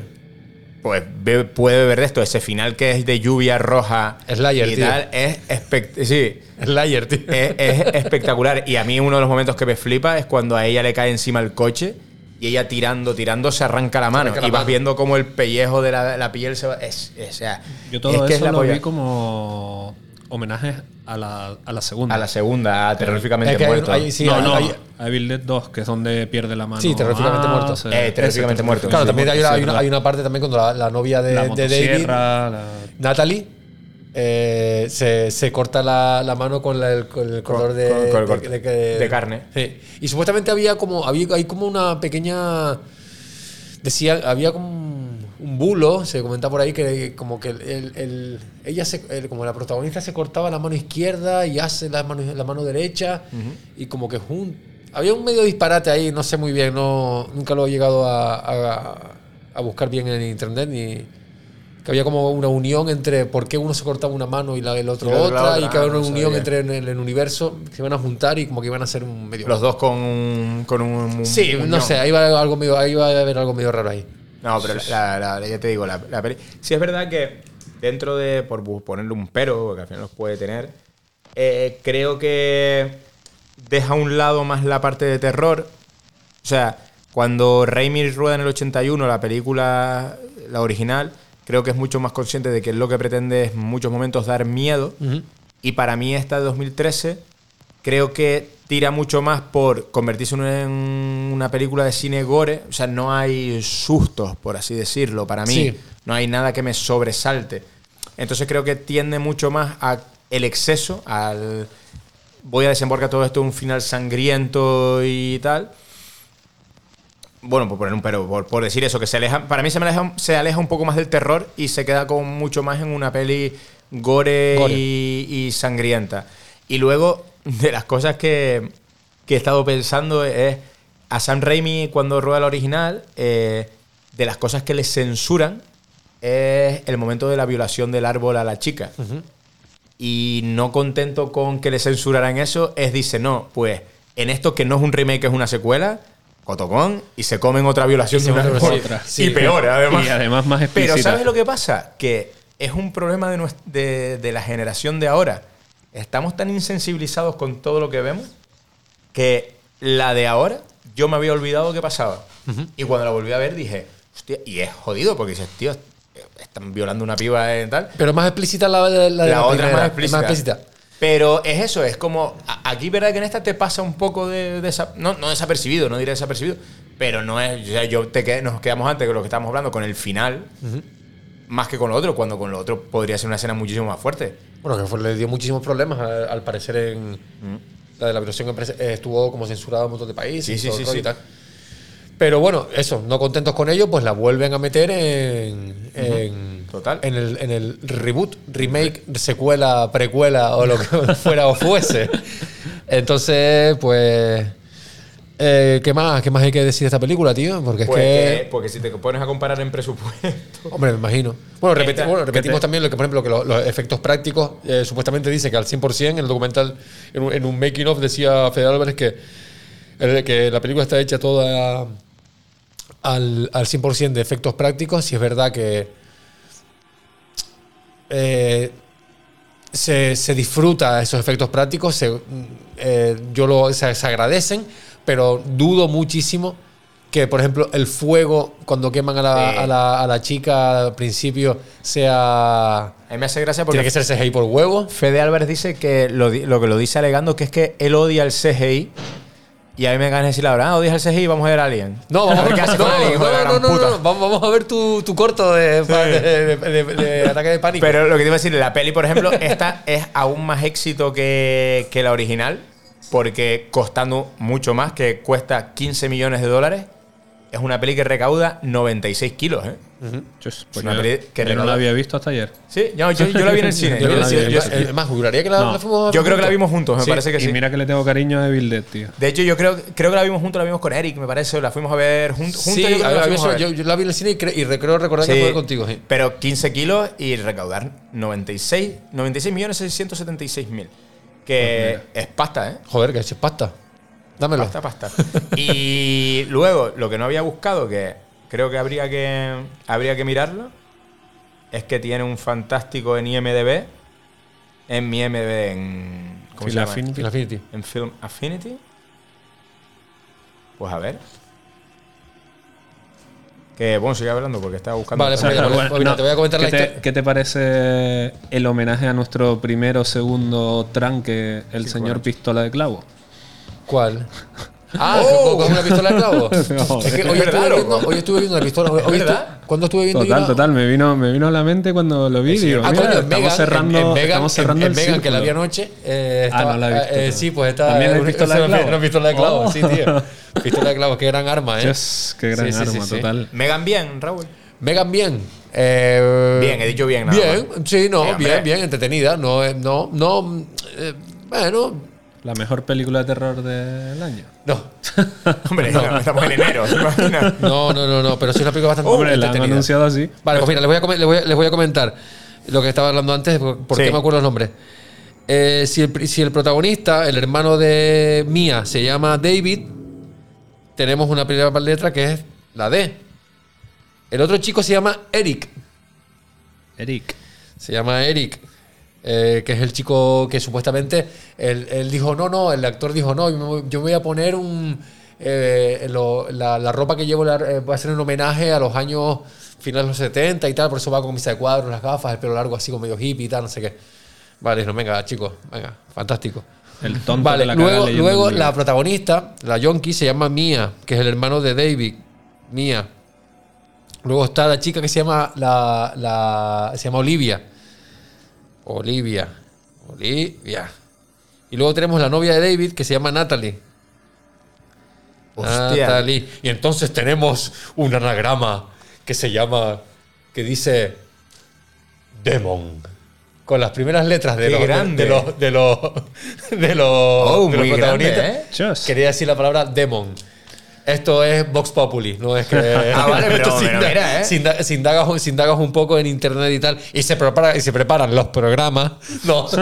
Pues ve- puede ver esto, ese final que es de lluvia roja Slayer, y tío. tal, es, espect- sí, Slayer, tío. es, es espectacular. Y a mí uno de los momentos que me flipa es cuando a ella le cae encima el coche y ella tirando, tirando, se arranca la mano. arranca la y vas mano. viendo como el pellejo de la, la piel se va. Es, es- o sea, Yo todo es que eso es la lo polla. vi como homenaje a la, a la segunda. A la segunda, a terroríficamente Es que hay- muerto. hay- sí, no, hay- no, hay- a Evil Dead 2, que es donde pierde la mano. Sí, terroríficamente muerto. se- Eh, terroríficamente muerto. Claro, también hay una, hay una, verdad. hay una parte también cuando la, la novia de, la de David, la- Natalie, eh, se, se corta la, la mano con, la- el, con el color de, con- con el de- corte. de- De carne. Sí. Y supuestamente había como, había, hay como una pequeña. Decía, había como un, un bulo, se comenta por ahí, que como que el, el- el- ella, se, el- como la protagonista se cortaba la mano izquierda y hace la mano, la mano derecha, y como que jun- había un medio disparate ahí, no sé muy bien, no, nunca lo he llegado a, a- a buscar bien en internet, ni que había como una unión entre por qué uno se cortaba una mano y la, el otro Y la otra y que había una no unión sabía. entre en el, el universo, que se iban a juntar y como que iban a ser un medio... Los dos con un. Con un, un- Sí, un no sé, ahí va, algo medio, ahí va a haber algo medio raro ahí. No, pero la, la- la- ya te digo, la, la peli. Sí, es verdad que dentro de. Por ponerle un pero, porque al final los puede tener. eh, creo que deja a un lado más la parte de terror. O sea, cuando Raimi rueda en el 81 la película, la original, creo que es mucho más consciente de que lo que pretende es en muchos momentos dar miedo. Y para mí esta de 2013 creo que tira mucho más por convertirse en una película de cine gore. O sea, no hay sustos, por así decirlo, para mí. Sí. No hay nada que me sobresalte. Entonces creo que tiende mucho más a el exceso, al voy a desembarcar todo esto en un final sangriento y tal. Bueno, por poner un pero, por, por decir eso, que se aleja. Para mí se, me aleja, se aleja un poco más del terror y se queda con mucho más en una peli gore, Gore. Y, y sangrienta. Y luego, de las cosas que, que he estado pensando es a Sam Raimi cuando rueda la original, eh, de las cosas que le censuran es el momento de la violación del árbol a la chica. Y no contento con que le censuraran eso, es dice, no, pues en esto que no es un remake, es una secuela, Cotocón, y se comen otra violación Y de se un comen árbol. otra, Y sí. peor, además. Y además más Pero explícita. ¿sabes lo que pasa? Que es un problema de, nues- de, de la generación de ahora. Estamos tan insensibilizados con todo lo que vemos que la de ahora yo me había olvidado que pasaba. Y cuando la volví a ver dije, hostia, y es jodido porque dices, tío, están violando una piba y tal. Pero más explícita la, la, de La la otra primera, más explícita. Pero es eso, es como. Aquí, verdad que en esta te pasa un poco de. desa- no, no desapercibido, no diré desapercibido. Pero no es. O sea, yo te quedé- nos quedamos antes con lo que estábamos hablando, con el final, más que con lo otro, cuando con lo otro podría ser una escena muchísimo más fuerte. Bueno, que fue- le dio muchísimos problemas al, al parecer en. La de la violación que eh, estuvo como censurada en un montón de países Sí, sí, sí, y tal. Pero bueno, eso, no contentos con ello, pues la vuelven a meter en. en Total. En el, en el reboot, remake, secuela, precuela o lo que fuera o fuese. Entonces, pues. Eh, ¿Qué más? ¿Qué más hay que decir de esta película, tío? Porque es Pues que. que- porque si te pones a comparar en presupuesto. Hombre, me imagino. Bueno, repeti- Esta- bueno, repetimos te- también lo que, por ejemplo, que lo- los, efectos prácticos, eh, supuestamente dice que al 100%, en el documental, en un, en un making of, decía Fede Álvarez que, el- que la película está hecha toda al, al 100% de efectos prácticos. Y es verdad que eh, se, se disfruta esos efectos prácticos, se, eh, yo lo, se, se agradecen, pero dudo muchísimo que, por ejemplo, el fuego cuando queman a la, Sí. a la, a la chica al principio sea... A mí me hace gracia porque Tiene que ser CGI por huevo. Fede Álvarez dice que lo, lo que lo dice alegando que es que él odia el CGI. Y a mí me ganas de decir ahora, ah, odias el CGI, vamos a ver Alien. No, vamos a ver qué hace no, con Alien, la no, gran no, no, puta. no, Vamos, a ver tu, tu corto de, de- de- de- de ataque de pánico. Pero lo que te iba a decir, la peli, por ejemplo, esta es aún más éxito que, que la original, porque costando mucho más, que cuesta 15 millones de dólares, es una peli que recauda 96 kilos, ¿eh? Es pues una yo, peli que yo no la había visto hasta ayer. Sí, yo, yo- yo la vi en el cine. Yo yo creo la que vi- juraría que la, No, la fuimos a yo creo que la vimos juntos, me Sí, parece que sí. Y mira que le tengo cariño a Evil Dead, tío. De hecho, yo creo, creo que la vimos juntos, la vimos con Eric, me parece, la fuimos a ver jun- juntos. Sí, yo creo que a la ver, fuimos a eso, ver. yo, yo la vi en el cine y, cre- y creo recordar que Sí, fue contigo. sí. Pero 15 kilos y recaudar 96, 96 millones 676 mil. Que es pasta, ¿eh? Joder, que es pasta. Dámelo. Pasta, pasta. y luego, lo que no había buscado, que creo que habría que, habría que mirarlo, es que tiene un fantástico en IMDB. En mi IMDB en. ¿Cómo se Film llama? Affinity. Final Affinity. En Film Affinity. Pues a ver. Que bueno, sigue hablando porque estaba buscando. Vale, otra pues, mira, te voy a comentar ¿qué la te, historia. ¿Qué te parece el homenaje a nuestro primero segundo tranque, el señor bueno. Pistola de Clavo? ¿Cuál? Ah, Oh. ¿con una pistola de clavo? No, es que hoy, estuve viendo, hoy estuve viendo la pistola. Hoy verdad? estu- ¿Cuándo estuve viendo Total, una- total, me vino, me vino a la mente cuando lo vi. Digo, Ah, mira, coño, en estamos Megan, cerrando, en, en Megan, estamos cerrando en, el Megan, que la vi anoche. eh, Ah, estaba- no la visto, eh, sí, pues está. ¿También hay una- pistola de una- clavo? Una pistola de clavo, Oh. sí, tío. Pistola de clavo, qué gran arma, ¿eh? Dios, qué gran Sí, sí, sí, arma, sí. total. Megan bien, Raúl. Megan bien. Eh, Bien, he dicho bien, nada Bien, más. sí, no, bien, bien, entretenida. No, eh, no, no. eh, bueno, La mejor película de terror del año. no. Hombre, estamos en enero, ¿te imaginas? No, no, no, no, pero sí es una película bastante Hombre, la han anunciado así. Vale, pues mira, les voy, a, les, voy a, les voy a comentar lo que estaba hablando antes, por por Sí. qué me acuerdo los nombres. Eh, si, el, si el protagonista, el hermano de Mia, se llama David, tenemos una primera letra que es la D. El otro chico se llama Eric. Eric. Se llama Eric. Eh, que es el chico que supuestamente él, él dijo no no el actor dijo no yo me voy, yo me voy a poner un eh, lo- la, la ropa que llevo la, eh, va a ser un homenaje a los años finales de los 70 y tal por eso va con camisa de cuadros las gafas el pelo largo así como medio hippie y tal no sé qué vale no venga chicos venga fantástico El tonto Vale, la luego, luego libro. la protagonista, la Yonki, se llama Mia, que es el hermano de David. Mia. Luego está la chica que se llama la, la- se llama Olivia. Olivia. Olivia. Y luego tenemos la novia de David que se llama Natalie. Hostia. Natalie. Y entonces tenemos un anagrama que se llama que dice Demon. Con las primeras letras de Qué los, de- grande. de los de los de los, Oh, de los grande, protagonistas. ¿eh? Quería decir la palabra Demon. Esto es Vox Populi, no es que. Ah, vale, pero- Esto pero mira, ¿eh? si inda- si indagas, un- si indagas un poco en internet y tal, y se, prepara, y se preparan los programas, no.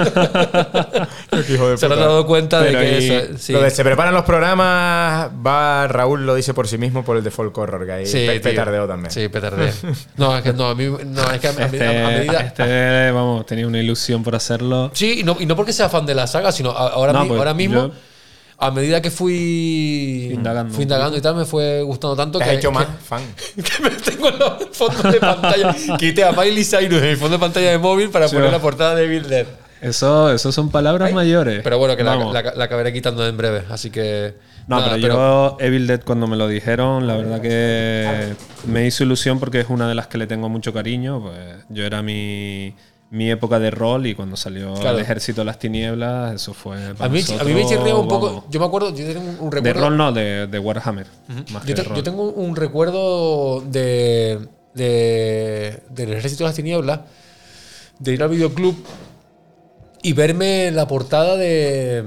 hijo de se han dado cuenta Pero de que eso. Sí. Lo de se preparan los programas, va Raúl lo dice por sí mismo por el default horror que hay. Sí, Pe- tío. petardeo también. Sí, petardeo. No, es que no, a mí. No, es que a, Este, a- a medida. este, vamos, tenía una ilusión por hacerlo. Sí, y no, y no porque sea fan de la saga, sino ahora, No, mi- pues ahora mismo, yo- a medida que fui Indagando fui indagando y tal, me fue gustando tanto Te que, has hecho que- más fan. que me tengo en los fondos de pantalla. Quité a Miley Cyrus en mi fondo de pantalla de móvil para Sí. poner la portada de Bill Dead. Eso, eso son palabras mayores. Pero bueno, que la, la, la acabaré quitando en breve, así que. No, nada, pero, yo Evil Dead cuando me lo dijeron, la verdad que me hizo ilusión porque es una de las que le tengo mucho cariño. Pues yo era mi, mi época de rol y cuando salió Claro. el Ejército de las Tinieblas, eso fue. A mí, a mí me chirría un poco. vamos. Yo me acuerdo, yo tengo un, un De recuerdo. rol no, de, de Warhammer. más Yo, rol. yo tengo un recuerdo de, de- del Ejército de las Tinieblas, de ir al videoclub y verme la portada de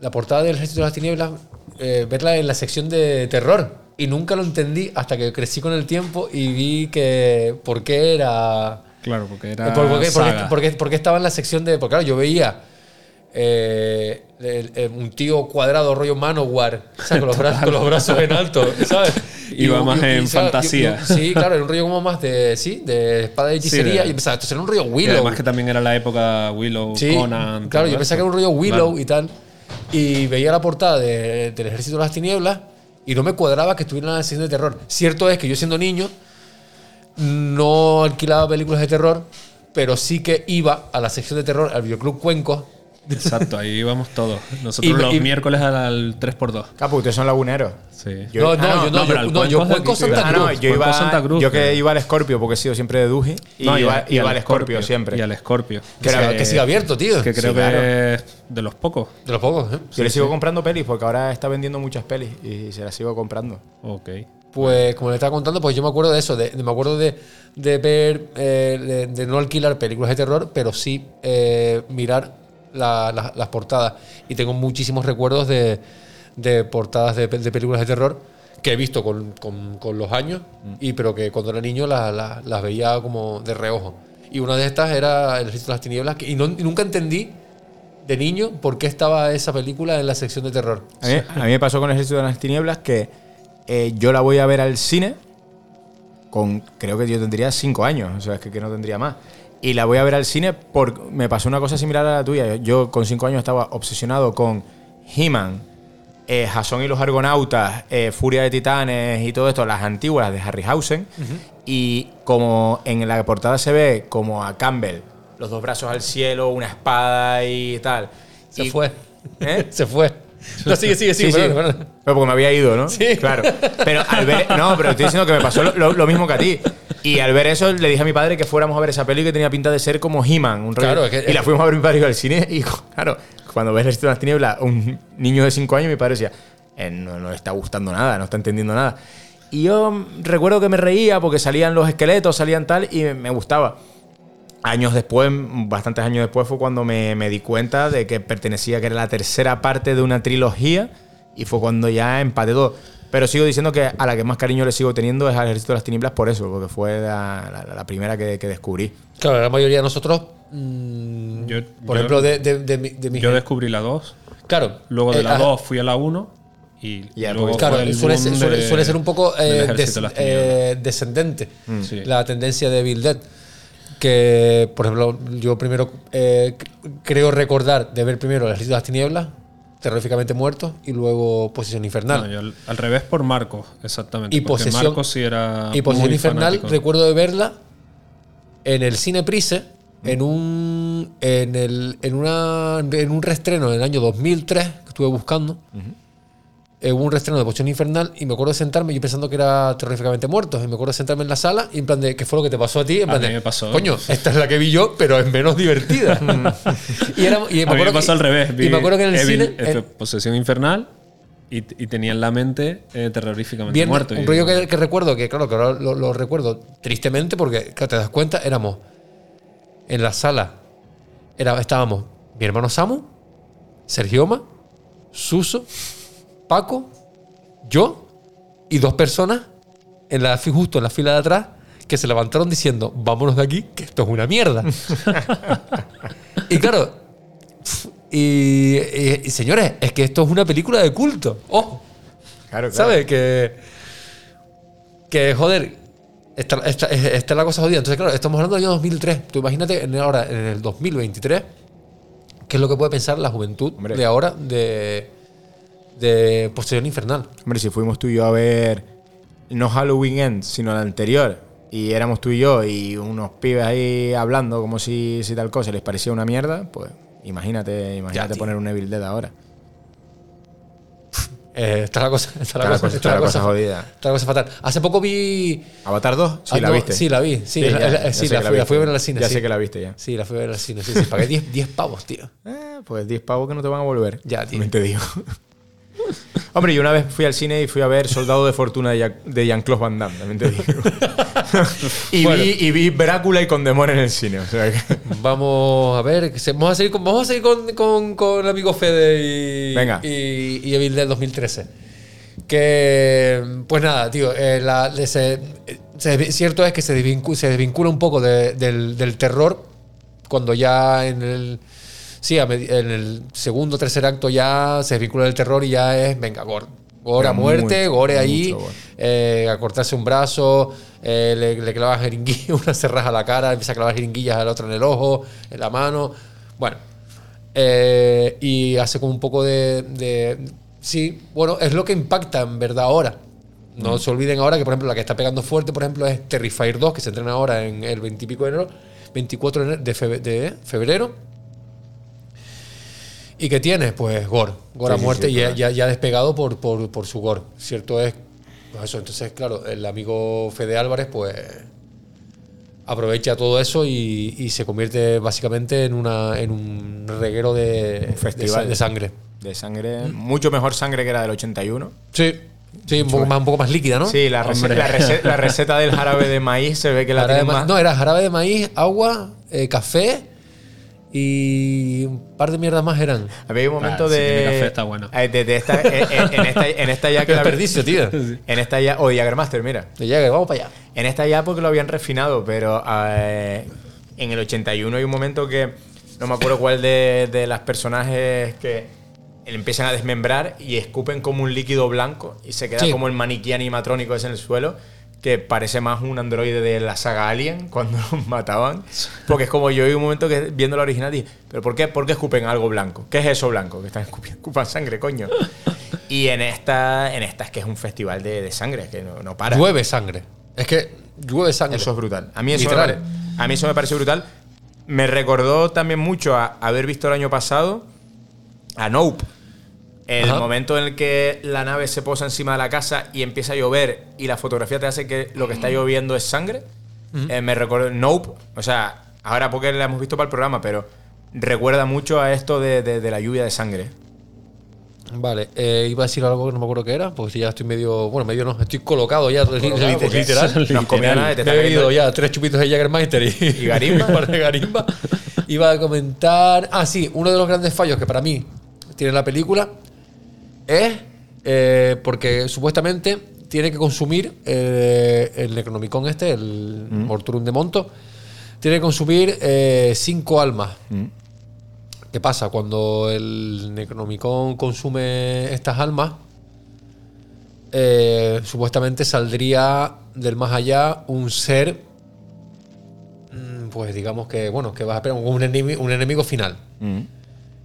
la portada del Ejército de las Tinieblas, eh, verla en la sección de terror. Y nunca lo entendí hasta que crecí con el tiempo y vi que por qué era... Claro, porque era. Eh, ¿Por, por qué, por qué- saga. estaba en la sección de.? Porque claro, yo veía eh, el- el- un tío cuadrado, rollo Manowar, o sea, con, los brazos, con los brazos en alto, ¿sabes? Iba más en fantasía. yo- sí, claro, era un rollo como más de. Sí, de espada de hechicería. de- y pensaba, esto será un rollo Y Willow. además que también era la época Willow, Sí, Conan. claro, yo pensaba que era un rollo Willow Claro. y tal. Y veía la portada de- del Ejército de las Tinieblas y no me cuadraba que estuviera en la sección de terror. Cierto es que yo siendo niño no alquilaba películas de terror, pero sí que iba a la sección de terror, al videoclub Cuenco. Exacto, ahí íbamos todos. Nosotros Y los y- miércoles al 3x2. Capu, ustedes son laguneros. Sí. No, no, ah, yo no, yo, no, yo Cuenco Santa Ah, no, Cruz. yo iba, Santa Cruz, yo que iba al Scorpio porque he sido siempre de Duji y, No, iba, y iba al Scorpio siempre. Y al Scorpio. Que, siga- que siga abierto, tío. Que creo Sí, que claro. es de los pocos. De los pocos, ¿eh? Yo le sigo comprando pelis porque ahora está vendiendo muchas pelis y se las sigo comprando. Ok. Pues como le estaba contando, pues yo me acuerdo de eso, de, de- me acuerdo de, de ver, eh, de, no alquilar películas de terror, pero sí eh, mirar la- la- las portadas. Y tengo muchísimos recuerdos de, de portadas de, pe- de películas de terror que he visto con, con- con los años, y pero que cuando era niño la- la- las veía como de reojo. Y una de estas era El Ejército de las Tinieblas, que, y, no- y nunca entendí de niño por qué estaba esa película en la sección de terror. A mí, a mí me pasó con el Ejército de las Tinieblas que eh, yo la voy a ver al cine con, creo que yo tendría cinco años, o sea, es que, que no tendría más. Y la voy a ver al cine porque me pasó una cosa similar a la tuya. Yo con cinco años estaba obsesionado con He-Man, eh, Jason y los Argonautas, eh, Furia de Titanes y todo esto, las antiguas de Harryhausen. Y como en la portada se ve como a Campbell, los dos brazos al cielo, una espada y tal. Se Y- fue. ¿Eh? Se fue. No, sigue, sigue, sigue. Sí, sí. perdón, perdón. Pero porque me había ido, ¿no? Sí. Claro. Pero al ver. No, pero estoy diciendo que me pasó lo, lo- lo mismo que a ti. Y al ver eso, le dije a mi padre que fuéramos a ver esa peli que tenía pinta de ser como He-Man. un rollo- Claro, es que- y la fuimos a ver mi padre y yo al cine. Y claro, cuando ves el Ejército de las Tinieblas, un niño de 5 años, mi padre decía, "Eh, no, no le está gustando nada, no está entendiendo nada. Y yo mm, recuerdo que me reía porque salían los esqueletos, salían tal, y me, me gustaba. Años después, bastantes años después, fue cuando me, me di cuenta de que pertenecía, que era la tercera parte de una trilogía, y fue cuando ya empaté todo. Pero sigo diciendo que a la que más cariño le sigo teniendo es al Ejército de las Tinieblas por eso, porque fue la, la- la primera que, que descubrí. Claro, la mayoría de nosotros, mm, Yo- por yo- ejemplo, de, de, de mi, de mi Yo descubrí la 2. Claro. Luego de eh, la ah, 2 fui a la 1. Y, Ya, luego pues, Claro, fue el suele, boom ser, suele- suele ser un poco eh, des- eh, descendente Sí. la tendencia de Bill Dead. Que, por ejemplo, yo primero eh, creo recordar de ver primero El Ejército de las Tinieblas, Terroríficamente Muertos, y luego Posesión Infernal. No, yo al, al revés por Marcos, exactamente. Y porque Posesión- Marcos sí era. y Posesión muy Infernal, fanático. recuerdo de verla en el Cine Prise, en un, en, el, en, una, en un reestreno en el año 2003, que estuve buscando. Eh, hubo un reestreno de Posesión Infernal y me acuerdo de sentarme, yo pensando que era terroríficamente muertos, y me acuerdo de sentarme en la sala y en plan de, ¿qué fue lo que te pasó a ti? En A plan mí de, me pasó. Coño, esta es la que vi yo, pero es menos divertida. y, era, y me A mí acuerdo me que- pasó al revés. Y me acuerdo que en el Evil- cine. eh, Posesión Infernal y, y tenía en la mente eh, terroríficamente Bien, muerto. un rollo que, que recuerdo, que claro, que ahora lo, lo recuerdo tristemente porque claro, te das cuenta, éramos en la sala, era, estábamos mi hermano Samu, Sergio Oma, Suso, Paco, yo y dos personas en la, justo en la fila de atrás que se levantaron diciendo, vámonos de aquí, que esto es una mierda. y claro, y, y- y, señores, es que esto es una película de culto. ¡Ojo! Claro, claro. ¿Sabes? Que. Que, joder, esta, esta- esta es la cosa jodida. Entonces, claro, estamos hablando del año 2003. Tú imagínate en ahora, en el 2023, qué es lo que puede pensar la juventud Hombre. de ahora de. De Posesión Infernal. Hombre, si fuimos tú y yo a ver no Halloween End, sino la anterior, y éramos tú y yo y unos pibes ahí hablando como si, si tal cosa les parecía una mierda, pues imagínate, imagínate poner un Evil Dead ahora. Eh, está la cosa. Está la cosa, cosa- está está la cosa jodida. Está la cosa fatal. Hace poco vi. ¿Avatar 2? Sí, Ah, la no, viste. Sí, la vi. Sí, la, ya sí, la fui, la fui a ver al cine. Ya sí. sé que la viste ya. Sí, la fui a ver al cine. Sí, sí. Pagué 10 10 pavos, tío. Eh, pues 10 pavos que no te van a volver. Ya, tío. Te digo. Hombre, yo una vez fui al cine y fui a ver Soldado de Fortuna de Jean- de Jean-Claude Van Damme, también te digo. y, Bueno. vi, y vi Brácula y Condemón en el cine. O sea que- Vamos a ver, vamos a seguir con, vamos a seguir con, con, con el amigo Fede y, Venga. y, y Evil del 2013. Que, pues nada, tío, eh, la- se- se- cierto es que se, desvincu- se desvincula un poco de- del, del terror cuando ya en el, sí, a en el segundo o tercer acto ya se desvincula del terror y ya es, venga, gore. Gore a muerte, gore ahí, eh, a cortarse un brazo, eh, le, le clava jeringuillas, una se raja la cara, empieza a clavar jeringuillas al otro en el ojo, en la mano. Bueno, eh, y hace como un poco de, de- Sí, bueno, es lo que impacta en verdad ahora. No se olviden ahora que, por ejemplo, la que está pegando fuerte, por ejemplo, es Terrifier 2, que se entrena ahora en el 20 y pico de enero, 24 de, enero- de febe- de febrero. ¿Y qué tiene? Pues gore. Gore Sí, a sí, muerte sí, y ya, claro. ya, despegado por, por, por su gore. Cierto es. pues eso, entonces, claro, el amigo Fede Álvarez, pues aprovecha todo eso y, y se convierte básicamente en, una, en un reguero de, Un festival. de, sa- de sangre. De sangre. Mucho mejor sangre que la del 81. Sí, sí, un poco, más, un poco más líquida, ¿no? Sí, la, rece- Hombre. la rece- la receta del jarabe de maíz se ve que la Jarabe más. No, era jarabe de maíz, agua, eh, café y un par de mierdas más eran. Había un momento Ah, si de. tiene café está bueno. eh, de- de esta, en, en- en esta, en esta ya que desperdicio, tío. En esta ya. O Master, mira. De Jagger, vamos para allá. En esta ya porque lo habían refinado, pero eh, en el 81 hay un momento que no me acuerdo cuál de, de las personajes que le empiezan a desmembrar y escupen como un líquido blanco y se queda Sí. como el maniquí animatrónico ese en el suelo que parece más un androide de la saga Alien cuando los mataban. Porque es como yo hay un momento que viendo la original dije, ¿pero por qué, por qué escupen algo blanco? ¿Qué es eso blanco? Que están escupiendo, escupan sangre, coño. Y en esta, en esta es que es un festival de, de sangre, que no, no para. Llueve sangre. Es que llueve sangre. Eso es brutal. A mí eso, me Literal. pare- a mí eso me pareció brutal. Me recordó también mucho a haber visto el año pasado a Nope. El Ajá. momento en el que la nave se posa encima de la casa y empieza a llover y la fotografía te hace que lo que está lloviendo es sangre. eh, me recuerda. Nope. O sea, ahora porque la hemos visto para el programa, pero recuerda mucho a esto de, de- de la lluvia de sangre. Vale, eh, iba a decir algo que no me acuerdo qué era, pues ya estoy medio. Bueno, medio no, estoy colocado ya, literal. porque literal. no has comido nada y te Me he bebido ya tres chupitos de Jägermeister y, ¿Y garimba? de garimba. Iba a comentar. Ah, sí, uno de los grandes fallos que para mí tiene la película es eh, porque supuestamente tiene que consumir eh, el Necronomicon este, el Mm. Morturum de Monto, tiene que consumir eh, cinco almas. ¿Qué pasa? Cuando el Necronomicon consume estas almas, eh, supuestamente saldría del más allá un ser, mm, pues digamos que, bueno, que vas a esperar un enemigo, un enemigo final.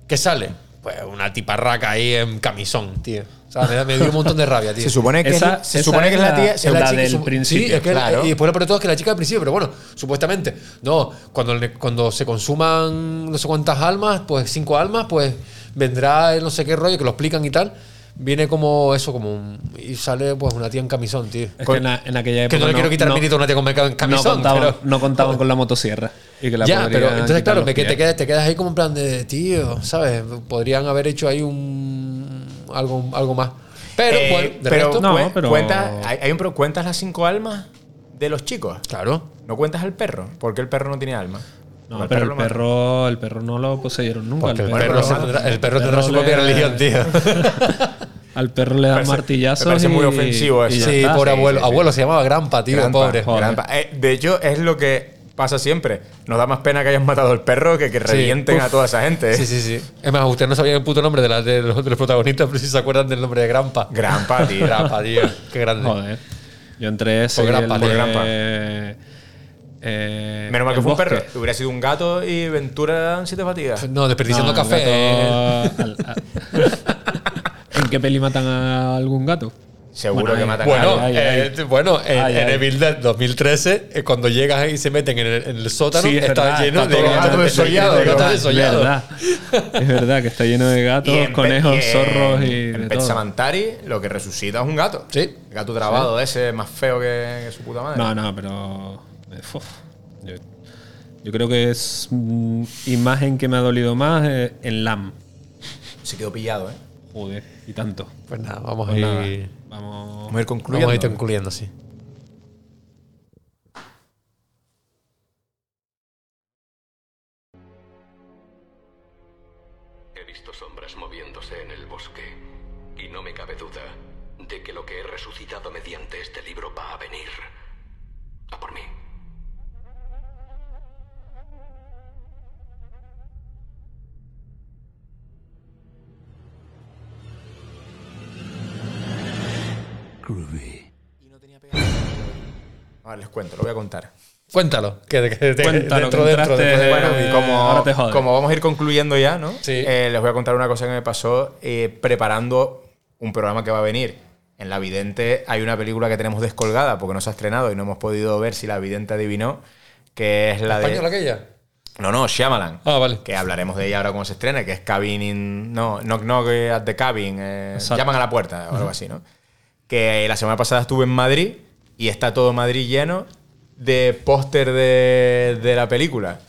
¿Qué sale? Pues una tiparraca ahí en camisón, tío. O sea, me, da- me dio un montón de rabia, tío. Se supone que, Esa- es, se esa supone que es la la- tía. es la chica- del su- principio. Sí, es que Claro. y después lo peor de todo es que la chica al principio, pero bueno, supuestamente. No, cuando, el cuando se consuman no sé cuántas almas, pues cinco almas, pues vendrá el no sé qué rollo, que lo explican y tal. Viene como eso, como un- y sale pues una tía en camisón, tío. Es que en, en aquella época. Que no le quiero quitar mérito a una tía con en no camisón, contaban, pero- no contaban con la motosierra. Y que la ya, pero entonces, claro, los me, que te, quedas, te quedas ahí como en plan de, tío, ¿sabes? Podrían haber hecho ahí un. algo, algo más. Pero, Eh, bueno, de pero, resto, no, cuen- pero- cuenta- hay, hay un ¿Cuentas las cinco almas de los chicos? claro. ¿No cuentas al perro? Porque el perro no tiene alma. No, Porque pero el perro, el perro no lo poseyeron nunca. Porque el perro, tendrá, el el perro tendrá su perro propia religión, tío. Al perro le dan parece- martillazos. me parece muy y- ofensivo eso. Sí, pobre sí, abuelo. sí, sí. Abuelo se llamaba Grampa, tío, Grampa, pobre. Grampa. Eh, de hecho, es lo que pasa siempre. Nos da más pena que hayan matado al perro que que revienten Uf. a toda esa gente. ¿eh? Sí, sí, sí. Es más, ustedes no sabían el puto nombre de, la- de los, de los protagonistas, pero sí se acuerdan del nombre de Grampa. Grampa, tío. Grampa, tío. Qué grande. Joder. Yo entre ese Por Grampa, el por de- Grampa. eh, Menos mal que fue un perro. Hubiera sido un gato y Ventura dan siete fatigas. No, desperdiciando No, el café. eh. gato- al- a- ¿En qué peli matan a algún gato? Seguro Bueno, que matan Bueno, a eh, bueno, en, Ay, en ay. Evil Dead 2013, eh, cuando llegas y se meten en el, en el sótano, Sí, es está verdad, lleno está de gatos gato desollado, de desollados. verdad. Es verdad que está lleno de gatos, conejos, y zorros y En de Pet todo. Samantari, lo que resucita es un gato. Sí. El gato trabado ese, más feo que, que su puta madre. No, no, pero. eh, uf. yo, yo creo que es mm, imagen que me ha dolido más eh, en LAM. Se quedó pillado, ¿eh? Joder, y tanto. Pues nada, vamos Pues a nada, ir. Vamos. Vamos a ir concluyendo. Vamos a ir concluyendo, sí. Vale, les cuento, lo voy a contar. Cuéntalo. Que, que- que- Cuéntalo, dentro, que dentro, de- Bueno, y como, te como vamos a ir concluyendo ya, ¿no? Sí. Eh, les voy a contar una cosa que me pasó eh, preparando un programa que va a venir. En La Vidente hay una película que tenemos descolgada porque no se ha estrenado y no hemos podido ver si La Vidente adivinó, que es la de... ¿Española aquella? No, no, Shyamalan. Ah, vale. Que hablaremos de ella ahora cuando se estrene, que es Cabin in... No, Knock Knock at the Cabin. eh, llaman a la puerta o algo así, ¿no? Que la semana pasada estuve en Madrid y está todo Madrid lleno de póster de, de la película.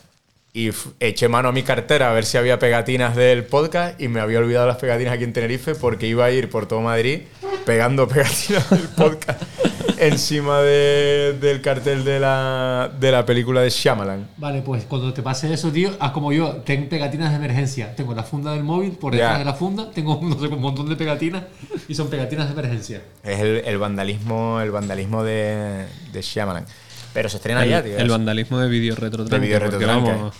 Y eché mano a mi cartera a ver si había pegatinas del podcast y me había olvidado las pegatinas aquí en Tenerife porque iba a ir por todo Madrid pegando pegatinas del podcast encima de- del cartel de la, de la película de Shyamalan. Vale, pues cuando te pase eso, tío, haz como yo. Ten pegatinas de emergencia. Tengo la funda del móvil, por detrás de la funda, tengo no sé, un montón de pegatinas y son pegatinas de emergencia. Es el, el vandalismo, el vandalismo de, de Shyamalan. Pero se estrena el, ya, tío. el vandalismo de video retro De retro vamos,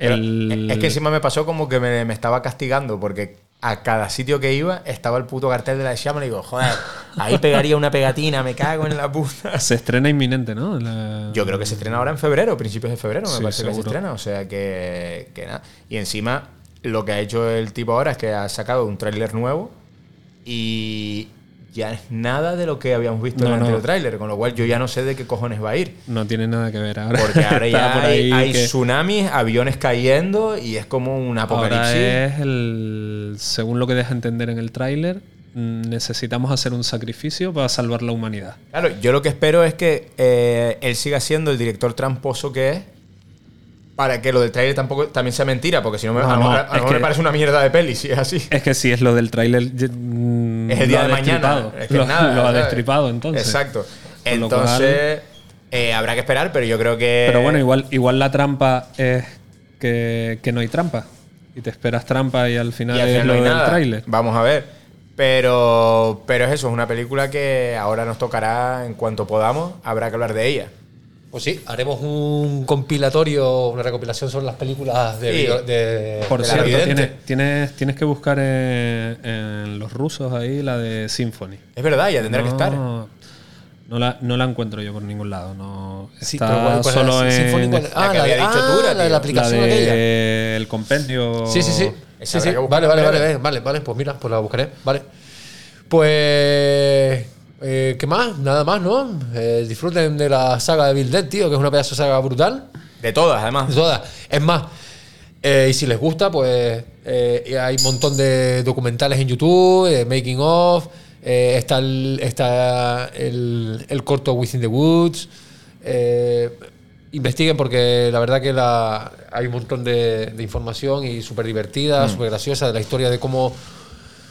el- Es que encima me pasó como que me, me estaba castigando porque a cada sitio que iba estaba el puto cartel de la Shyamalan y digo, joder, ahí pegaría una pegatina, me cago en la puta. se estrena inminente, ¿no? La- Yo creo que se estrena ahora en febrero, principios de febrero, me Sí, parece que se estrena. O sea que, que nada. Y encima, lo que ha hecho el tipo ahora es que ha sacado un tráiler nuevo y ya es nada de lo que habíamos visto en el no. anterior tráiler, con lo cual yo ya no sé de qué cojones va a ir. No tiene nada que ver ahora. Porque ahora ya por hay, hay que- tsunamis, aviones cayendo y es como un apocalipsis. Ahora es el. Según lo que deja entender en el tráiler, mm, necesitamos hacer un sacrificio para salvar la humanidad. Claro, yo lo que espero es que eh, él siga siendo el director tramposo que es. Para que lo del trailer tampoco también sea mentira, porque si no, me- No, a no, a que- me parece una mierda de peli, si es así. Es que si es lo del tráiler. mm, Es el día de mañana. Es que lo, nada, lo ha destripado entonces. Exacto. Cual- Entonces, eh, habrá que esperar, pero yo creo que. Pero bueno, igual, igual la trampa es que, que no hay trampa. Y te esperas trampa y al final y al es lo no hay del tráiler. Vamos a ver. Pero, pero es eso, es una película que ahora nos tocará en cuanto podamos, habrá que hablar de ella. Pues sí, haremos un compilatorio, una recopilación sobre las películas de, Sí. video- de- Por de cierto, tienes, tienes, tienes que buscar en, en los rusos ahí la de Symphony. Es verdad, ya tendrá que estar. No la, no la encuentro yo por ningún lado. No, Sí, está pero ¿cuál- cuál solo en. Ah, La que la, había de- dicho ah, la de la aplicación la aquella. el compendio. Sí, sí, sí. Vale, vale, vale, vale, vale. Pues mira, pues la buscaré. Vale. Pues. Eh, ¿Qué más? Nada más, ¿no? Eh, disfruten de la saga de Bill Dead, tío, que es una pedazo de saga brutal. De todas, además. De todas. Es más, eh, y si les gusta, pues hay un montón de documentales en YouTube, making of, está, el, está el, el corto Within the Woods. investiguen porque la verdad que la, hay un montón de, de información y súper divertida, súper graciosa de la historia de cómo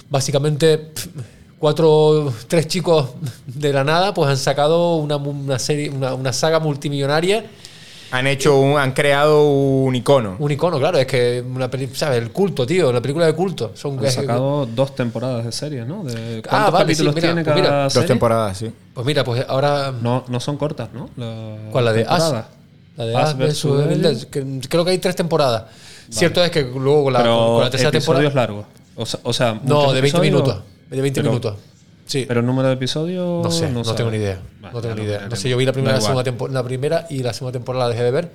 básicamente cuatro, tres chicos de la nada pues han sacado una, una serie, una, una saga multimillonaria. Han hecho un, han creado un icono. Un icono, claro, es que una ¿sabes? El culto, tío, la película de culto. Son Han sacado dos temporadas de serie, ¿no? De, ¿Cuántos Ah, vale, capítulos sí, mira, tiene pues cada mira. Dos temporadas, sí. Pues mira, pues ahora. No, no son cortas, ¿no? La ¿Cuál? La de As. La de As versus Evil que Creo que hay tres temporadas. Cierto es que luego con la, Pero con la tercera episodios temporada. largos. O sea, o sea, No, de 20 episodios, minutos. De 20 pero- minutos. Sí. Pero el número de episodios. No sé, no, sabes. tengo ni idea. Vale, no tengo ni idea. No sé, yo vi la primera, la segunda, tempo- la primera y la segunda temporada la dejé de ver.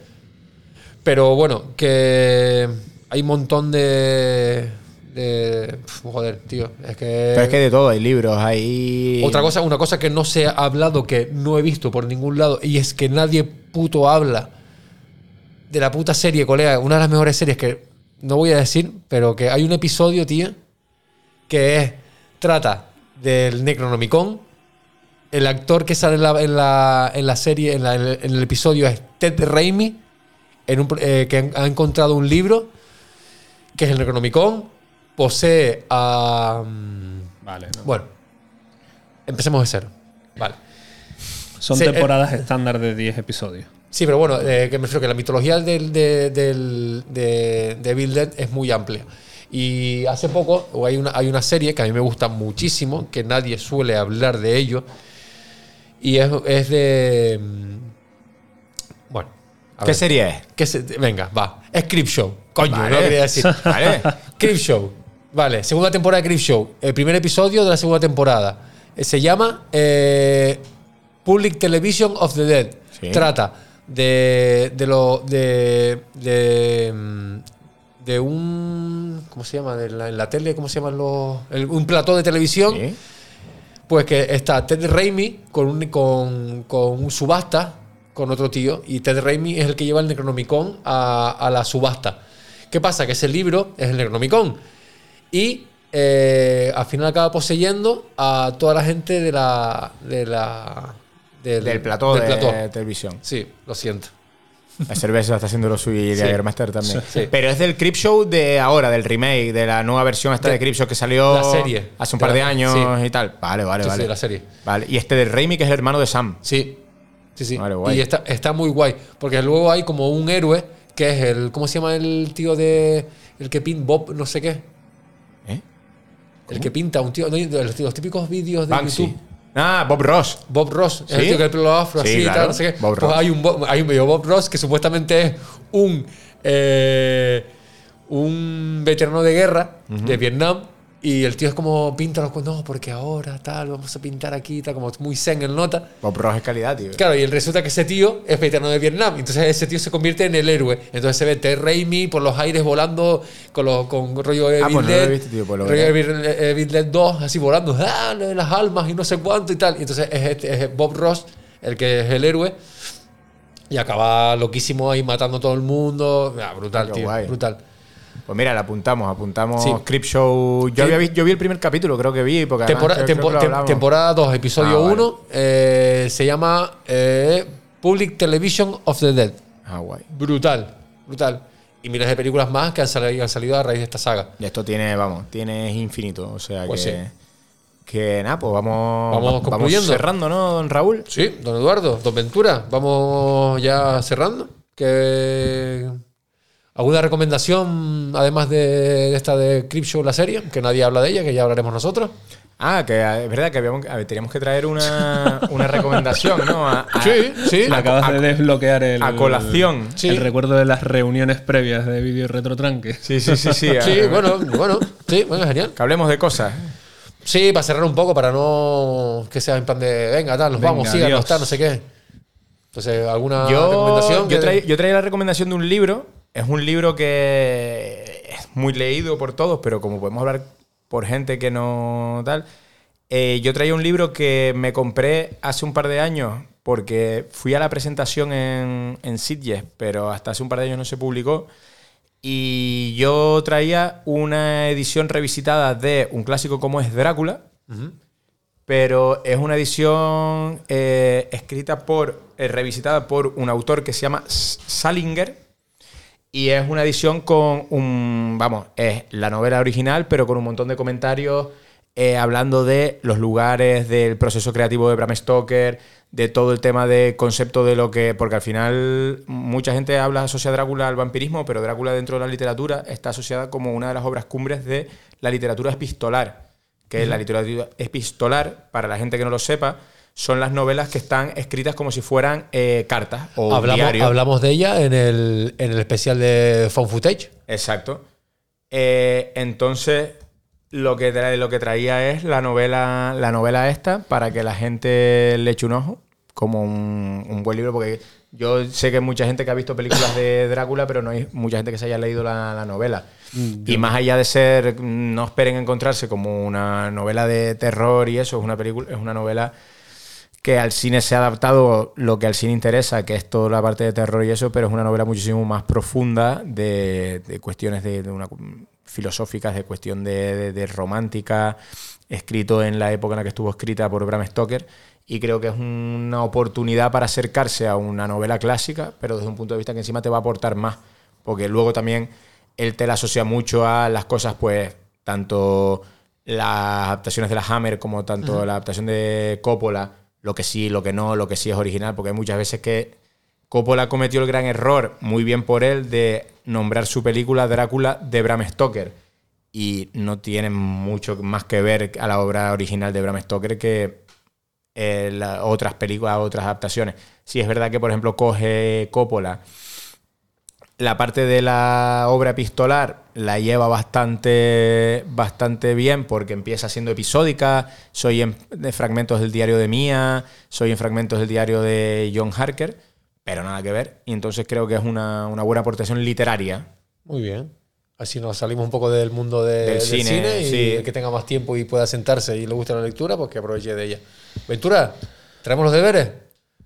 Pero bueno, que hay un montón de. de pf, joder, tío. Es que. Pero es que de todo, hay libros, hay. Otra cosa, una cosa que no se ha hablado, que no he visto por ningún lado, y es que nadie puto habla de la puta serie, colega. Una de las mejores series que no voy a decir, pero que hay un episodio, tío, que es. Trata del Necronomicon. El actor que sale en la, en la, en la serie, en, la- en el, episodio es Ted Raimi, en un pro- eh, que ha encontrado un libro que es el Necronomicon. Posee a. mm, Vale, no. bueno, empecemos de cero. Vale. Son Sí, eh, temporadas estándar de 10 episodios. Sí, pero bueno, eh, que me refiero que la mitología del, de, del, de, de Bill Dead es muy amplia. Y hace poco hay, una, hay una serie que a mí me gusta muchísimo, que nadie suele hablar de ello, y es, es de... mm, Bueno. ¿Qué ver. serie es? ¿Qué se- venga, va. Es Crip Show. Coño, Vale. no quería decir. Vale. Crip Show. Vale, segunda temporada de Crip Show. El primer episodio de la segunda temporada. Eh, Se llama eh, Public Television of the Dead. Sí. Trata de, de lo. de. de. De un. ¿Cómo se llama? De la- en la tele, ¿cómo se llaman los. el- un plató de televisión. Sí. Pues que está Ted Raimi con un, con, con un subasta con otro tío y Ted Raimi es el que lleva el Necronomicon a, a la subasta. ¿Qué pasa? Que ese libro es el Necronomicon y eh, al final acaba poseyendo a toda la gente de la... De la del, Del plató del de plató. televisión. Sí, lo siento. La cerveza está haciendo lo suyo y Sí. Jägermeister también. Sí. Pero es del Crip Show de ahora, del remake, de la nueva versión esta de, De- Crip Show que salió la serie. hace un De par de la- años sí. y tal. Vale, vale, vale. la serie. Vale. Y este del Raimi que es el hermano de Sam. Sí, sí, sí. Vale, guay. Y está, está muy guay. Porque luego hay como un héroe que es el. ¿Cómo se llama el tío de. El que pinta Bob, no sé qué? ¿Eh? El que pinta un tío. no, los, los típicos vídeos de Banksy. YouTube. Ah, Bob Ross. Bob Ross, es el ¿Sí? tío que el pelo afro, Sí, así claro. tal, no sé qué. Bob Pues Ross. hay un, Bob, hay un medio Bob Ross que supuestamente es un. eh, un veterano de guerra de Vietnam Y el tío es como pinta los no, porque ahora tal, vamos a pintar aquí, tal, como muy zen en nota. Bob Ross es calidad, tío. Claro, y resulta que ese tío es veterano de Vietnam. Entonces ese tío se convierte en el héroe. Entonces se ve Ted Raimi por los aires volando con, los, con rollo Evil Ah, pues no lo visto, tío, pues lo rollo. Evil, Evil Dead 2, así volando, ¡ah! de las almas y no sé cuánto y tal. Y entonces es, este- es Bob Ross el que es el héroe. Y acaba loquísimo ahí matando a todo el mundo. Ah, brutal, Qué tío. guay. Brutal. Pues mira, la apuntamos, apuntamos Sí. Crip Show. Yo, Sí. había visto, yo vi el primer capítulo, creo que vi. Porque además Tempora- creo- tempo- creo que lo temporada 2, episodio Ah, vale. 1. se llama eh, Public Television of the Dead. Ah, guay. Brutal, brutal. Y miles de películas más que han salido, han salido a raíz de esta saga. Y esto tiene, vamos, tiene infinito. O sea Pues que. Que nada, pues vamos, Vamos concluyendo. cerrando, ¿no, don Raúl? Sí, don Eduardo, don Ventura, vamos ya cerrando. Que ¿Alguna recomendación, además de, esta de Crip Show, la serie? Que nadie habla de ella, que ya hablaremos nosotros. Ah, que es verdad que habíamos, a ver, teníamos que traer una, una recomendación, ¿no? A- a- Sí, sí. Me acabas a- de desbloquear el, a colación. el Sí. recuerdo de las reuniones previas de vídeo retrotranque. Sí, sí, sí, sí. Sí, a- bueno, bueno, sí, bueno, genial. Que hablemos de cosas. Sí, para cerrar un poco, para no que sea en plan de, venga, tal, nos Venga, vamos, síganos, tal, no sé qué. Entonces, ¿alguna Yo, recomendación? yo traía la recomendación de un libro. Es un libro que es muy leído por todos, pero como podemos hablar por gente que no tal. eh, yo traía un libro que me compré hace un par de años porque fui a la presentación en, en Sitges, pero hasta hace un par de años no se publicó. Y yo traía una edición revisitada de un clásico como es Drácula, pero es una edición eh, escrita por, eh, revisitada por un autor que se llama Salinger. Y es una edición con un, vamos, es la novela original, pero con un montón de comentarios eh, hablando de los lugares, del proceso creativo de Bram Stoker, de todo el tema de concepto de lo que, porque al final mucha gente habla, asocia a Drácula al vampirismo, pero Drácula dentro de la literatura está asociada como una de las obras cumbres de la literatura epistolar, que es la literatura epistolar, para la gente que no lo sepa, son las novelas que están escritas como si fueran eh, cartas o hablamos, diarios. hablamos de ella en el, en el especial de Found Footage. Exacto. Eh, entonces, lo que, lo que traía es la novela, la novela esta para que la gente le eche un ojo, como un, un buen libro, porque yo sé que hay mucha gente que ha visto películas de Drácula, pero no hay mucha gente que se haya leído la, la novela. y más allá de ser, no esperen encontrarse como una novela de terror y eso, es una película, es una novela que al cine se ha adaptado lo que al cine interesa, que es toda la parte de terror y eso, pero es una novela muchísimo más profunda de, de cuestiones de, de una- filosóficas, de cuestión de, de- romántica, escrito en la época en la que estuvo escrita por Bram Stoker. Y creo que es una oportunidad para acercarse a una novela clásica, pero desde un punto de vista que encima te va a aportar más. Porque luego también él te la asocia mucho a las cosas, pues, tanto las adaptaciones de la Hammer como tanto Ujú. la adaptación de Coppola, lo que sí, lo que no, lo que sí es original, porque hay muchas veces que Coppola cometió el gran error, muy bien por él, de nombrar su película Drácula de Bram Stoker. Y no tiene mucho más que ver a la obra original de Bram Stoker que eh, otras películas, otras adaptaciones. Sí es verdad que, por ejemplo, coge Coppola la parte de la obra epistolar la lleva bastante, bastante bien porque empieza siendo episódica. Soy en fragmentos del diario de Mía, soy en fragmentos del diario de John Harker, pero nada que ver. Y entonces creo que es una, una buena aportación literaria. Muy bien. Así nos salimos un poco del mundo de- Del del, cine, cine, y sí. el que tenga más tiempo y pueda sentarse y le guste la lectura, pues que aproveche de ella. Ventura, ¿traemos los deberes?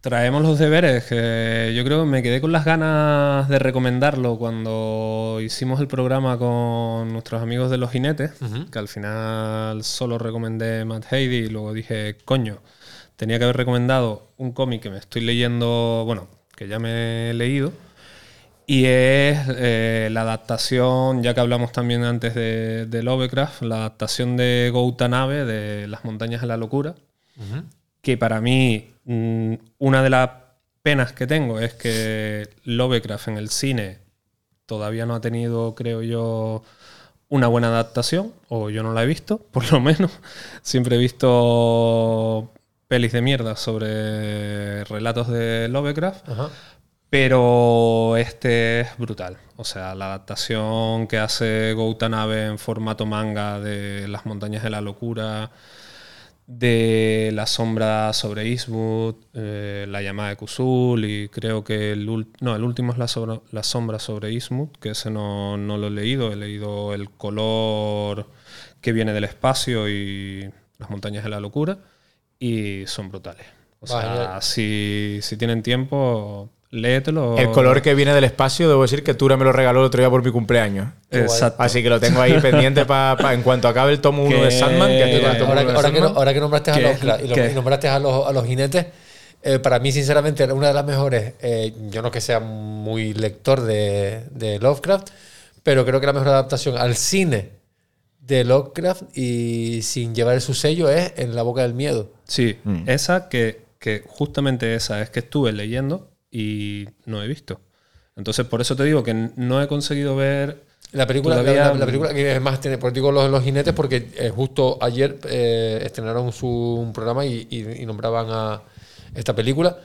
Traemos los deberes, que yo creo que me quedé con las ganas de recomendarlo cuando hicimos el programa con nuestros amigos de Los Jinetes, que al final solo recomendé Matt Heidi y luego dije, coño, tenía que haber recomendado un cómic que me estoy leyendo, bueno, que ya me he leído, y es eh, la adaptación, ya que hablamos también antes de, de Lovecraft, la adaptación de Goutanabe de Las montañas de la locura que para mí mm, una de las penas que tengo es que Lovecraft en el cine todavía no ha tenido, creo yo, una buena adaptación, o yo no la he visto, por lo menos. Siempre he visto pelis de mierda sobre relatos de Lovecraft, Ajá. Pero este es brutal. O sea, la adaptación que hace Goutanabe en formato manga de Las montañas de la locura, de La sombra sobre Eastwood, eh, La llamada de Kuzul y creo que el, no, el último es la, sobra- la sombra sobre Eastwood, que ese no, no lo he leído. He leído El color que viene del espacio y Las montañas de la locura y son brutales. O sea, si, si tienen tiempo, léetelo. El color que viene del espacio, debo decir que Tura me lo regaló el otro día por mi cumpleaños. Exacto. Así que lo tengo ahí pendiente para en cuanto acabe el tomo 1 de Sandman, que ahora, uno de ahora que, no- Sandman. ahora que nombraste a. Lovecraft y, lo- ¿Qué? y nombraste a los, a los jinetes, eh, para mí, sinceramente, era una de las mejores. eh, yo no que sea muy lector de, de Lovecraft, pero creo que la mejor adaptación al cine de Lovecraft y sin llevar su sello es En la boca del miedo. Sí, Mm. esa que, que justamente esa es que estuve leyendo y no he visto. Entonces, por eso te digo que no he conseguido ver. La película, la, la- la película que es más, tiene, por digo los, los jinetes, porque eh, justo ayer eh, estrenaron su, un programa y, y- y nombraban a esta película.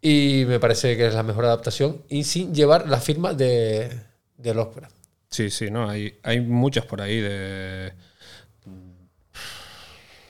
Y me parece que es la mejor adaptación y sin llevar la firma de, de Lovecraft. Sí, sí, no, hay, hay muchas por ahí de.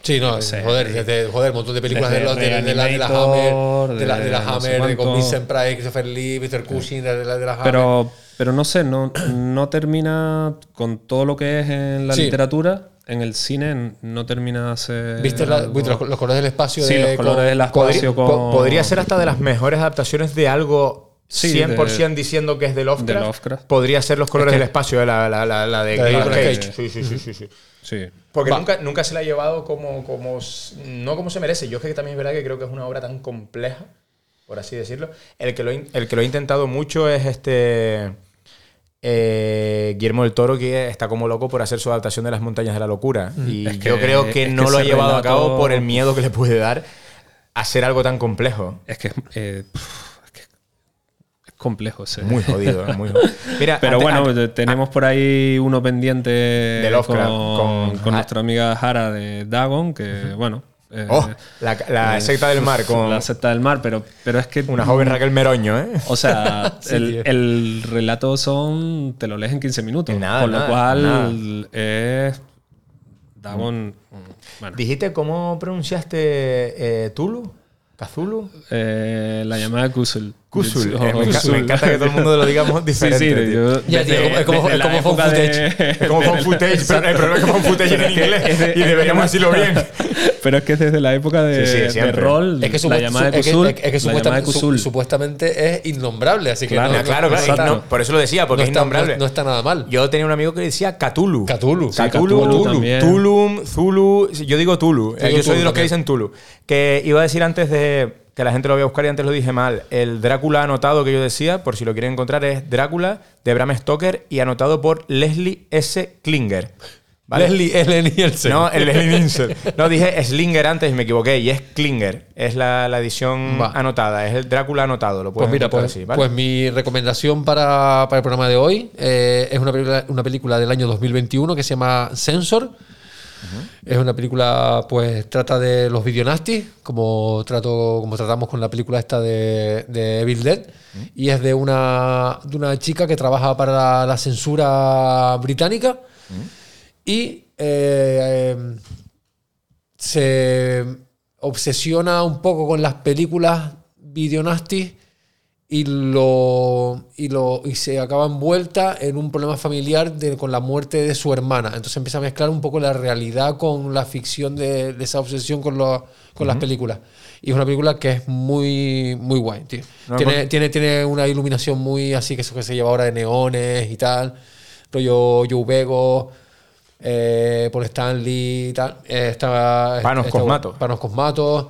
Sí, no, No sé, joder, de- de- joder, un montón de películas de, los, de, de la, de la Hammer, de la, de la de no sé Hammer, de con. Vincent Price, Christopher Lee, Mr. Cushing, de la, de la Hammer. Pero, pero no sé, no, no termina con todo lo que es en la Sí. literatura. En el cine no termina de ser. ¿Viste la- algo- los, los colores del espacio? Sí, de, los colores con- del espacio po- con. podría ser hasta de las mejores adaptaciones de algo Sí, 100% de- diciendo que es de Lovecraft. de Lovecraft. Podría ser los colores Es que- del espacio, de la, la, la, la de La de Cage. Sí, sí, sí, sí, sí. Sí. Porque nunca, nunca se la ha llevado como, como. No como se merece. Yo es que también es verdad que creo que es una obra tan compleja, por así decirlo. El que lo, el que lo ha intentado mucho es este. eh, Guillermo del Toro, que está como loco por hacer su adaptación de las montañas de la locura. Y yo creo que no que lo ha llevado a cabo por el miedo que le puede dar hacer algo tan complejo. Es que, eh, pf, es que es complejo ese. Muy jodido, ¿eh? muy jodido. Mira, Pero antes- bueno, antes- tenemos por ahí uno pendiente De Lovecraft, con, con- con Ah. nuestra amiga Jara de Dagon, que bueno. eh, Oh, la, la eh, secta del mar con La secta del mar, pero, pero es que. una joven Raquel Meroño, ¿eh? O sea, Sí, el, relato son. Te lo lees en 15 minutos. Nada, con lo nada, cual es. Dagon. Bueno, Dijiste cómo pronunciaste eh, Tulu, eh, la llamada Kusul. Kusul. Eh, me, enca- Kusul. me encanta que todo el mundo lo digamos Sí, diferente. sí, tío. yo- Ya, tío, desde- es como- es como found de- footage. Es como la- footage, pero el problema es que con footage en inglés de- y deberíamos de- decirlo bien. Pero es que es desde la época de, Sí, sí, de rol, Es que, la llamada de es que- Kusul, es que supuestamente, su- supuestamente es innombrable, así que Claro, no, claro, claro, está- no, por eso lo decía, porque no es está- innombrable. no- no está nada mal. Yo tenía un amigo que decía Cthulhu. Cthulhu. Cthulhu. Tulum, Zulu. Yo digo Tulu. Yo Eh, Yo soy de los que dicen Tulu. Que iba a decir antes de que la gente lo voy a buscar y antes lo dije mal. El Drácula anotado que yo decía, por si lo quieren encontrar, es Drácula de Bram Stoker y anotado por Leslie S. Klinger. ¿Vale? Leslie L. Nielsen. No, el Leslie Nielsen. No, dije Slinger antes y me equivoqué. Y es Klinger. Es la, la edición Va. anotada. Es el Drácula anotado. Lo Pues mira, pues, así, ¿vale? pues mi recomendación para, para el programa de hoy eh, es una película, una película del año 2021 que se llama Sensor. Es una película, pues trata de los videonastis, como, trato, como tratamos con la película esta de, de Evil Dead. Y es de una, de una chica que trabaja para la, la censura británica. Y eh, eh, se obsesiona un poco con las películas videonastis y lo, y lo y se acaba envuelta en un problema familiar de- con la muerte de su hermana. Entonces empieza a mezclar un poco la realidad con la ficción de, de esa obsesión con, lo- con las películas. Y es una película que es muy, muy guay, tío. No, tiene, tiene, tiene una iluminación muy así que eso que se lleva ahora de neones y tal. Rollo Joe Bego, eh, Paul Stanley y tal. Eh, está, Panos está- Cosmatos. Panos Cosmatos.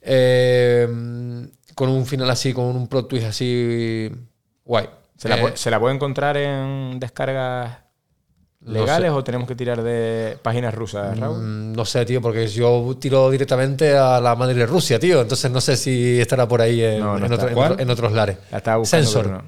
eh, con un final así, con un plot twist así guay. ¿Se la, Eh, pu- ¿Se la puede encontrar en descargas No legales sé. o tenemos que tirar de páginas rusas, Raúl? mm, no sé, tío, porque yo tiro directamente a la madre de Rusia, tío. Entonces no sé si estará por ahí en, No, no en está. otro- en ¿Cuál? otro- en otros lares. La estaba buscando, Sensor.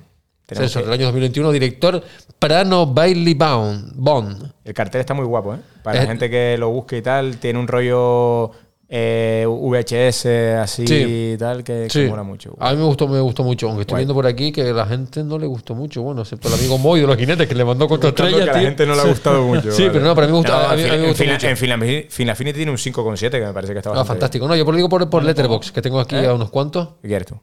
Sensor, que- del año 2021, director Prano Bailey Bond. Bond. El cartel está muy guapo, ¿eh? Para Eh, la gente que lo busque y tal, tiene un rollo eh, VHS así Sí. y tal, que, que Sí. mola mucho. A mí me gustó, me gustó mucho, aunque estoy Guay. viendo por aquí que la gente no le gustó mucho, bueno, excepto el amigo Moy de los jinetes que le mandó contra que a la gente no le ha gustado mucho. Sí, vale. pero no, para mí me gusta, No, a mí, a mí en me gustó mucho. En Final Affinity tiene un 5,7 que me parece que está Ah, fantástico. No, yo por lo digo por, por Letterboxd, que tengo aquí ¿Eh? a unos cuantos. ¿Qué quieres tú?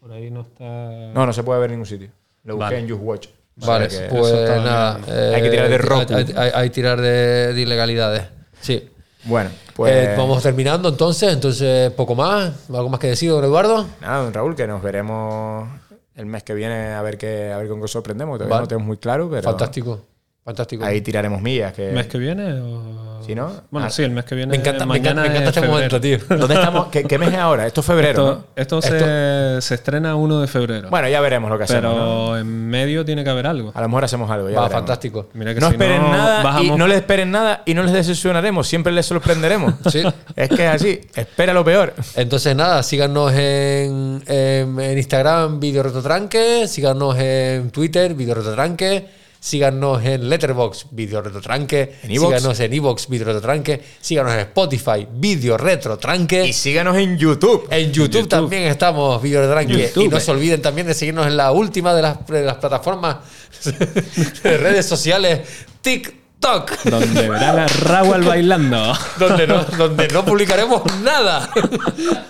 Por ahí no está. No, no se puede ver en ningún sitio. Lo busqué Vale. en Just Watch. Vale, O sea que- pues nada. Hay que tirar de eh, Roku. Hay, hay- hay que tirar de, de ilegalidades. Sí. Bueno, pues. Eh, vamos terminando entonces, entonces poco más. ¿Algo más que decir, don Eduardo? Nada, don Raúl, que nos veremos el mes que viene a ver qué, a ver con qué sorprendemos. Todavía Vale. no tenemos muy claro, pero. Fantástico. Fantástico. Ahí tiraremos millas. Que... ¿El mes que viene? O... Sí, ¿no? Bueno, Ah. sí, el mes que viene. me encanta, me encanta, mañana me encanta es este momento, tío. ¿Dónde estamos? ¿Qué, qué mes es ahora? Esto es febrero, Esto, ¿no? esto se, se estrena 1 de febrero. Bueno, ya veremos lo que pero hacemos. ¿no? en medio tiene que haber algo. A lo mejor hacemos algo. Ya Va, veremos. fantástico. Mira que No si esperen nada y no les esperen nada y no les decepcionaremos. Siempre les sorprenderemos. Sí. Es que es así. Espera lo peor. Entonces, nada, síganos en, en, en Instagram, Video Retotranque, síganos en Twitter, Video Retotranque, síganos en Letterboxd, Video Retotranque, En síganos en Evox, Video Retotranque, síganos en Spotify, Video Retotranque. Y síganos en YouTube. En YouTube, también estamos, Video Retotranque. YouTube. Y no se olviden también de seguirnos en la última de las, de las plataformas de redes sociales, TikTok. Donde verán a Raúl bailando. donde no, donde no publicaremos nada.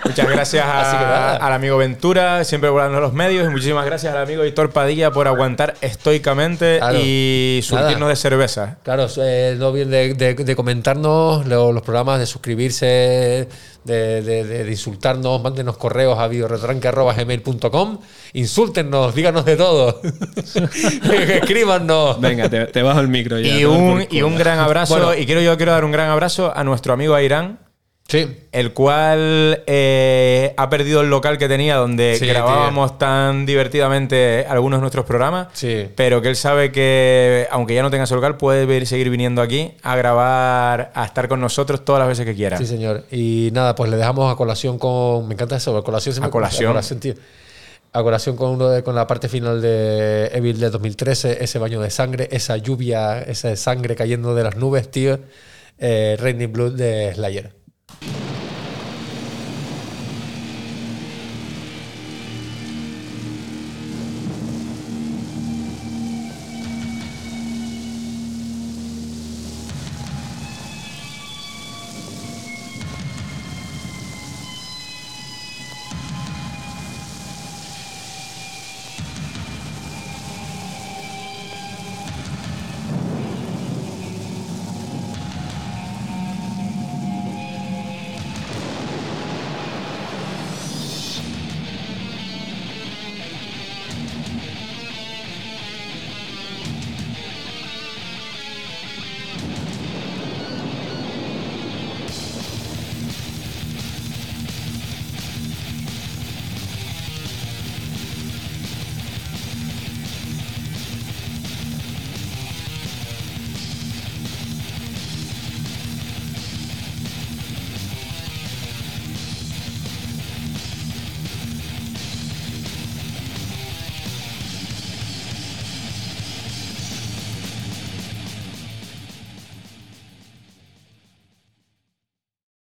Muchas gracias a- al amigo Ventura, siempre volando los medios. Y muchísimas gracias al amigo Hitor Padilla por aguantar estoicamente Claro. y surtirnos Nada. de cerveza. Claro, eh, no olviden de, de- de comentarnos lo- los programas, de suscribirse, de, de- de- de insultarnos, mándenos correos a videoretranque.gmail.com, insúltennos, díganos de todo, escríbanos. Venga, te, te bajo el micro ya. Y un, y un gran abrazo. Bueno. y quiero yo quiero dar un gran abrazo a nuestro amigo Airán, Sí, el cual eh, ha perdido el local que tenía donde Sí, grabábamos tan divertidamente algunos de nuestros programas. Sí. Pero que él sabe que, aunque ya no tenga ese local, puede seguir viniendo aquí a grabar, a estar con nosotros todas las veces que quiera. sí, señor. Y nada, pues le dejamos a colación con. Me encanta eso, a colación. se me- A colación. tío. A colación con, uno de- con la parte final de Evil de 2013, ese baño de sangre, esa lluvia, esa sangre cayendo de las nubes, tío. Eh, Raining Blood de Slayer.